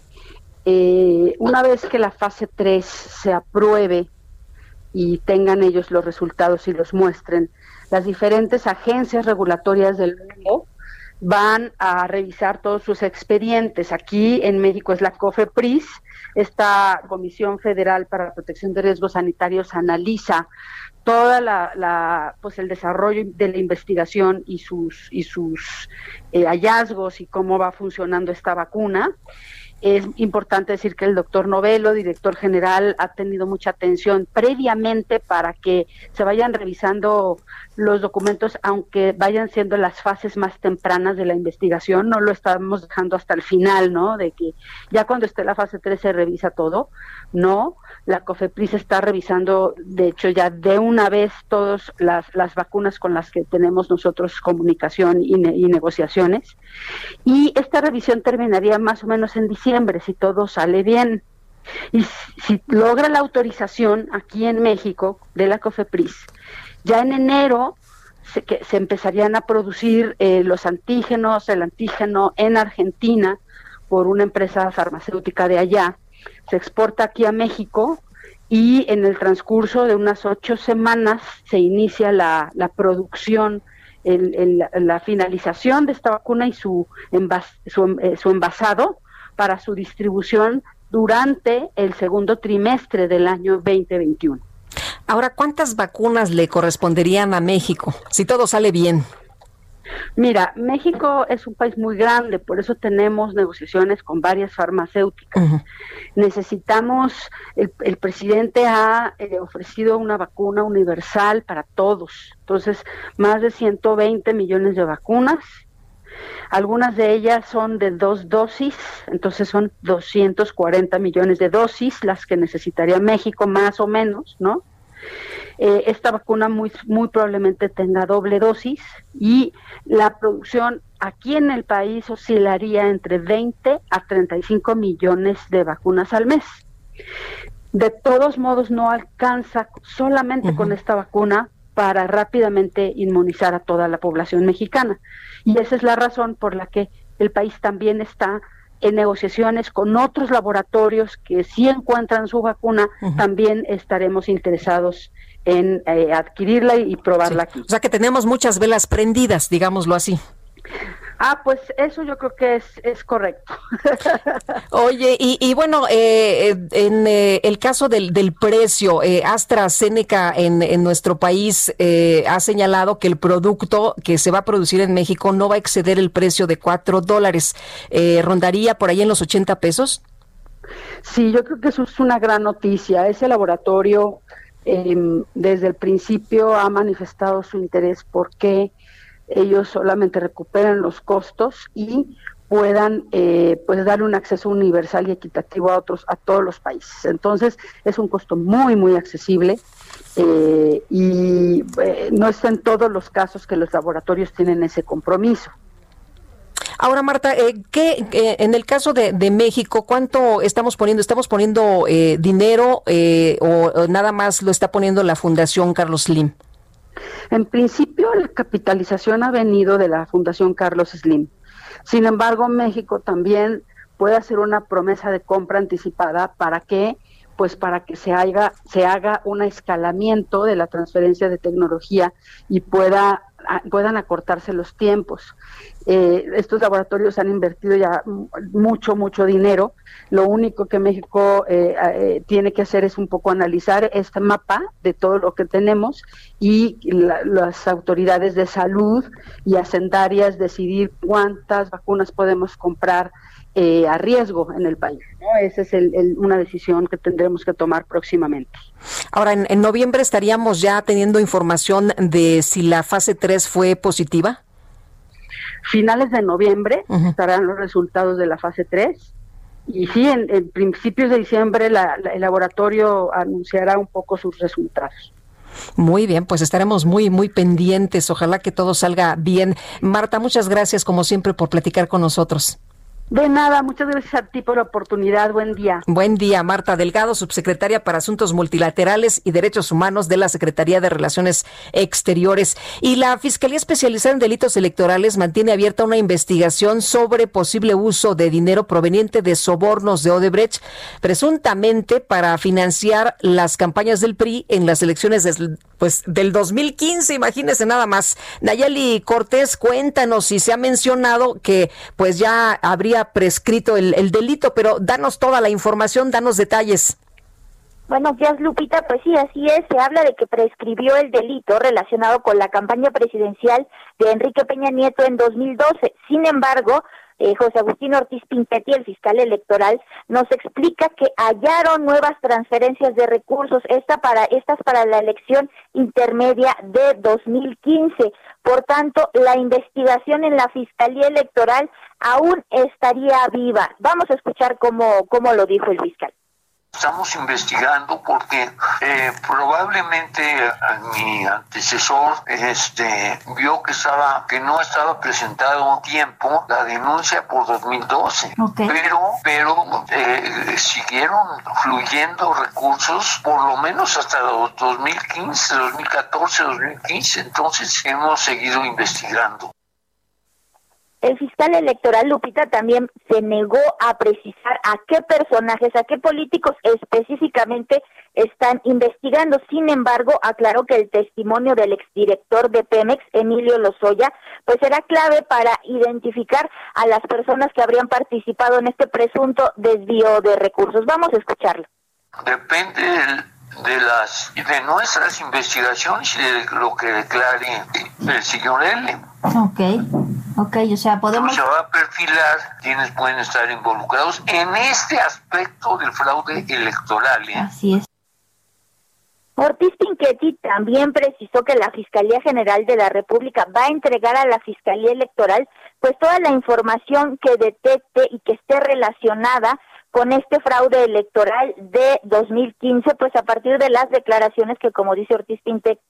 una vez que la fase 3 se apruebe y tengan ellos los resultados y los muestren, las diferentes agencias regulatorias del mundo van a revisar todos sus expedientes. Aquí en México es la COFEPRIS, esta Comisión Federal para la Protección de Riesgos Sanitarios analiza toda la, pues el desarrollo de la investigación y sus y sus eh, hallazgos y cómo va funcionando esta vacuna es importante decir que el doctor Novelo, director general, ha tenido mucha atención previamente para que se vayan revisando los documentos, aunque vayan siendo las fases más tempranas de la investigación, no lo estamos dejando hasta el final, ¿no? De que ya cuando esté la fase 3 se revisa todo, no. La COFEPRIS está revisando, de hecho, ya de una vez todas las, las vacunas con las que tenemos nosotros comunicación y, negociaciones. Y esta revisión terminaría más o menos en diciembre, si todo sale bien. Y si logra la autorización aquí en México de la COFEPRIS, ya en enero se, que, se empezarían a producir eh, los antígenos, el antígeno en Argentina por una empresa farmacéutica de allá. Se exporta aquí a México y en el transcurso de unas ocho semanas se inicia la, la producción, el, la finalización de esta vacuna y su, su, eh, su envasado para su distribución durante el segundo trimestre del año 2021. Ahora, ¿cuántas vacunas le corresponderían a México si todo sale bien? Mira, México es un país muy grande, por eso tenemos negociaciones con varias farmacéuticas. Uh -huh. Necesitamos, el, el presidente ha eh, ofrecido una vacuna universal para todos, entonces más de 120 millones de vacunas. Algunas de ellas son de dos dosis, entonces son 240 millones de dosis las que necesitaría México más o menos, ¿no? Eh, esta vacuna muy, muy probablemente tenga doble dosis y la producción aquí en el país oscilaría entre 20 a 35 millones de vacunas al mes. De todos modos, no alcanza solamente uh -huh. con esta vacuna para rápidamente inmunizar a toda la población mexicana. Y esa es la razón por la que el país también está en negociaciones con otros laboratorios que si encuentran su vacuna, uh -huh. también estaremos interesados en eh, adquirirla y probarla sí. aquí. O sea que tenemos muchas velas prendidas, digámoslo así. Ah, pues eso yo creo que es, es correcto. Oye, y, y bueno, eh, en eh, el caso del, del precio, eh, AstraZeneca en, en, nuestro país eh, ha señalado que el producto que se va a producir en México no va a exceder el precio de cuatro dólares. Eh, ¿Rondaría por ahí en los 80 pesos? Sí, yo creo que eso es una gran noticia. Ese laboratorio eh, desde el principio ha manifestado su interés porque ellos solamente recuperen los costos y puedan eh, pues dar un acceso universal y equitativo a otros a todos los países entonces es un costo muy muy accesible eh, y eh, no es en todos los casos que los laboratorios tienen ese compromiso Ahora, Marta, eh, ¿qué, eh, en el caso de, de, México, cuánto estamos poniendo? ¿Estamos poniendo eh, dinero o, o, nada más lo está poniendo la Fundación Carlos Slim? En principio, la capitalización ha venido de la Fundación Carlos Slim. Sin embargo, México también puede hacer una promesa de compra anticipada para que pues para que se haga se haga un escalamiento de la transferencia de tecnología y pueda puedan acortarse los tiempos. Eh, estos laboratorios han invertido ya mucho, mucho dinero. Lo único que México eh, eh, tiene que hacer es un poco analizar este mapa de todo lo que tenemos y la, las autoridades de salud y hacendarias decidir cuántas vacunas podemos comprar eh, a riesgo en el país. ¿no? Esa es el, el, una decisión que tendremos que tomar próximamente. Ahora, en, en, noviembre estaríamos ya teniendo información de si la fase 3 fue positiva. Finales de noviembre uh -huh. estarán los resultados de la fase 3. Y sí, en, en principios de diciembre la, la, el laboratorio anunciará un poco sus resultados. Muy bien, pues estaremos muy, muy pendientes. Ojalá que todo salga bien. Marta, muchas gracias como siempre por platicar con nosotros. De nada, muchas gracias a ti por la oportunidad. Buen día. Buen día, Marta Delgado, subsecretaria para Asuntos Multilaterales y Derechos Humanos de la Secretaría de Relaciones Exteriores. Y la Fiscalía Especializada en Delitos Electorales mantiene abierta una investigación sobre posible uso de dinero proveniente de sobornos de Odebrecht, presuntamente para financiar las campañas del PRI en las elecciones de, pues, del 2015. Imagínese nada más. Nayeli Cortés, cuéntanos si se ha mencionado que pues ya habría prescrito el, el, delito, pero danos toda la información, danos detalles. Buenos días, Lupita. Pues sí, así es. Se habla de que prescribió el delito relacionado con la campaña presidencial de Enrique Peña Nieto en 2012. Sin embargo, eh, José Agustín Ortiz Pinchetti, el fiscal electoral, nos explica que hallaron nuevas transferencias de recursos, esta para, estas para la elección intermedia de 2015. Por tanto, la investigación en la Fiscalía Electoral aún estaría viva. Vamos a escuchar cómo, cómo lo dijo el fiscal. Estamos investigando porque eh, probablemente mi antecesor este, vio que estaba que no estaba presentado a tiempo la denuncia por 2012, pero pero eh, siguieron fluyendo recursos por lo menos hasta 2015, 2014, 2015. Entonces hemos seguido investigando. El fiscal electoral Lupita también se negó a precisar a qué personajes, a qué políticos específicamente están investigando. Sin embargo, aclaró que el testimonio del exdirector de Pemex, Emilio Lozoya, pues será clave para identificar a las personas que habrían participado en este presunto desvío de recursos. Vamos a escucharlo. Depende de las de nuestras investigaciones y de lo que declare el señor L. Ok, ok, o sea, podemos... Se va a perfilar quienes pueden estar involucrados en este aspecto del fraude electoral. ¿eh? Así es. Ortiz Pinchetti también precisó que la Fiscalía General de la República va a entregar a la Fiscalía Electoral pues toda la información que detecte y que esté relacionada con este fraude electoral de 2015, pues a partir de las declaraciones que, como dice Ortiz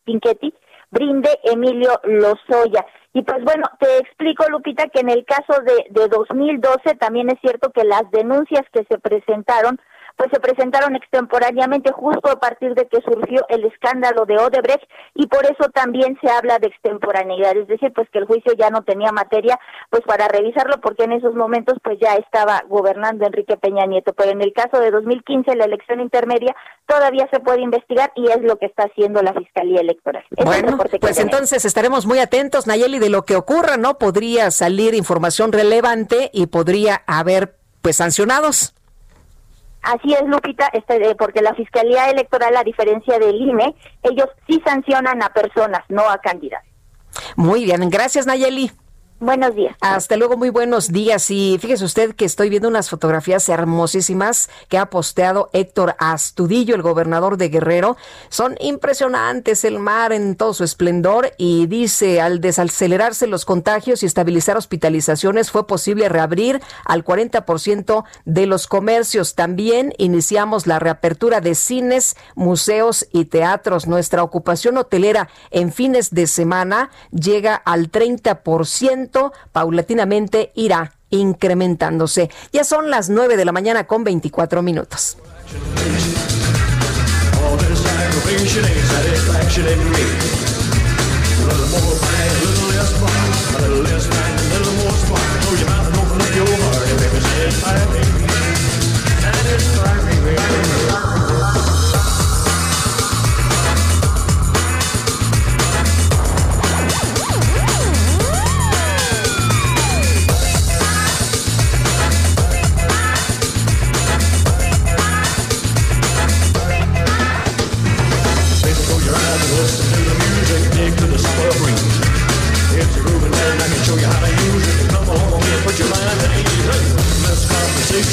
Pinchetti, brinde Emilio Lozoya. Y pues bueno, te explico, Lupita, que en el caso de, de 2012 también es cierto que las denuncias que se presentaron pues se presentaron extemporáneamente justo a partir de que surgió el escándalo de Odebrecht y por eso también se habla de extemporaneidad, es decir, pues que el juicio ya no tenía materia pues para revisarlo porque en esos momentos pues ya estaba gobernando Enrique Peña Nieto, pero en el caso de 2015 la elección intermedia todavía se puede investigar y es lo que está haciendo la Fiscalía Electoral. bueno, pues entonces estaremos muy atentos, Nayeli, de lo que ocurra, ¿no? Podría salir información relevante y podría haber pues sancionados. Así es, Lupita, este, porque la Fiscalía Electoral, a diferencia del INE, ellos sí sancionan a personas, no a candidatos. Muy bien, gracias Nayeli. Buenos días. Hasta luego, muy buenos días. Y fíjese usted que estoy viendo unas fotografías hermosísimas que ha posteado Héctor Astudillo, el gobernador de Guerrero. Son impresionantes el mar en todo su esplendor y dice, al desacelerarse los contagios y estabilizar hospitalizaciones, fue posible reabrir al 40% de los comercios. También iniciamos la reapertura de cines, museos y teatros. Nuestra ocupación hotelera en fines de semana llega al 30% paulatinamente irá incrementándose. Ya son las 9 de la mañana con 24 minutos.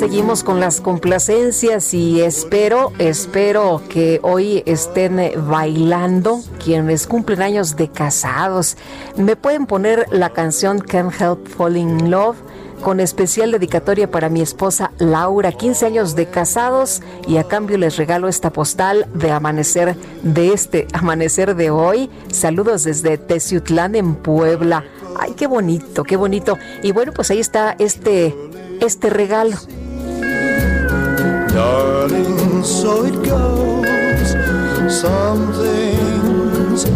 seguimos con las complacencias y espero, espero que hoy estén bailando quienes cumplen años de casados. Me pueden poner la canción Can't Help Falling in Love con especial dedicatoria para mi esposa Laura, 15 años de casados y a cambio les regalo esta postal de amanecer de este amanecer de hoy. Saludos desde Teciutlán en Puebla. Ay, qué bonito, qué bonito. Y bueno, pues ahí está este este regalo. Darling, so it goes. Some things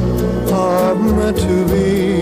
are meant to be.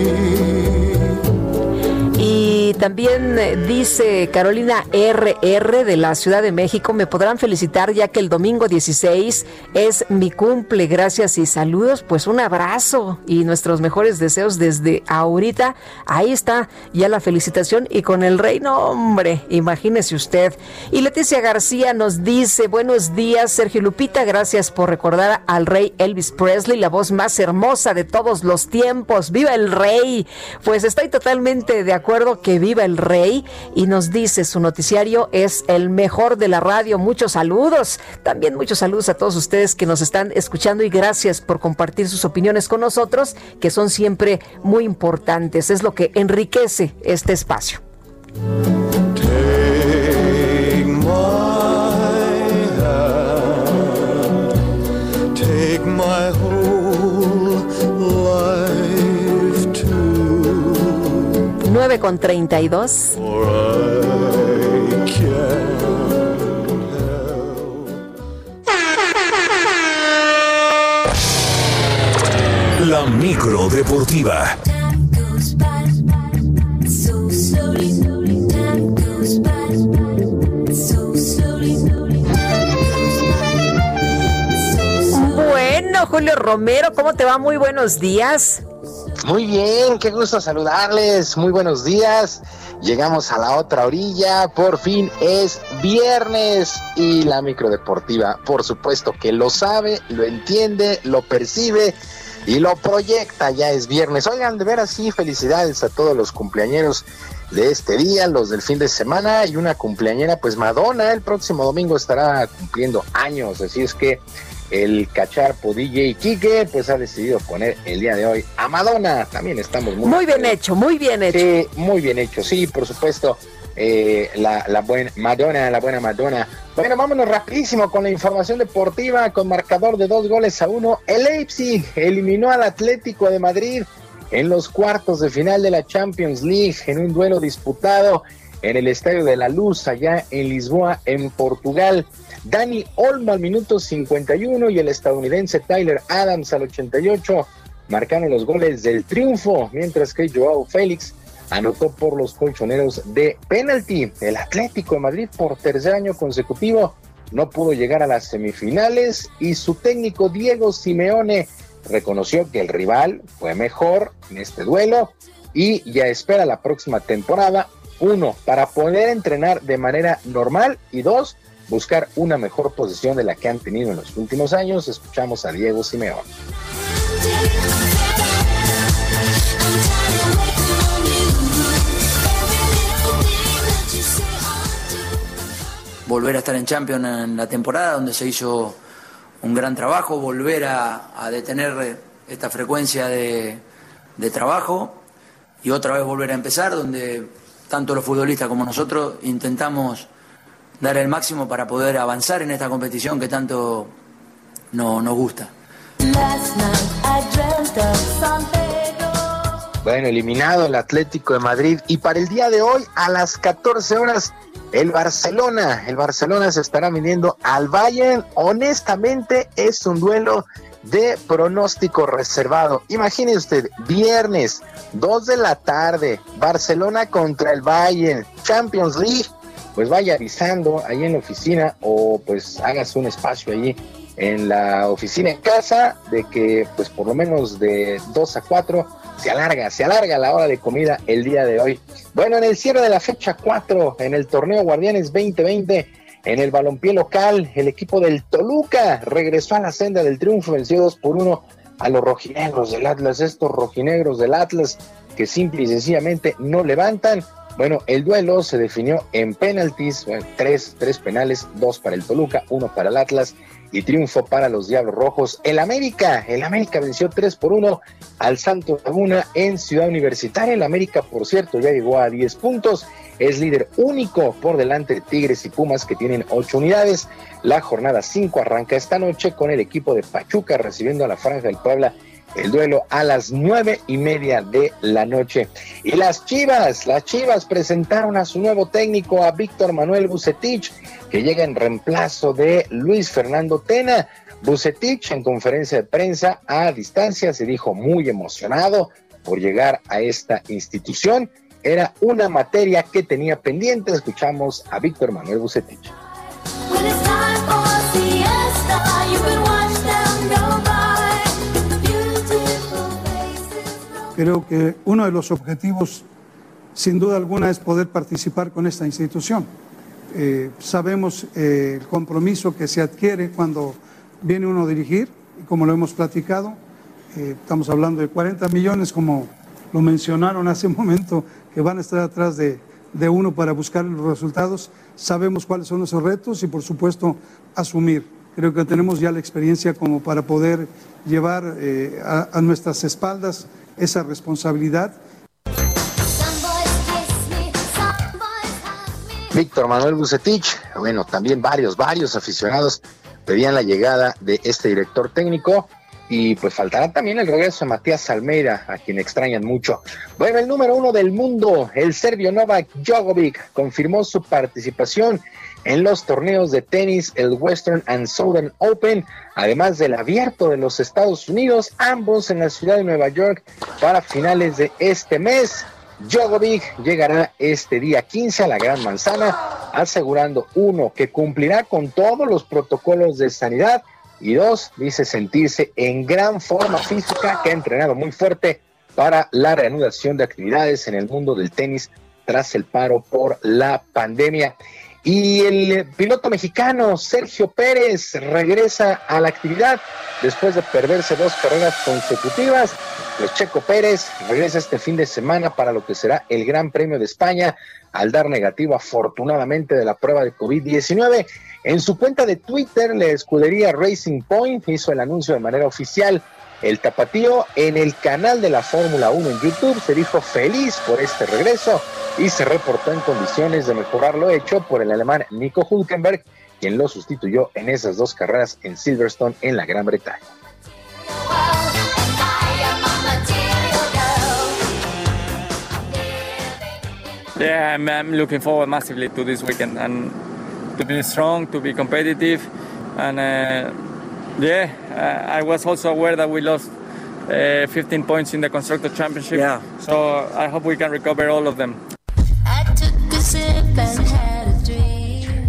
Y también eh, dice Carolina RR de la Ciudad de México, me podrán felicitar ya que el domingo 16 es mi cumple. Gracias y saludos. Pues un abrazo y nuestros mejores deseos desde ahorita. Ahí está ya la felicitación y con el rey, no hombre, imagínese usted. Y Leticia García nos dice, buenos días Sergio Lupita, gracias por recordar al rey Elvis Presley, la voz más hermosa de todos los tiempos. ¡Viva el rey! Pues estoy totalmente de acuerdo que viva el rey y nos dice su noticiario es el mejor de la radio. Muchos saludos. También muchos saludos a todos ustedes que nos están escuchando y gracias por compartir sus opiniones con nosotros, que son siempre muy importantes. Es lo que enriquece este espacio. Con 32. La micro deportiva. Bueno, Julio Romero, ¿cómo te va? Muy buenos días. Muy bien, qué gusto saludarles. Muy buenos días. Llegamos a la otra orilla. Por fin es viernes y la microdeportiva, por supuesto que lo sabe, lo entiende, lo percibe y lo proyecta. Ya es viernes. Oigan, de ver así, felicidades a todos los cumpleañeros de este día, los del fin de semana y una cumpleañera, pues Madonna, el próximo domingo estará cumpliendo años. Así es que el cacharpo DJ Kike, pues ha decidido poner el día de hoy a Madonna. También estamos muy... Muy bien hecho, muy bien hecho. Sí, muy bien hecho, sí, por supuesto. Eh, la, la buena Madonna, la buena Madonna. Bueno, vámonos rapidísimo con la información deportiva, con marcador de dos goles a uno. El Leipzig eliminó al Atlético de Madrid en los cuartos de final de la Champions League en un duelo disputado en el Estadio de la Luz allá en Lisboa, en Portugal. Dani Olmo al minuto 51 y el estadounidense Tyler Adams al 88 marcaron los goles del triunfo, mientras que Joao Félix anotó por los colchoneros de penalti. El Atlético de Madrid por tercer año consecutivo no pudo llegar a las semifinales y su técnico Diego Simeone reconoció que el rival fue mejor en este duelo y ya espera la próxima temporada, uno, para poder entrenar de manera normal y dos, buscar una mejor posición de la que han tenido en los últimos años. Escuchamos a Diego Simeón. Volver a estar en Champions en la temporada donde se hizo un gran trabajo, volver a, detener esta frecuencia de, de trabajo y otra vez volver a empezar donde tanto los futbolistas como nosotros intentamos dar el máximo para poder avanzar en esta competición que tanto no, nos gusta. Bueno, eliminado el Atlético de Madrid y para el día de hoy a las 14 horas el Barcelona, el Barcelona se estará midiendo al Bayern. Honestamente es un duelo de pronóstico reservado. Imagine usted, viernes, 2 de la tarde, Barcelona contra el Bayern, Champions League pues vaya avisando ahí en la oficina o pues hagas un espacio allí en la oficina en casa de que pues por lo menos de 2 a 4 se alarga, se alarga la hora de comida el día de hoy. Bueno, en el cierre de la fecha 4 en el torneo Guardianes 2020 en el balompié local, el equipo del Toluca regresó a la senda del triunfo, venció 2 por 1 a los rojinegros del Atlas, estos rojinegros del Atlas que simple y sencillamente no levantan Bueno, el duelo se definió en penaltis, tres, tres penales, dos para el Toluca, uno para el Atlas y triunfo para los Diablos Rojos. El América, el América venció 3 por 1 al Santo Laguna en Ciudad Universitaria. El América, por cierto, ya llegó a 10 puntos. Es líder único por delante de Tigres y Pumas que tienen 8 unidades. La jornada 5 arranca esta noche con el equipo de Pachuca recibiendo a la Franja del Puebla el duelo a las nueve y media de la noche. Y las Chivas, las Chivas presentaron a su nuevo técnico, a Víctor Manuel Bucetich, que llega en reemplazo de Luis Fernando Tena. Bucetich en conferencia de prensa a distancia se dijo muy emocionado por llegar a esta institución. Era una materia que tenía pendiente. Escuchamos a Víctor Manuel Bucetich. Creo que uno de los objetivos, sin duda alguna, es poder participar con esta institución. Eh, sabemos eh, el compromiso que se adquiere cuando viene uno a dirigir, y como lo hemos platicado, eh, estamos hablando de 40 millones, como lo mencionaron hace un momento, que van a estar atrás de, uno para buscar los resultados. Sabemos cuáles son esos retos y, por supuesto, asumir. Creo que tenemos ya la experiencia como para poder llevar a nuestras espaldas esa responsabilidad. Víctor Manuel Bucetich, bueno, también varios, varios aficionados pedían la llegada de este director técnico y pues faltará también el regreso de Matías Almeida, a quien extrañan mucho. Bueno, el número uno del mundo, el serbio Novak Djokovic, confirmó su participación en los torneos de tenis, el Western and Southern Open, además del abierto de los Estados Unidos, ambos en la ciudad de Nueva York para finales de este mes. Djokovic llegará este día 15 a la Gran Manzana, asegurando uno que cumplirá con todos los protocolos de sanidad y dos, dice sentirse en gran forma física, que ha entrenado muy fuerte para la reanudación de actividades en el mundo del tenis tras el paro por la pandemia. Y el piloto mexicano Sergio Pérez regresa a la actividad después de perderse dos carreras consecutivas. Pues Checo Pérez regresa este fin de semana para lo que será el Gran Premio de España al dar negativo afortunadamente de la prueba de COVID-19. En su cuenta de Twitter, la escudería Racing Point hizo el anuncio de manera oficial el tapatío en el canal de la Fórmula 1 en YouTube se dijo feliz por este regreso y se reportó en condiciones de mejorar lo hecho por el alemán Nico Hulkenberg, quien lo sustituyó en esas dos carreras en Silverstone en la Gran Bretaña. Yeah, I'm, I'm looking forward massively to this weekend and to be strong, to be competitive, and uh, Yeah, uh, I was also aware that we lost uh, 15 points in the Constructor Championship. Yeah. So I hope we can recover all of them.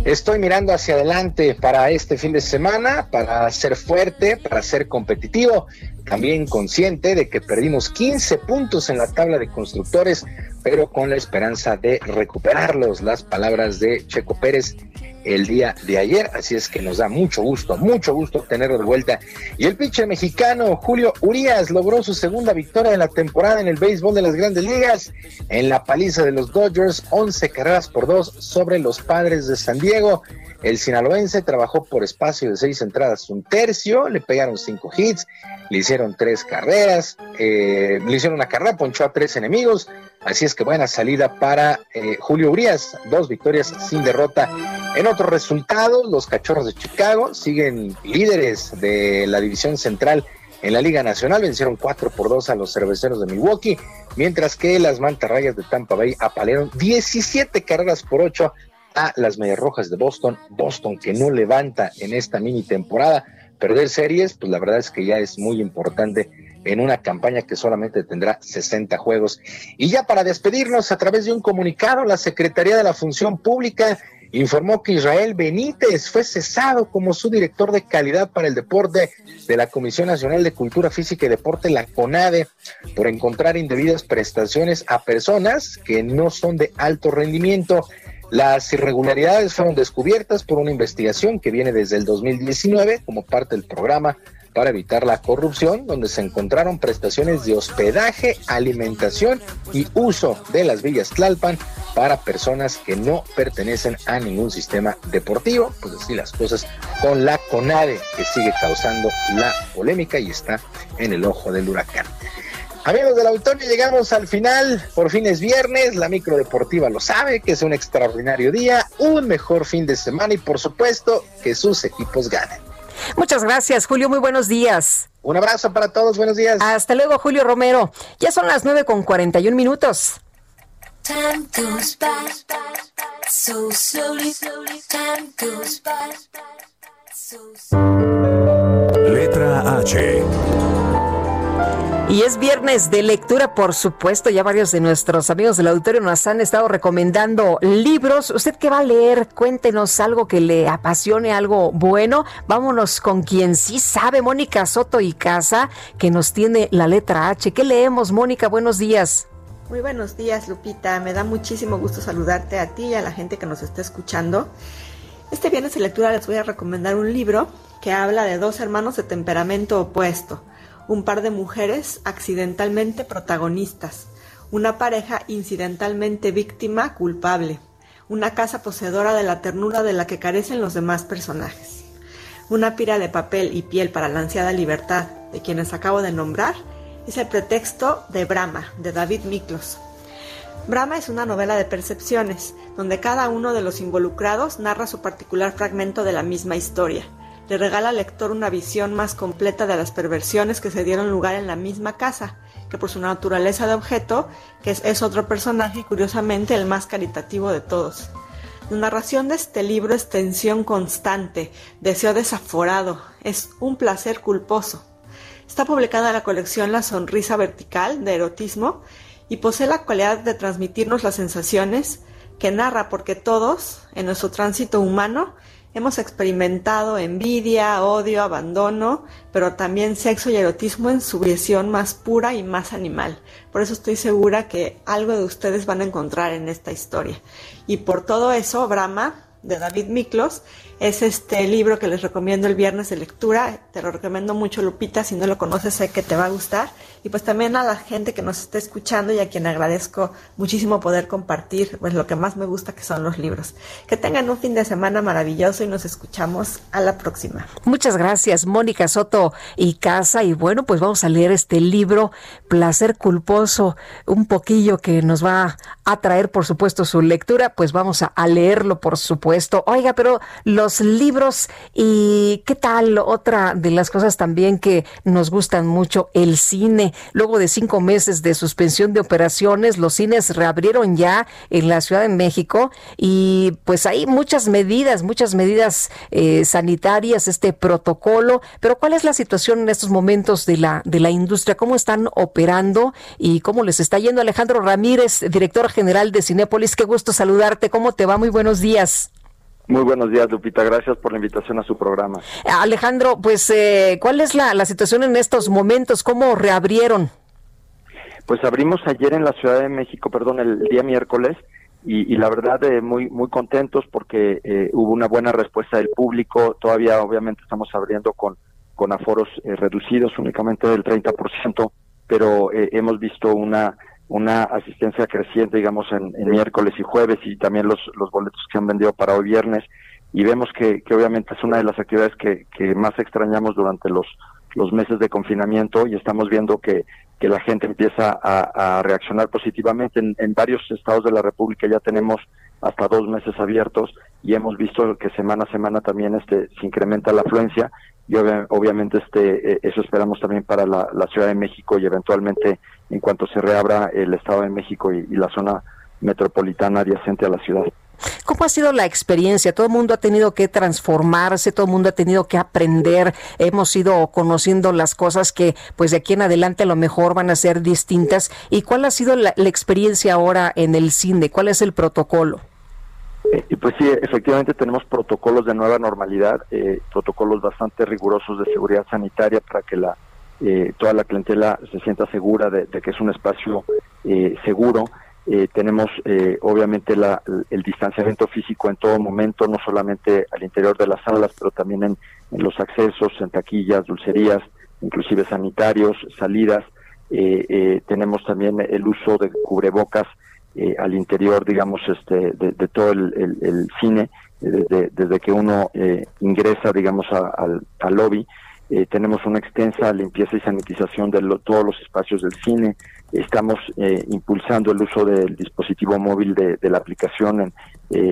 Estoy mirando hacia adelante para este fin de semana, para ser fuerte, para ser competitivo, también consciente de que perdimos 15 puntos en la tabla de constructores, pero con la esperanza de recuperarlos. Las palabras de Checo Pérez el día de ayer, así es que nos da mucho gusto, mucho gusto tenerlo de vuelta. Y el pitcher mexicano Julio Urias logró su segunda victoria de la temporada en el béisbol de las grandes ligas, en la paliza de los Dodgers, 11 carreras por dos sobre los padres de San Diego. El sinaloense trabajó por espacio de seis entradas, un tercio, le pegaron cinco hits, le hicieron tres carreras, eh, le hicieron una carrera, ponchó a tres enemigos, así es que buena salida para eh, Julio Urias, dos victorias sin derrota. En otros resultados, los Cachorros de Chicago siguen líderes de la división central en la Liga Nacional, vencieron 4 por 2 a los cerveceros de Milwaukee, mientras que las mantarrayas de Tampa Bay apalearon 17 carreras por 8 a las Medias Rojas de Boston. Boston que no levanta en esta mini temporada. Perder series, pues la verdad es que ya es muy importante en una campaña que solamente tendrá 60 juegos. Y ya para despedirnos, a través de un comunicado, la Secretaría de la Función Pública informó que Israel Benítez fue cesado como su director de calidad para el deporte de la Comisión Nacional de Cultura Física y Deporte, la CONADE, por encontrar indebidas prestaciones a personas que no son de alto rendimiento. Las irregularidades fueron descubiertas por una investigación que viene desde el 2019 como parte del programa para evitar la corrupción, donde se encontraron prestaciones de hospedaje, alimentación y uso de las villas Tlalpan para personas que no pertenecen a ningún sistema deportivo. Pues así las cosas con la CONADE, que sigue causando la polémica y está en el ojo del huracán. Amigos del auditorio, llegamos al final. Por fin es viernes, la micro deportiva lo sabe, que es un extraordinario día, un mejor fin de semana y por supuesto que sus equipos ganen. Muchas gracias, Julio. Muy buenos días. Un abrazo para todos. Buenos días. Hasta luego, Julio Romero. Ya son las 9 con 41 minutos. Letra H. Y es viernes de lectura, por supuesto. Ya varios de nuestros amigos del auditorio nos han estado recomendando libros. ¿Usted qué va a leer? Cuéntenos algo que le apasione, algo bueno. Vámonos con quien sí sabe, Mónica Soto y Casa, que nos tiene la letra H. ¿Qué leemos, Mónica? Buenos días. Muy buenos días, Lupita. Me da muchísimo gusto saludarte a ti y a la gente que nos está escuchando. Este viernes de lectura les voy a recomendar un libro que habla de dos hermanos de temperamento opuesto un par de mujeres accidentalmente protagonistas, una pareja incidentalmente víctima culpable, una casa poseedora de la ternura de la que carecen los demás personajes. Una pira de papel y piel para la ansiada libertad de quienes acabo de nombrar es el pretexto de Brahma, de David Miklos. Brahma es una novela de percepciones, donde cada uno de los involucrados narra su particular fragmento de la misma historia, le regala al lector una visión más completa de las perversiones que se dieron lugar en la misma casa, que por su naturaleza de objeto, que es, otro personaje curiosamente el más caritativo de todos. La narración de este libro es tensión constante, deseo desaforado, es un placer culposo. Está publicada en la colección La Sonrisa Vertical de Erotismo y posee la cualidad de transmitirnos las sensaciones que narra porque todos, en nuestro tránsito humano, Hemos experimentado envidia, odio, abandono, pero también sexo y erotismo en su visión más pura y más animal. Por eso estoy segura que algo de ustedes van a encontrar en esta historia. Y por todo eso, Brahma, de David Miklos, es este libro que les recomiendo el viernes de lectura. Te lo recomiendo mucho, Lupita. Si no lo conoces, sé que te va a gustar. Y pues también a la gente que nos está escuchando y a quien agradezco muchísimo poder compartir pues lo que más me gusta que son los libros. Que tengan un fin de semana maravilloso y nos escuchamos a la próxima. Muchas gracias, Mónica Soto y Casa. Y bueno, pues vamos a leer este libro, Placer Culposo, un poquillo que nos va a traer, por supuesto, su lectura. Pues vamos a, a leerlo, por supuesto. Oiga, pero los libros y qué tal otra de las cosas también que nos gustan mucho, el cine. Luego de cinco meses de suspensión de operaciones, los cines reabrieron ya en la Ciudad de México y pues hay muchas medidas, muchas medidas eh, sanitarias, este protocolo, pero ¿cuál es la situación en estos momentos de la, de la industria? ¿Cómo están operando y cómo les está yendo? Alejandro Ramírez, director general de Cinépolis, qué gusto saludarte. ¿Cómo te va? Muy buenos días. Muy buenos días, Lupita. Gracias por la invitación a su programa. Alejandro, pues, eh, ¿cuál es la, situación en estos momentos? ¿Cómo reabrieron? Pues abrimos ayer en la Ciudad de México, perdón, el día miércoles, y, la verdad eh, muy muy contentos porque eh, hubo una buena respuesta del público. Todavía, obviamente, estamos abriendo con, con aforos reducidos, únicamente del 30%, pero hemos visto una una asistencia creciente, digamos, en, miércoles y jueves y también los, los boletos que han vendido para hoy viernes. Y vemos que, que obviamente es una de las actividades que, que más extrañamos durante los, los meses de confinamiento y estamos viendo que, que la gente empieza a, reaccionar positivamente. En, en, varios estados de la República ya tenemos hasta dos meses abiertos y hemos visto que semana a semana también este se incrementa la afluencia y obviamente este eh, eso esperamos también para la, Ciudad de México y eventualmente en cuanto se reabra el Estado de México y, la zona metropolitana adyacente a la ciudad. ¿Cómo ha sido la experiencia? Todo el mundo ha tenido que transformarse, todo el mundo ha tenido que aprender, hemos ido conociendo las cosas que pues de aquí en adelante a lo mejor van a ser distintas. ¿Y cuál ha sido la experiencia ahora en el cine? ¿Cuál es el protocolo? Eh, pues sí, efectivamente tenemos protocolos de nueva normalidad, eh, protocolos bastante rigurosos de seguridad sanitaria para que la eh, toda la clientela se sienta segura de, que es un espacio seguro. tenemos obviamente la, el distanciamiento físico en todo momento, no solamente al interior de las salas, pero también en, en los accesos, en taquillas, dulcerías, inclusive sanitarios, salidas. tenemos también el uso de cubrebocas eh, al interior, digamos, este, de, todo el, cine, desde, desde, que uno eh, ingresa, digamos, al, lobby. Eh, tenemos una extensa limpieza y sanitización de todos los espacios del cine. Estamos impulsando el uso del dispositivo móvil de, la aplicación en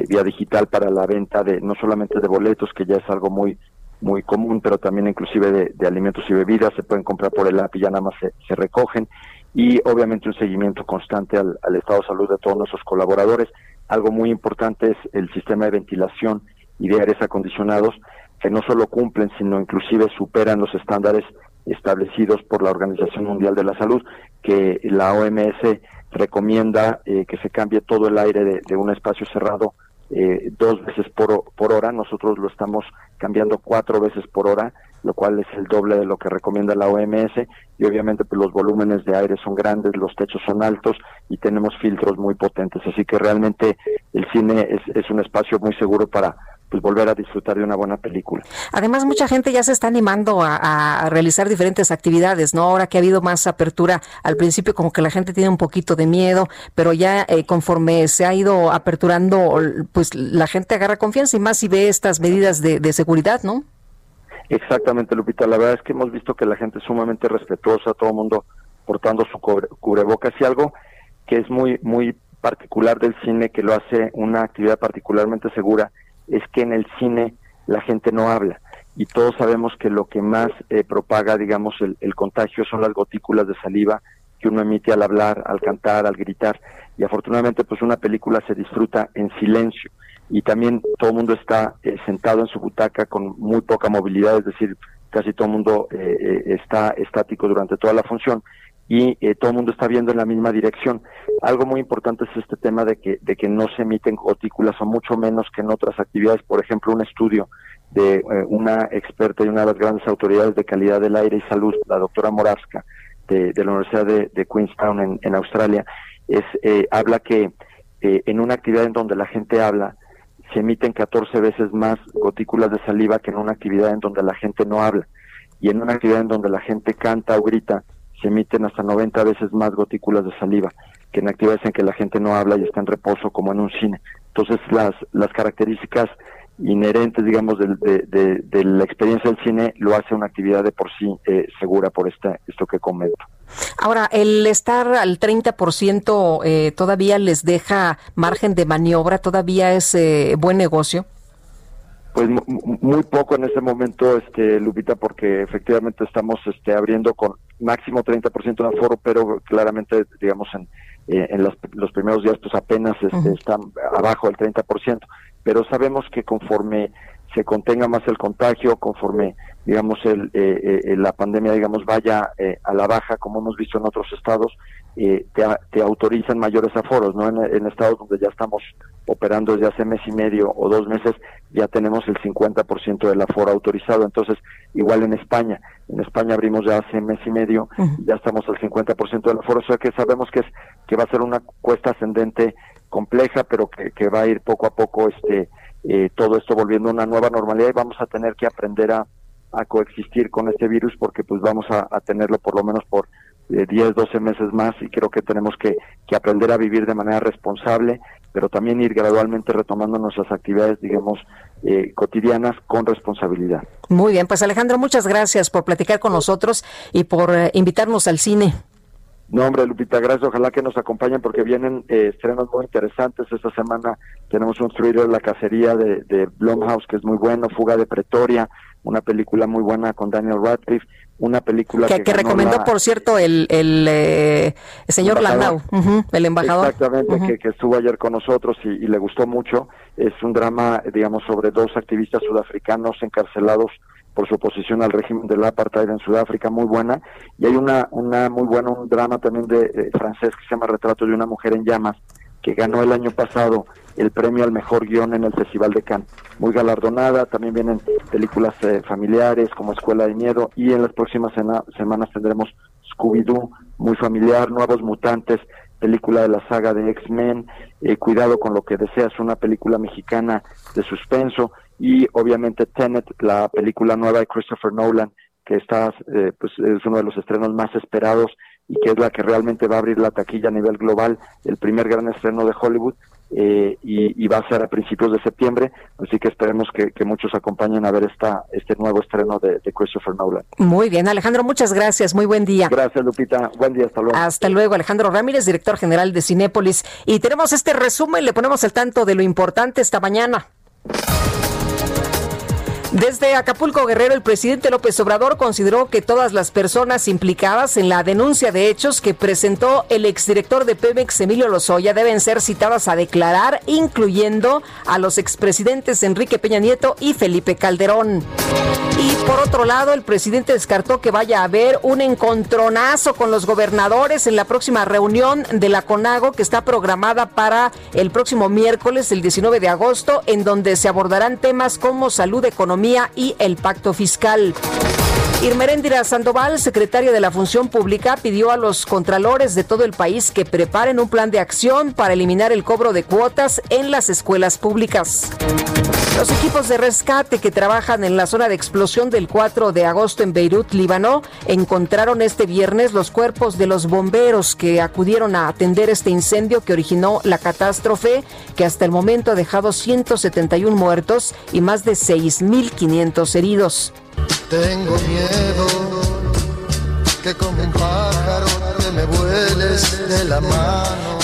vía digital para la venta de no solamente de boletos, que ya es algo muy muy común, pero también inclusive de, alimentos y bebidas, se pueden comprar por el app y ya nada más se recogen y obviamente un seguimiento constante al, estado de salud de todos nuestros colaboradores. Algo muy importante es el sistema de ventilación y de aires acondicionados que no solo cumplen, sino inclusive superan los estándares establecidos por la Organización Mundial de la Salud, que la OMS recomienda eh, que se cambie todo el aire de, un espacio cerrado eh, dos veces por, por hora. Nosotros lo estamos cambiando cuatro veces por hora lo cual es el doble de lo que recomienda la OMS y obviamente pues los volúmenes de aire son grandes, los techos son altos y tenemos filtros muy potentes, así que realmente el cine es, un espacio muy seguro para pues volver a disfrutar de una buena película. Además, mucha gente ya se está animando a, realizar diferentes actividades, ¿no? Ahora que ha habido más apertura, al principio como que la gente tiene un poquito de miedo, pero ya eh, conforme se ha ido aperturando, pues la gente agarra confianza y más si ve estas medidas de, de seguridad, ¿no? Exactamente, Lupita. La verdad es que hemos visto que la gente es sumamente respetuosa, todo el mundo portando su cubrebocas y algo que es muy muy particular del cine, que lo hace una actividad particularmente segura, es que en el cine la gente no habla y todos sabemos que lo que más eh, propaga, digamos, el, el, contagio son las gotículas de saliva que uno emite al hablar, al cantar, al gritar. Y afortunadamente, pues una película se disfruta en silencio y también todo el mundo está eh, sentado en su butaca con muy poca movilidad, es decir, casi todo el mundo eh, eh, está estático durante toda la función y todo el mundo está viendo en la misma dirección. Algo muy importante es este tema de que, de que no se emiten gotículas o mucho menos que en otras actividades. Por ejemplo, un estudio de una experta y una de las grandes autoridades de calidad del aire y salud, la doctora Moravska, de, la Universidad de, Queenstown en, en, Australia, es, habla que en una actividad en donde la gente habla, se emiten 14 veces más gotículas de saliva que en una actividad en donde la gente no habla. Y en una actividad en donde la gente canta o grita, se emiten hasta 90 veces más gotículas de saliva que en actividades en que la gente no habla y está en reposo, como en un cine. Entonces, las, las características inherentes, digamos, de, de, la experiencia del cine lo hace una actividad de por sí eh, segura por esta, esto que comento. Ahora, el estar al 30% eh, todavía les deja margen de maniobra, todavía es eh, buen negocio. Pues muy poco en este momento, este Lupita, porque efectivamente estamos este, abriendo con máximo 30% de aforo, pero claramente, digamos, en, eh, en los, primeros días pues apenas este, están abajo del 30%, pero sabemos que conforme se contenga más el contagio, conforme digamos el, eh, eh, la pandemia digamos vaya eh, a la baja como hemos visto en otros estados te, te, autorizan mayores aforos no en, estados donde ya estamos operando desde hace mes y medio o dos meses ya tenemos el 50% del aforo autorizado. Entonces igual en España en España abrimos ya hace mes y medio ya estamos al 50% del aforo o sea que sabemos que es que va a ser una cuesta ascendente compleja pero que, que va a ir poco a poco este todo esto volviendo a una nueva normalidad y vamos a tener que aprender a coexistir con este virus porque pues vamos a, tenerlo por lo menos por 10, eh, 12 meses más y creo que tenemos que, aprender a vivir de manera responsable, pero también ir gradualmente retomando nuestras actividades, digamos, eh, cotidianas con responsabilidad. Muy bien, pues Alejandro, muchas gracias por platicar con nosotros y por eh, invitarnos al cine. No, hombre, Lupita, gracias. Ojalá que nos acompañen porque vienen estrenos muy interesantes. Esta semana tenemos un thriller La Cacería de, de Blumhouse, que es muy bueno, Fuga de Pretoria, una película muy buena con Daniel Radcliffe, una película que, que, recomendó, por cierto, el, el, eh, señor Landau, el embajador. Exactamente, que, estuvo ayer con nosotros y, le gustó mucho. Es un drama, digamos, sobre dos activistas sudafricanos encarcelados por su oposición al régimen del apartheid en Sudáfrica, muy buena. Y hay una, una muy buena, un drama también de francés que se llama Retrato de una mujer en llamas, que ganó el año pasado el premio al mejor guion en el Festival de Cannes. Muy galardonada, también vienen películas eh, familiares como Escuela de Miedo y en las próximas semanas tendremos Scooby-Doo, muy familiar, Nuevos Mutantes, película de la saga de X-Men, eh, Cuidado con lo que deseas, una película mexicana de suspenso y obviamente Tenet, la película nueva de Christopher Nolan, que está, eh, pues es uno de los estrenos más esperados y que es la que realmente va a abrir la taquilla a nivel global, el primer gran estreno de Hollywood, eh, y, va a ser a principios de septiembre, así que esperemos que, muchos acompañen a ver esta, este nuevo estreno de, de, Christopher Nolan. Muy bien, Alejandro, muchas gracias, muy buen día. Gracias, Lupita, buen día, hasta luego. Hasta luego, Alejandro Ramírez, director general de Cinépolis. Y tenemos este resumen, le ponemos el tanto de lo importante esta mañana. Desde Acapulco Guerrero, el presidente López Obrador consideró que todas las personas implicadas en la denuncia de hechos que presentó el exdirector de Pemex, Emilio Lozoya, deben ser citadas a declarar, incluyendo a los expresidentes Enrique Peña Nieto y Felipe Calderón. Y por otro lado, el presidente descartó que vaya a haber un encontronazo con los gobernadores en la próxima reunión de la CONAGO que está programada para el próximo miércoles, el 19 de agosto, en donde se abordarán temas como salud, economía, y el pacto fiscal. Irmeréndira Sandoval, secretaria de la Función Pública, pidió a los contralores de todo el país que preparen un plan de acción para eliminar el cobro de cuotas en las escuelas públicas. Los equipos de rescate que trabajan en la zona de explosión del 4 de agosto en Beirut, Líbano, encontraron este viernes los cuerpos de los bomberos que acudieron a atender este incendio que originó la catástrofe, que hasta el momento ha dejado 171 muertos y más de 6.500 heridos. Tengo miedo que como un pájaro te me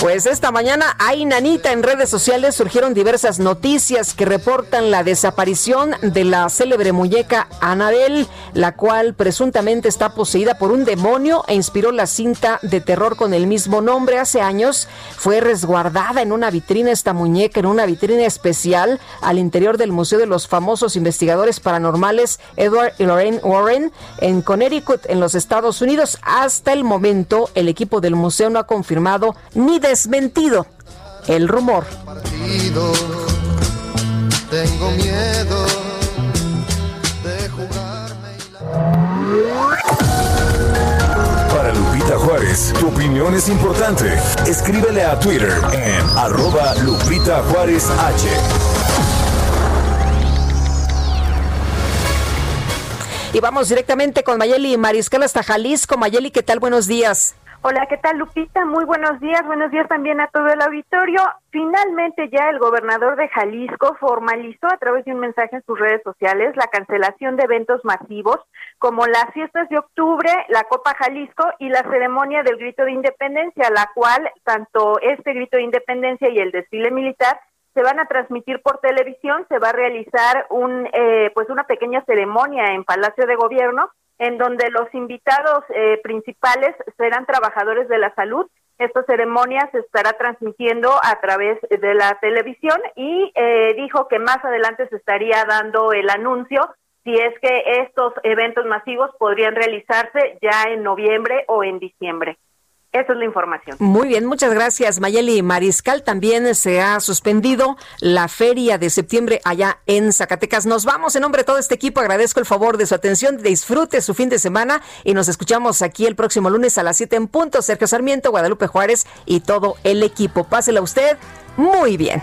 Pues esta mañana hay nanita en redes sociales surgieron diversas noticias que reportan la desaparición de la célebre muñeca Anabel, la cual presuntamente está poseída por un demonio e inspiró la cinta de terror con el mismo nombre. Hace años fue resguardada en una vitrina esta muñeca, en una vitrina especial al interior del Museo de los Famosos Investigadores Paranormales Edward y Lorraine Warren en Connecticut, en los Estados Unidos. Hasta el momento, el equipo del museo no ha confirmado ni desmentido el rumor. Tengo miedo de Para Lupita Juárez, tu opinión es importante. Escríbele a Twitter en arroba Lupita Juárez H. Y vamos directamente con Mayeli Mariscal hasta Jalisco. Mayeli, ¿qué tal? Buenos días. Hola, ¿qué tal Lupita? Muy buenos días, buenos días también a todo el auditorio. Finalmente ya el gobernador de Jalisco formalizó a través de un mensaje en sus redes sociales la cancelación de eventos masivos como las fiestas de octubre, la Copa Jalisco y la ceremonia del grito de independencia, la cual tanto este grito de independencia y el desfile militar se van a transmitir por televisión, se va a realizar un eh, pues una pequeña ceremonia en Palacio de Gobierno en donde los invitados eh, principales serán trabajadores de la salud. Esta ceremonia se estará transmitiendo a través de la televisión y eh, dijo que más adelante se estaría dando el anuncio si es que estos eventos masivos podrían realizarse ya en noviembre o en diciembre. Esa es la información. Muy bien, muchas gracias, Mayeli Mariscal. También se ha suspendido la feria de septiembre allá en Zacatecas. Nos vamos en nombre de todo este equipo. Agradezco el favor de su atención. Disfrute su fin de semana y nos escuchamos aquí el próximo lunes a las 7 en punto. Sergio Sarmiento, Guadalupe Juárez y todo el equipo. Pásela usted muy bien.